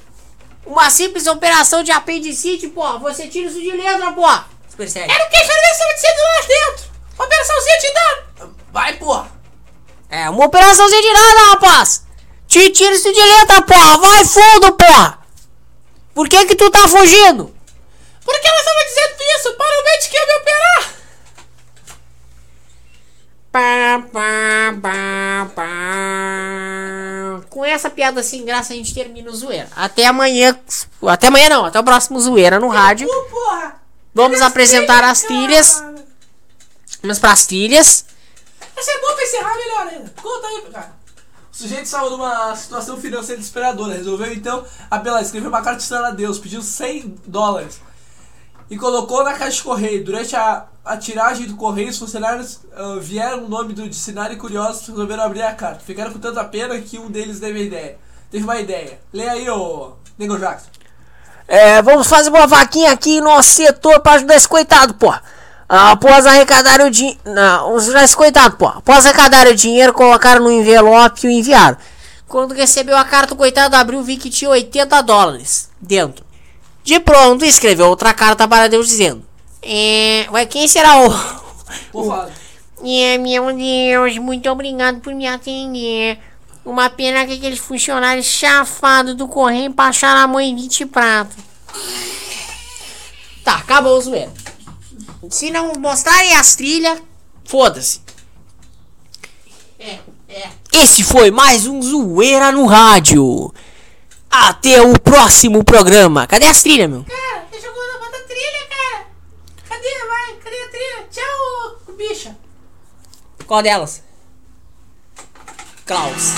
A: Uma simples operação de apendicite, porra. Você tira isso de letra, porra. Super sério.
C: Eu não quero saber dessa de lá dentro! Operaçãozinha de dano. Vai, porra.
A: É uma operaçãozinha de nada, rapaz! Te tira isso de letra, porra! Vai fundo, porra! Por que que tu tá fugindo?
C: Por que ela estava dizendo isso? Para o médico que ia me operar.
A: Pá, pá, pá, pá. Com essa piada sem graça a gente termina o zoeira. Até amanhã. Até amanhã não, até o próximo zoeira no rádio. Vamos apresentar as trilhas. Vamos pras trilhas.
C: Essa é boa pra encerrar melhor ainda. Conta aí, cara.
E: O sujeito saiu de uma situação financeira desesperadora. Resolveu então apelar, escreveu uma carta estranha a Deus, pediu 100 dólares e colocou na caixa de correio. Durante a, a tiragem do correio, os funcionários ah, vieram no nome do dicionário e curiosos resolveram abrir a carta. Ficaram com tanta pena que um deles teve a ideia. Teve uma ideia. Lê aí, ô Nego Jackson.
A: É, vamos fazer uma vaquinha aqui no nosso setor pra ajudar esse coitado, pô. Após arrecadar o dinheiro. Esse coitado, pô. Após arrecadar o dinheiro, colocaram no envelope e o enviaram. Quando recebeu a carta, o coitado abriu e viu que tinha 80 dólares dentro. De pronto, escreveu outra carta para Deus dizendo: É. Vai, quem será o. [laughs]
E: Favor.
A: É, meu Deus, muito obrigado por me atender. Uma pena que aqueles funcionários chafados do correio passaram a mão em 20 pratos. Tá, acabou o zoeiro. Se não mostrarem as trilhas, foda-se.
C: É, é.
A: Esse foi mais um Zoeira no Rádio. Até o próximo programa. Cadê as trilhas, meu?
C: Cara, deixa eu botar a trilha, cara. Cadê? Vai, cadê a trilha? Tchau, bicha.
A: Qual delas? Klaus.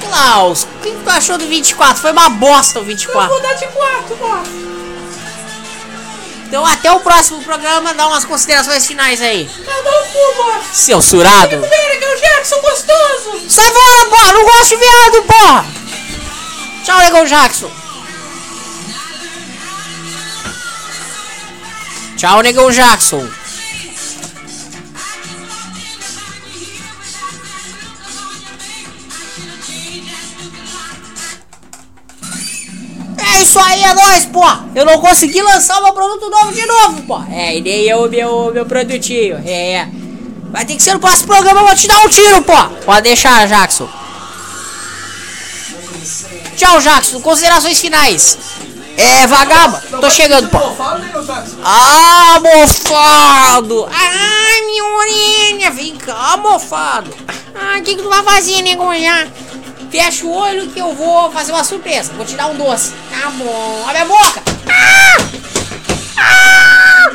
A: Klaus, o que tu achou do 24? Foi uma bosta o
C: Eu
A: 24.
C: vou dar de quatro, bosta.
A: Então até o próximo programa, dá umas considerações finais aí.
C: Cada um cu, bosta.
A: Seu surado.
C: Primeiro que é o Jackson gostoso.
A: Sai fora, porra! Não gosto de viado, porra! Tchau, Negão Jackson. Tchau, Negão Jackson. É isso aí, é nóis, pô! Eu não consegui lançar o meu produto novo de novo, pô! É, e nem eu, meu, meu produtinho. É. Vai ter que ser no próximo programa, eu vou te dar um tiro, pô! Pode deixar, Jackson. Tchau, Jackson. Considerações finais. É, vagaba. Tô chegando, pô. Ah, mofado! Ai, minha orelha! Vem cá, mofado! Ah, o que, que tu vai fazer, nego já? Fecha o olho que eu vou fazer uma surpresa. Vou te dar um doce. Tá bom. Abre a boca! Ah! Ah!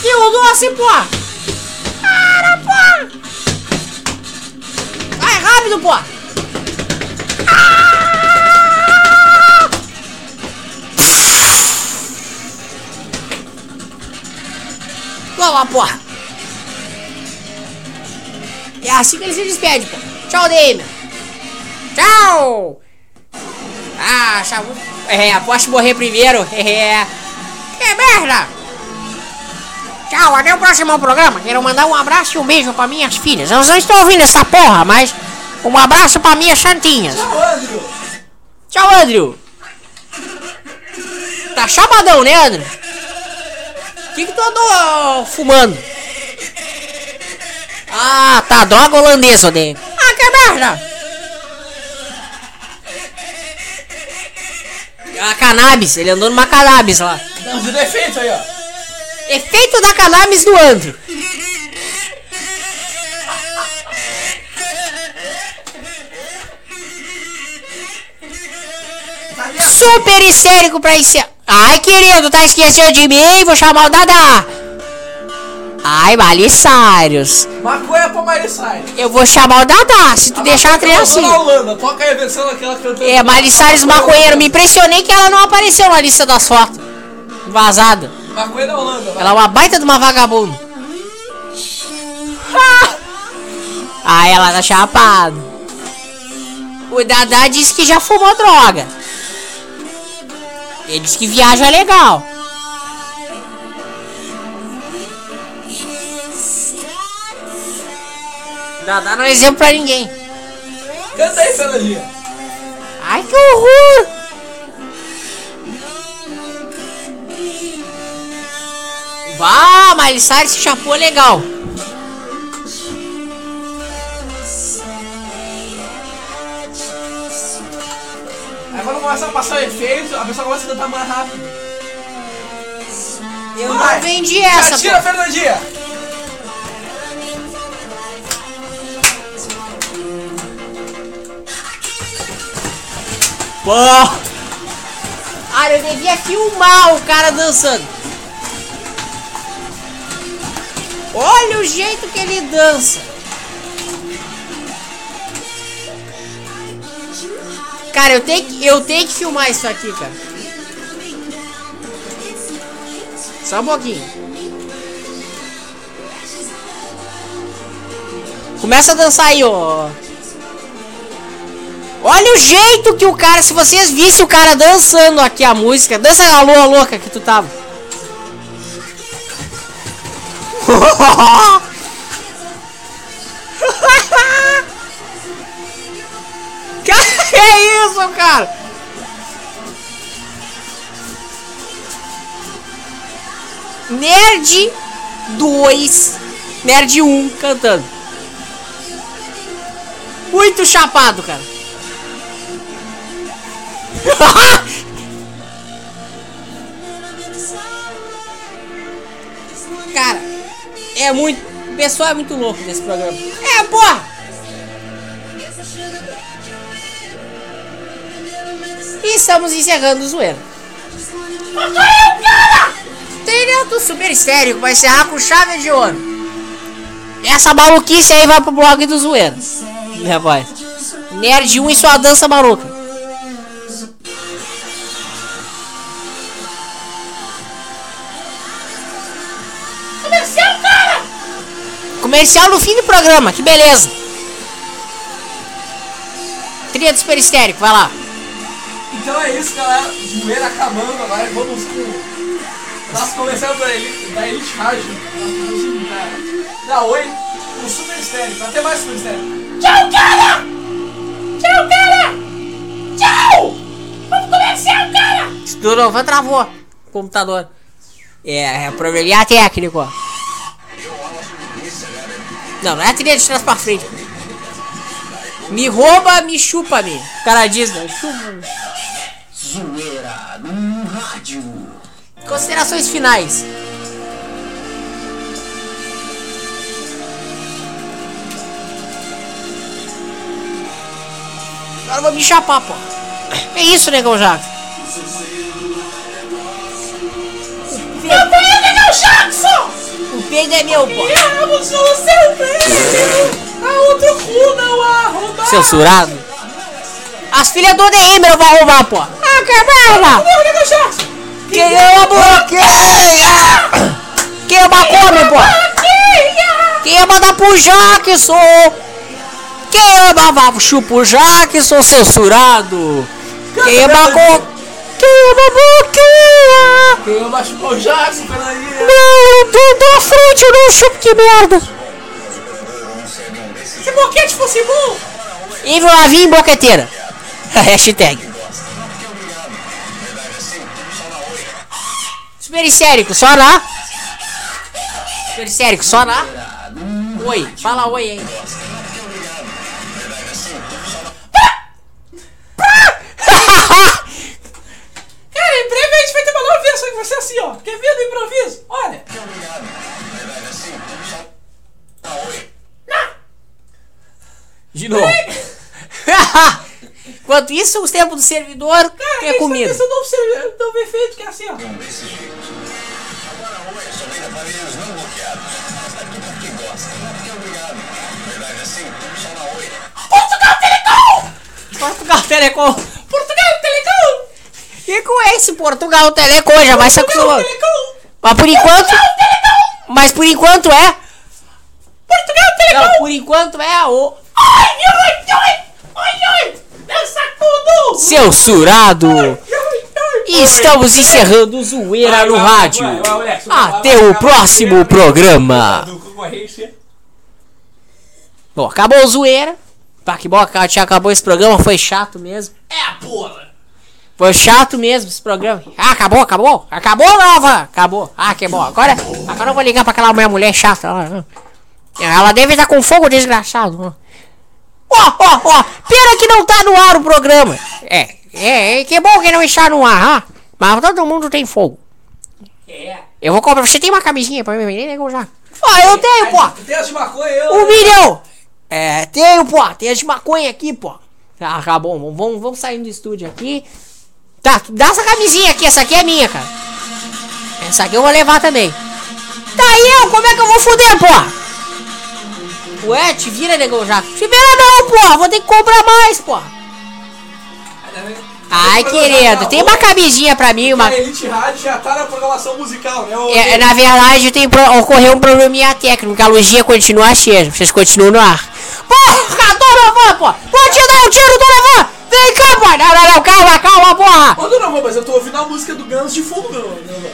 A: Que o doce, pô! Para, pô! Vai rápido, pô! Ah! Lá, porra. É assim que ele se despede, pô. Tchau, Damian. Tchau. Ah, chau. É, aposto morrer primeiro. [laughs] É. Que merda. Tchau, até o próximo programa. Quero mandar um abraço e um beijo pra minhas filhas. Elas não estão ouvindo essa porra, mas um abraço pra minhas santinhas.
E: Tchau, Andrew.
A: Tchau, Andrew. Tá chamadão, né, Andrew? O que, que tu andou fumando? Ah, tá, droga holandesa, Odeio. Ah, que merda! A cannabis, ele andou numa cannabis lá.
E: Dá uns defeitos aí, ó.
A: Efeito da cannabis do Andrew. Super histérico pra encerrar. Ai, querido, tá esquecendo de mim? Vou chamar o Dadá. Ai, Malissários.
E: Maconha pra Marisai.
A: Eu vou chamar o Dadá, se tu deixar a trilha assim.
E: Holanda, toca aí a versão daquela cantando.
A: É, Malissários maconheiro. Me impressionei que ela não apareceu na lista das fotos. Vazada.
E: Maconha da Holanda, vai.
A: Ela é uma baita de uma vagabunda. Ah, ela tá chapada. O Dadá disse que já fumou droga. Ele disse que viagem é legal. Dadá não é exemplo pra ninguém.
E: Canta aí, Fernandinha.
A: Ai, que horror! Vá, Miley Cyrus se chapou legal.
E: Quando começa a passar o efeito, a pessoa começa a cantar mais rápido.
A: Eu
E: Vai.
A: não vendi
E: Já
A: essa,
E: tira. Fernandinha!
A: Pô! Ah, eu devia filmar o cara dançando. Olha o jeito que ele dança. Cara, eu tenho que, eu tenho que filmar isso aqui, cara. Só um pouquinho. Começa a dançar aí, ó. Olha o jeito que o cara, se vocês vissem o cara dançando aqui a música, dança a lua louca que tu tava. [laughs] [laughs] que é isso, cara? Nerd 2, Nerd 1 cantando. Muito chapado, cara. [laughs] Cara, é muito. O pessoal é muito louco nesse programa. É, porra! E estamos encerrando o zoeiro. Trilha do Super Histérico vai encerrar com chave de ouro. Essa maluquice aí vai pro blog do zoeiro. Rapaz. Nerd 1 e sua dança maluca.
C: Comercial, cara!
A: Comercial no fim do programa, que beleza. Trilha do Super Histérico, vai lá.
E: Então é isso, galera. Zoeira acabando agora. Vamos com. Nós começamos da Elite, da Elite Rádio. Da, Oi. O Super Estéreo. Até mais Super Estéreo.
C: Tchau, cara! Tchau, cara! Tchau! Vamos comercial, cara!
A: Estourou, vai travou. Computador. É, é probleminha técnico. Não, não é a trilha de trás pra frente. Me rouba, me chupa-me. O cara diz, né? Chupa.
F: Rádio.
A: Considerações finais. Agora eu vou me chapar, pô. É isso, negão Jackson.
C: Meu pai é Legal Jackson!
A: O peido é meu, pô.
C: Erramos o seu peito! A outro cu não arromba!
A: Censurado. As filhas do DM eu vou arrumar, pô. Ah, que merda!
C: Meu Legal Jackson!
A: Quem ama bloqueia! Quem ama come, pô! Quem ama dá pro Jackson! Quem ama vai chupa o Jackson censurado! Quem ama com... Quem ama bloqueia!
E: Quem ama chupar o Jackson, Fernandinha.
A: Não, tô da frente, eu não chupo que merda!
C: Se boquete fosse bom!
A: Ivo Lavinho boqueteira. [laughs] Hashtag. Super histérico, só na. Super histérico, só na. Oi, fala oi aí. [laughs]
C: Cara, em breve a gente vai ter uma nova versão que vai ser assim, ó. Quer ver do improviso? Olha!
A: De novo. [laughs] [laughs] Enquanto isso, os tempos do servidor
C: Cara,
A: tem comida.
C: Esse é um novo, ser- novo efeito que é assim, ó. Portugal Telecom!
A: Portugal Telecom.
C: Portugal Telecom!
A: E com esse Portugal Telecom já vai se
C: Portugal
A: acostumando.
C: Telecom!
A: Mas por enquanto. Mas por enquanto é.
C: Portugal Telecom!
A: Não, por enquanto é o.
C: Ai, ai, ai! Ai, ai!
A: Censurado. E estamos encerrando o Zoeira no rádio. Até o próximo programa. Bom, acabou o Zoeira. Pá, que bom, já acabou esse programa. Foi chato mesmo.
E: É a porra.
A: Foi chato mesmo esse programa. Ah, acabou, acabou. Acabou, nova. Acabou. Ah, que bom. Agora, agora eu vou ligar pra aquela mulher, mulher chata. Ela deve estar com fogo desgraçado. Ó, ó, ó. Pena que não tá no ar o programa. É, É, é, que bom que não está no ar, ah. Mas todo mundo tem fogo.
E: É.
A: Eu vou comprar. Você tem uma camisinha pra me vender, nego já? Ah, eu tenho, pô!
E: Tem as de maconha eu.
A: Um milhão! É, tenho, pô. Tem as de maconha aqui, pô. Ah, tá bom. Vamos, vamos, sair do estúdio aqui. Tá, dá essa camisinha aqui. Essa aqui é minha, cara. Essa aqui eu vou levar também. Daí eu, como é que eu vou fuder, pô? Ué, te vira, negão já. Te vira não, pô. Vou ter que comprar mais, pô. Ai, querido. Tem uma camisinha pra mim, uma...
E: A Elite Rádio já tá na programação musical, né? ô-
A: É, na verdade, tem pro... ocorreu um probleminha técnico. A luzinha continua acesa. Vocês continuam no ar. Porra, Donovan, pô! Vou te dar um tiro, Donovan! Vem cá, pô! Não, não, não, calma, calma, porra!
E: Ô, Donovan, mas eu tô ouvindo a música do Guns de fundo, Donovan.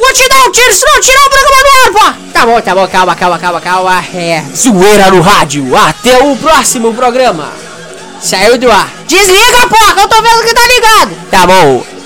A: Vou te dar um tiro, se não tirar o programa do ar, pô! Tá bom, tá bom, calma, calma, calma, calma. É. Zoeira no rádio. Até o próximo programa. Saiu do ar. Desliga, porra, eu tô vendo que tá ligado. Tá bom.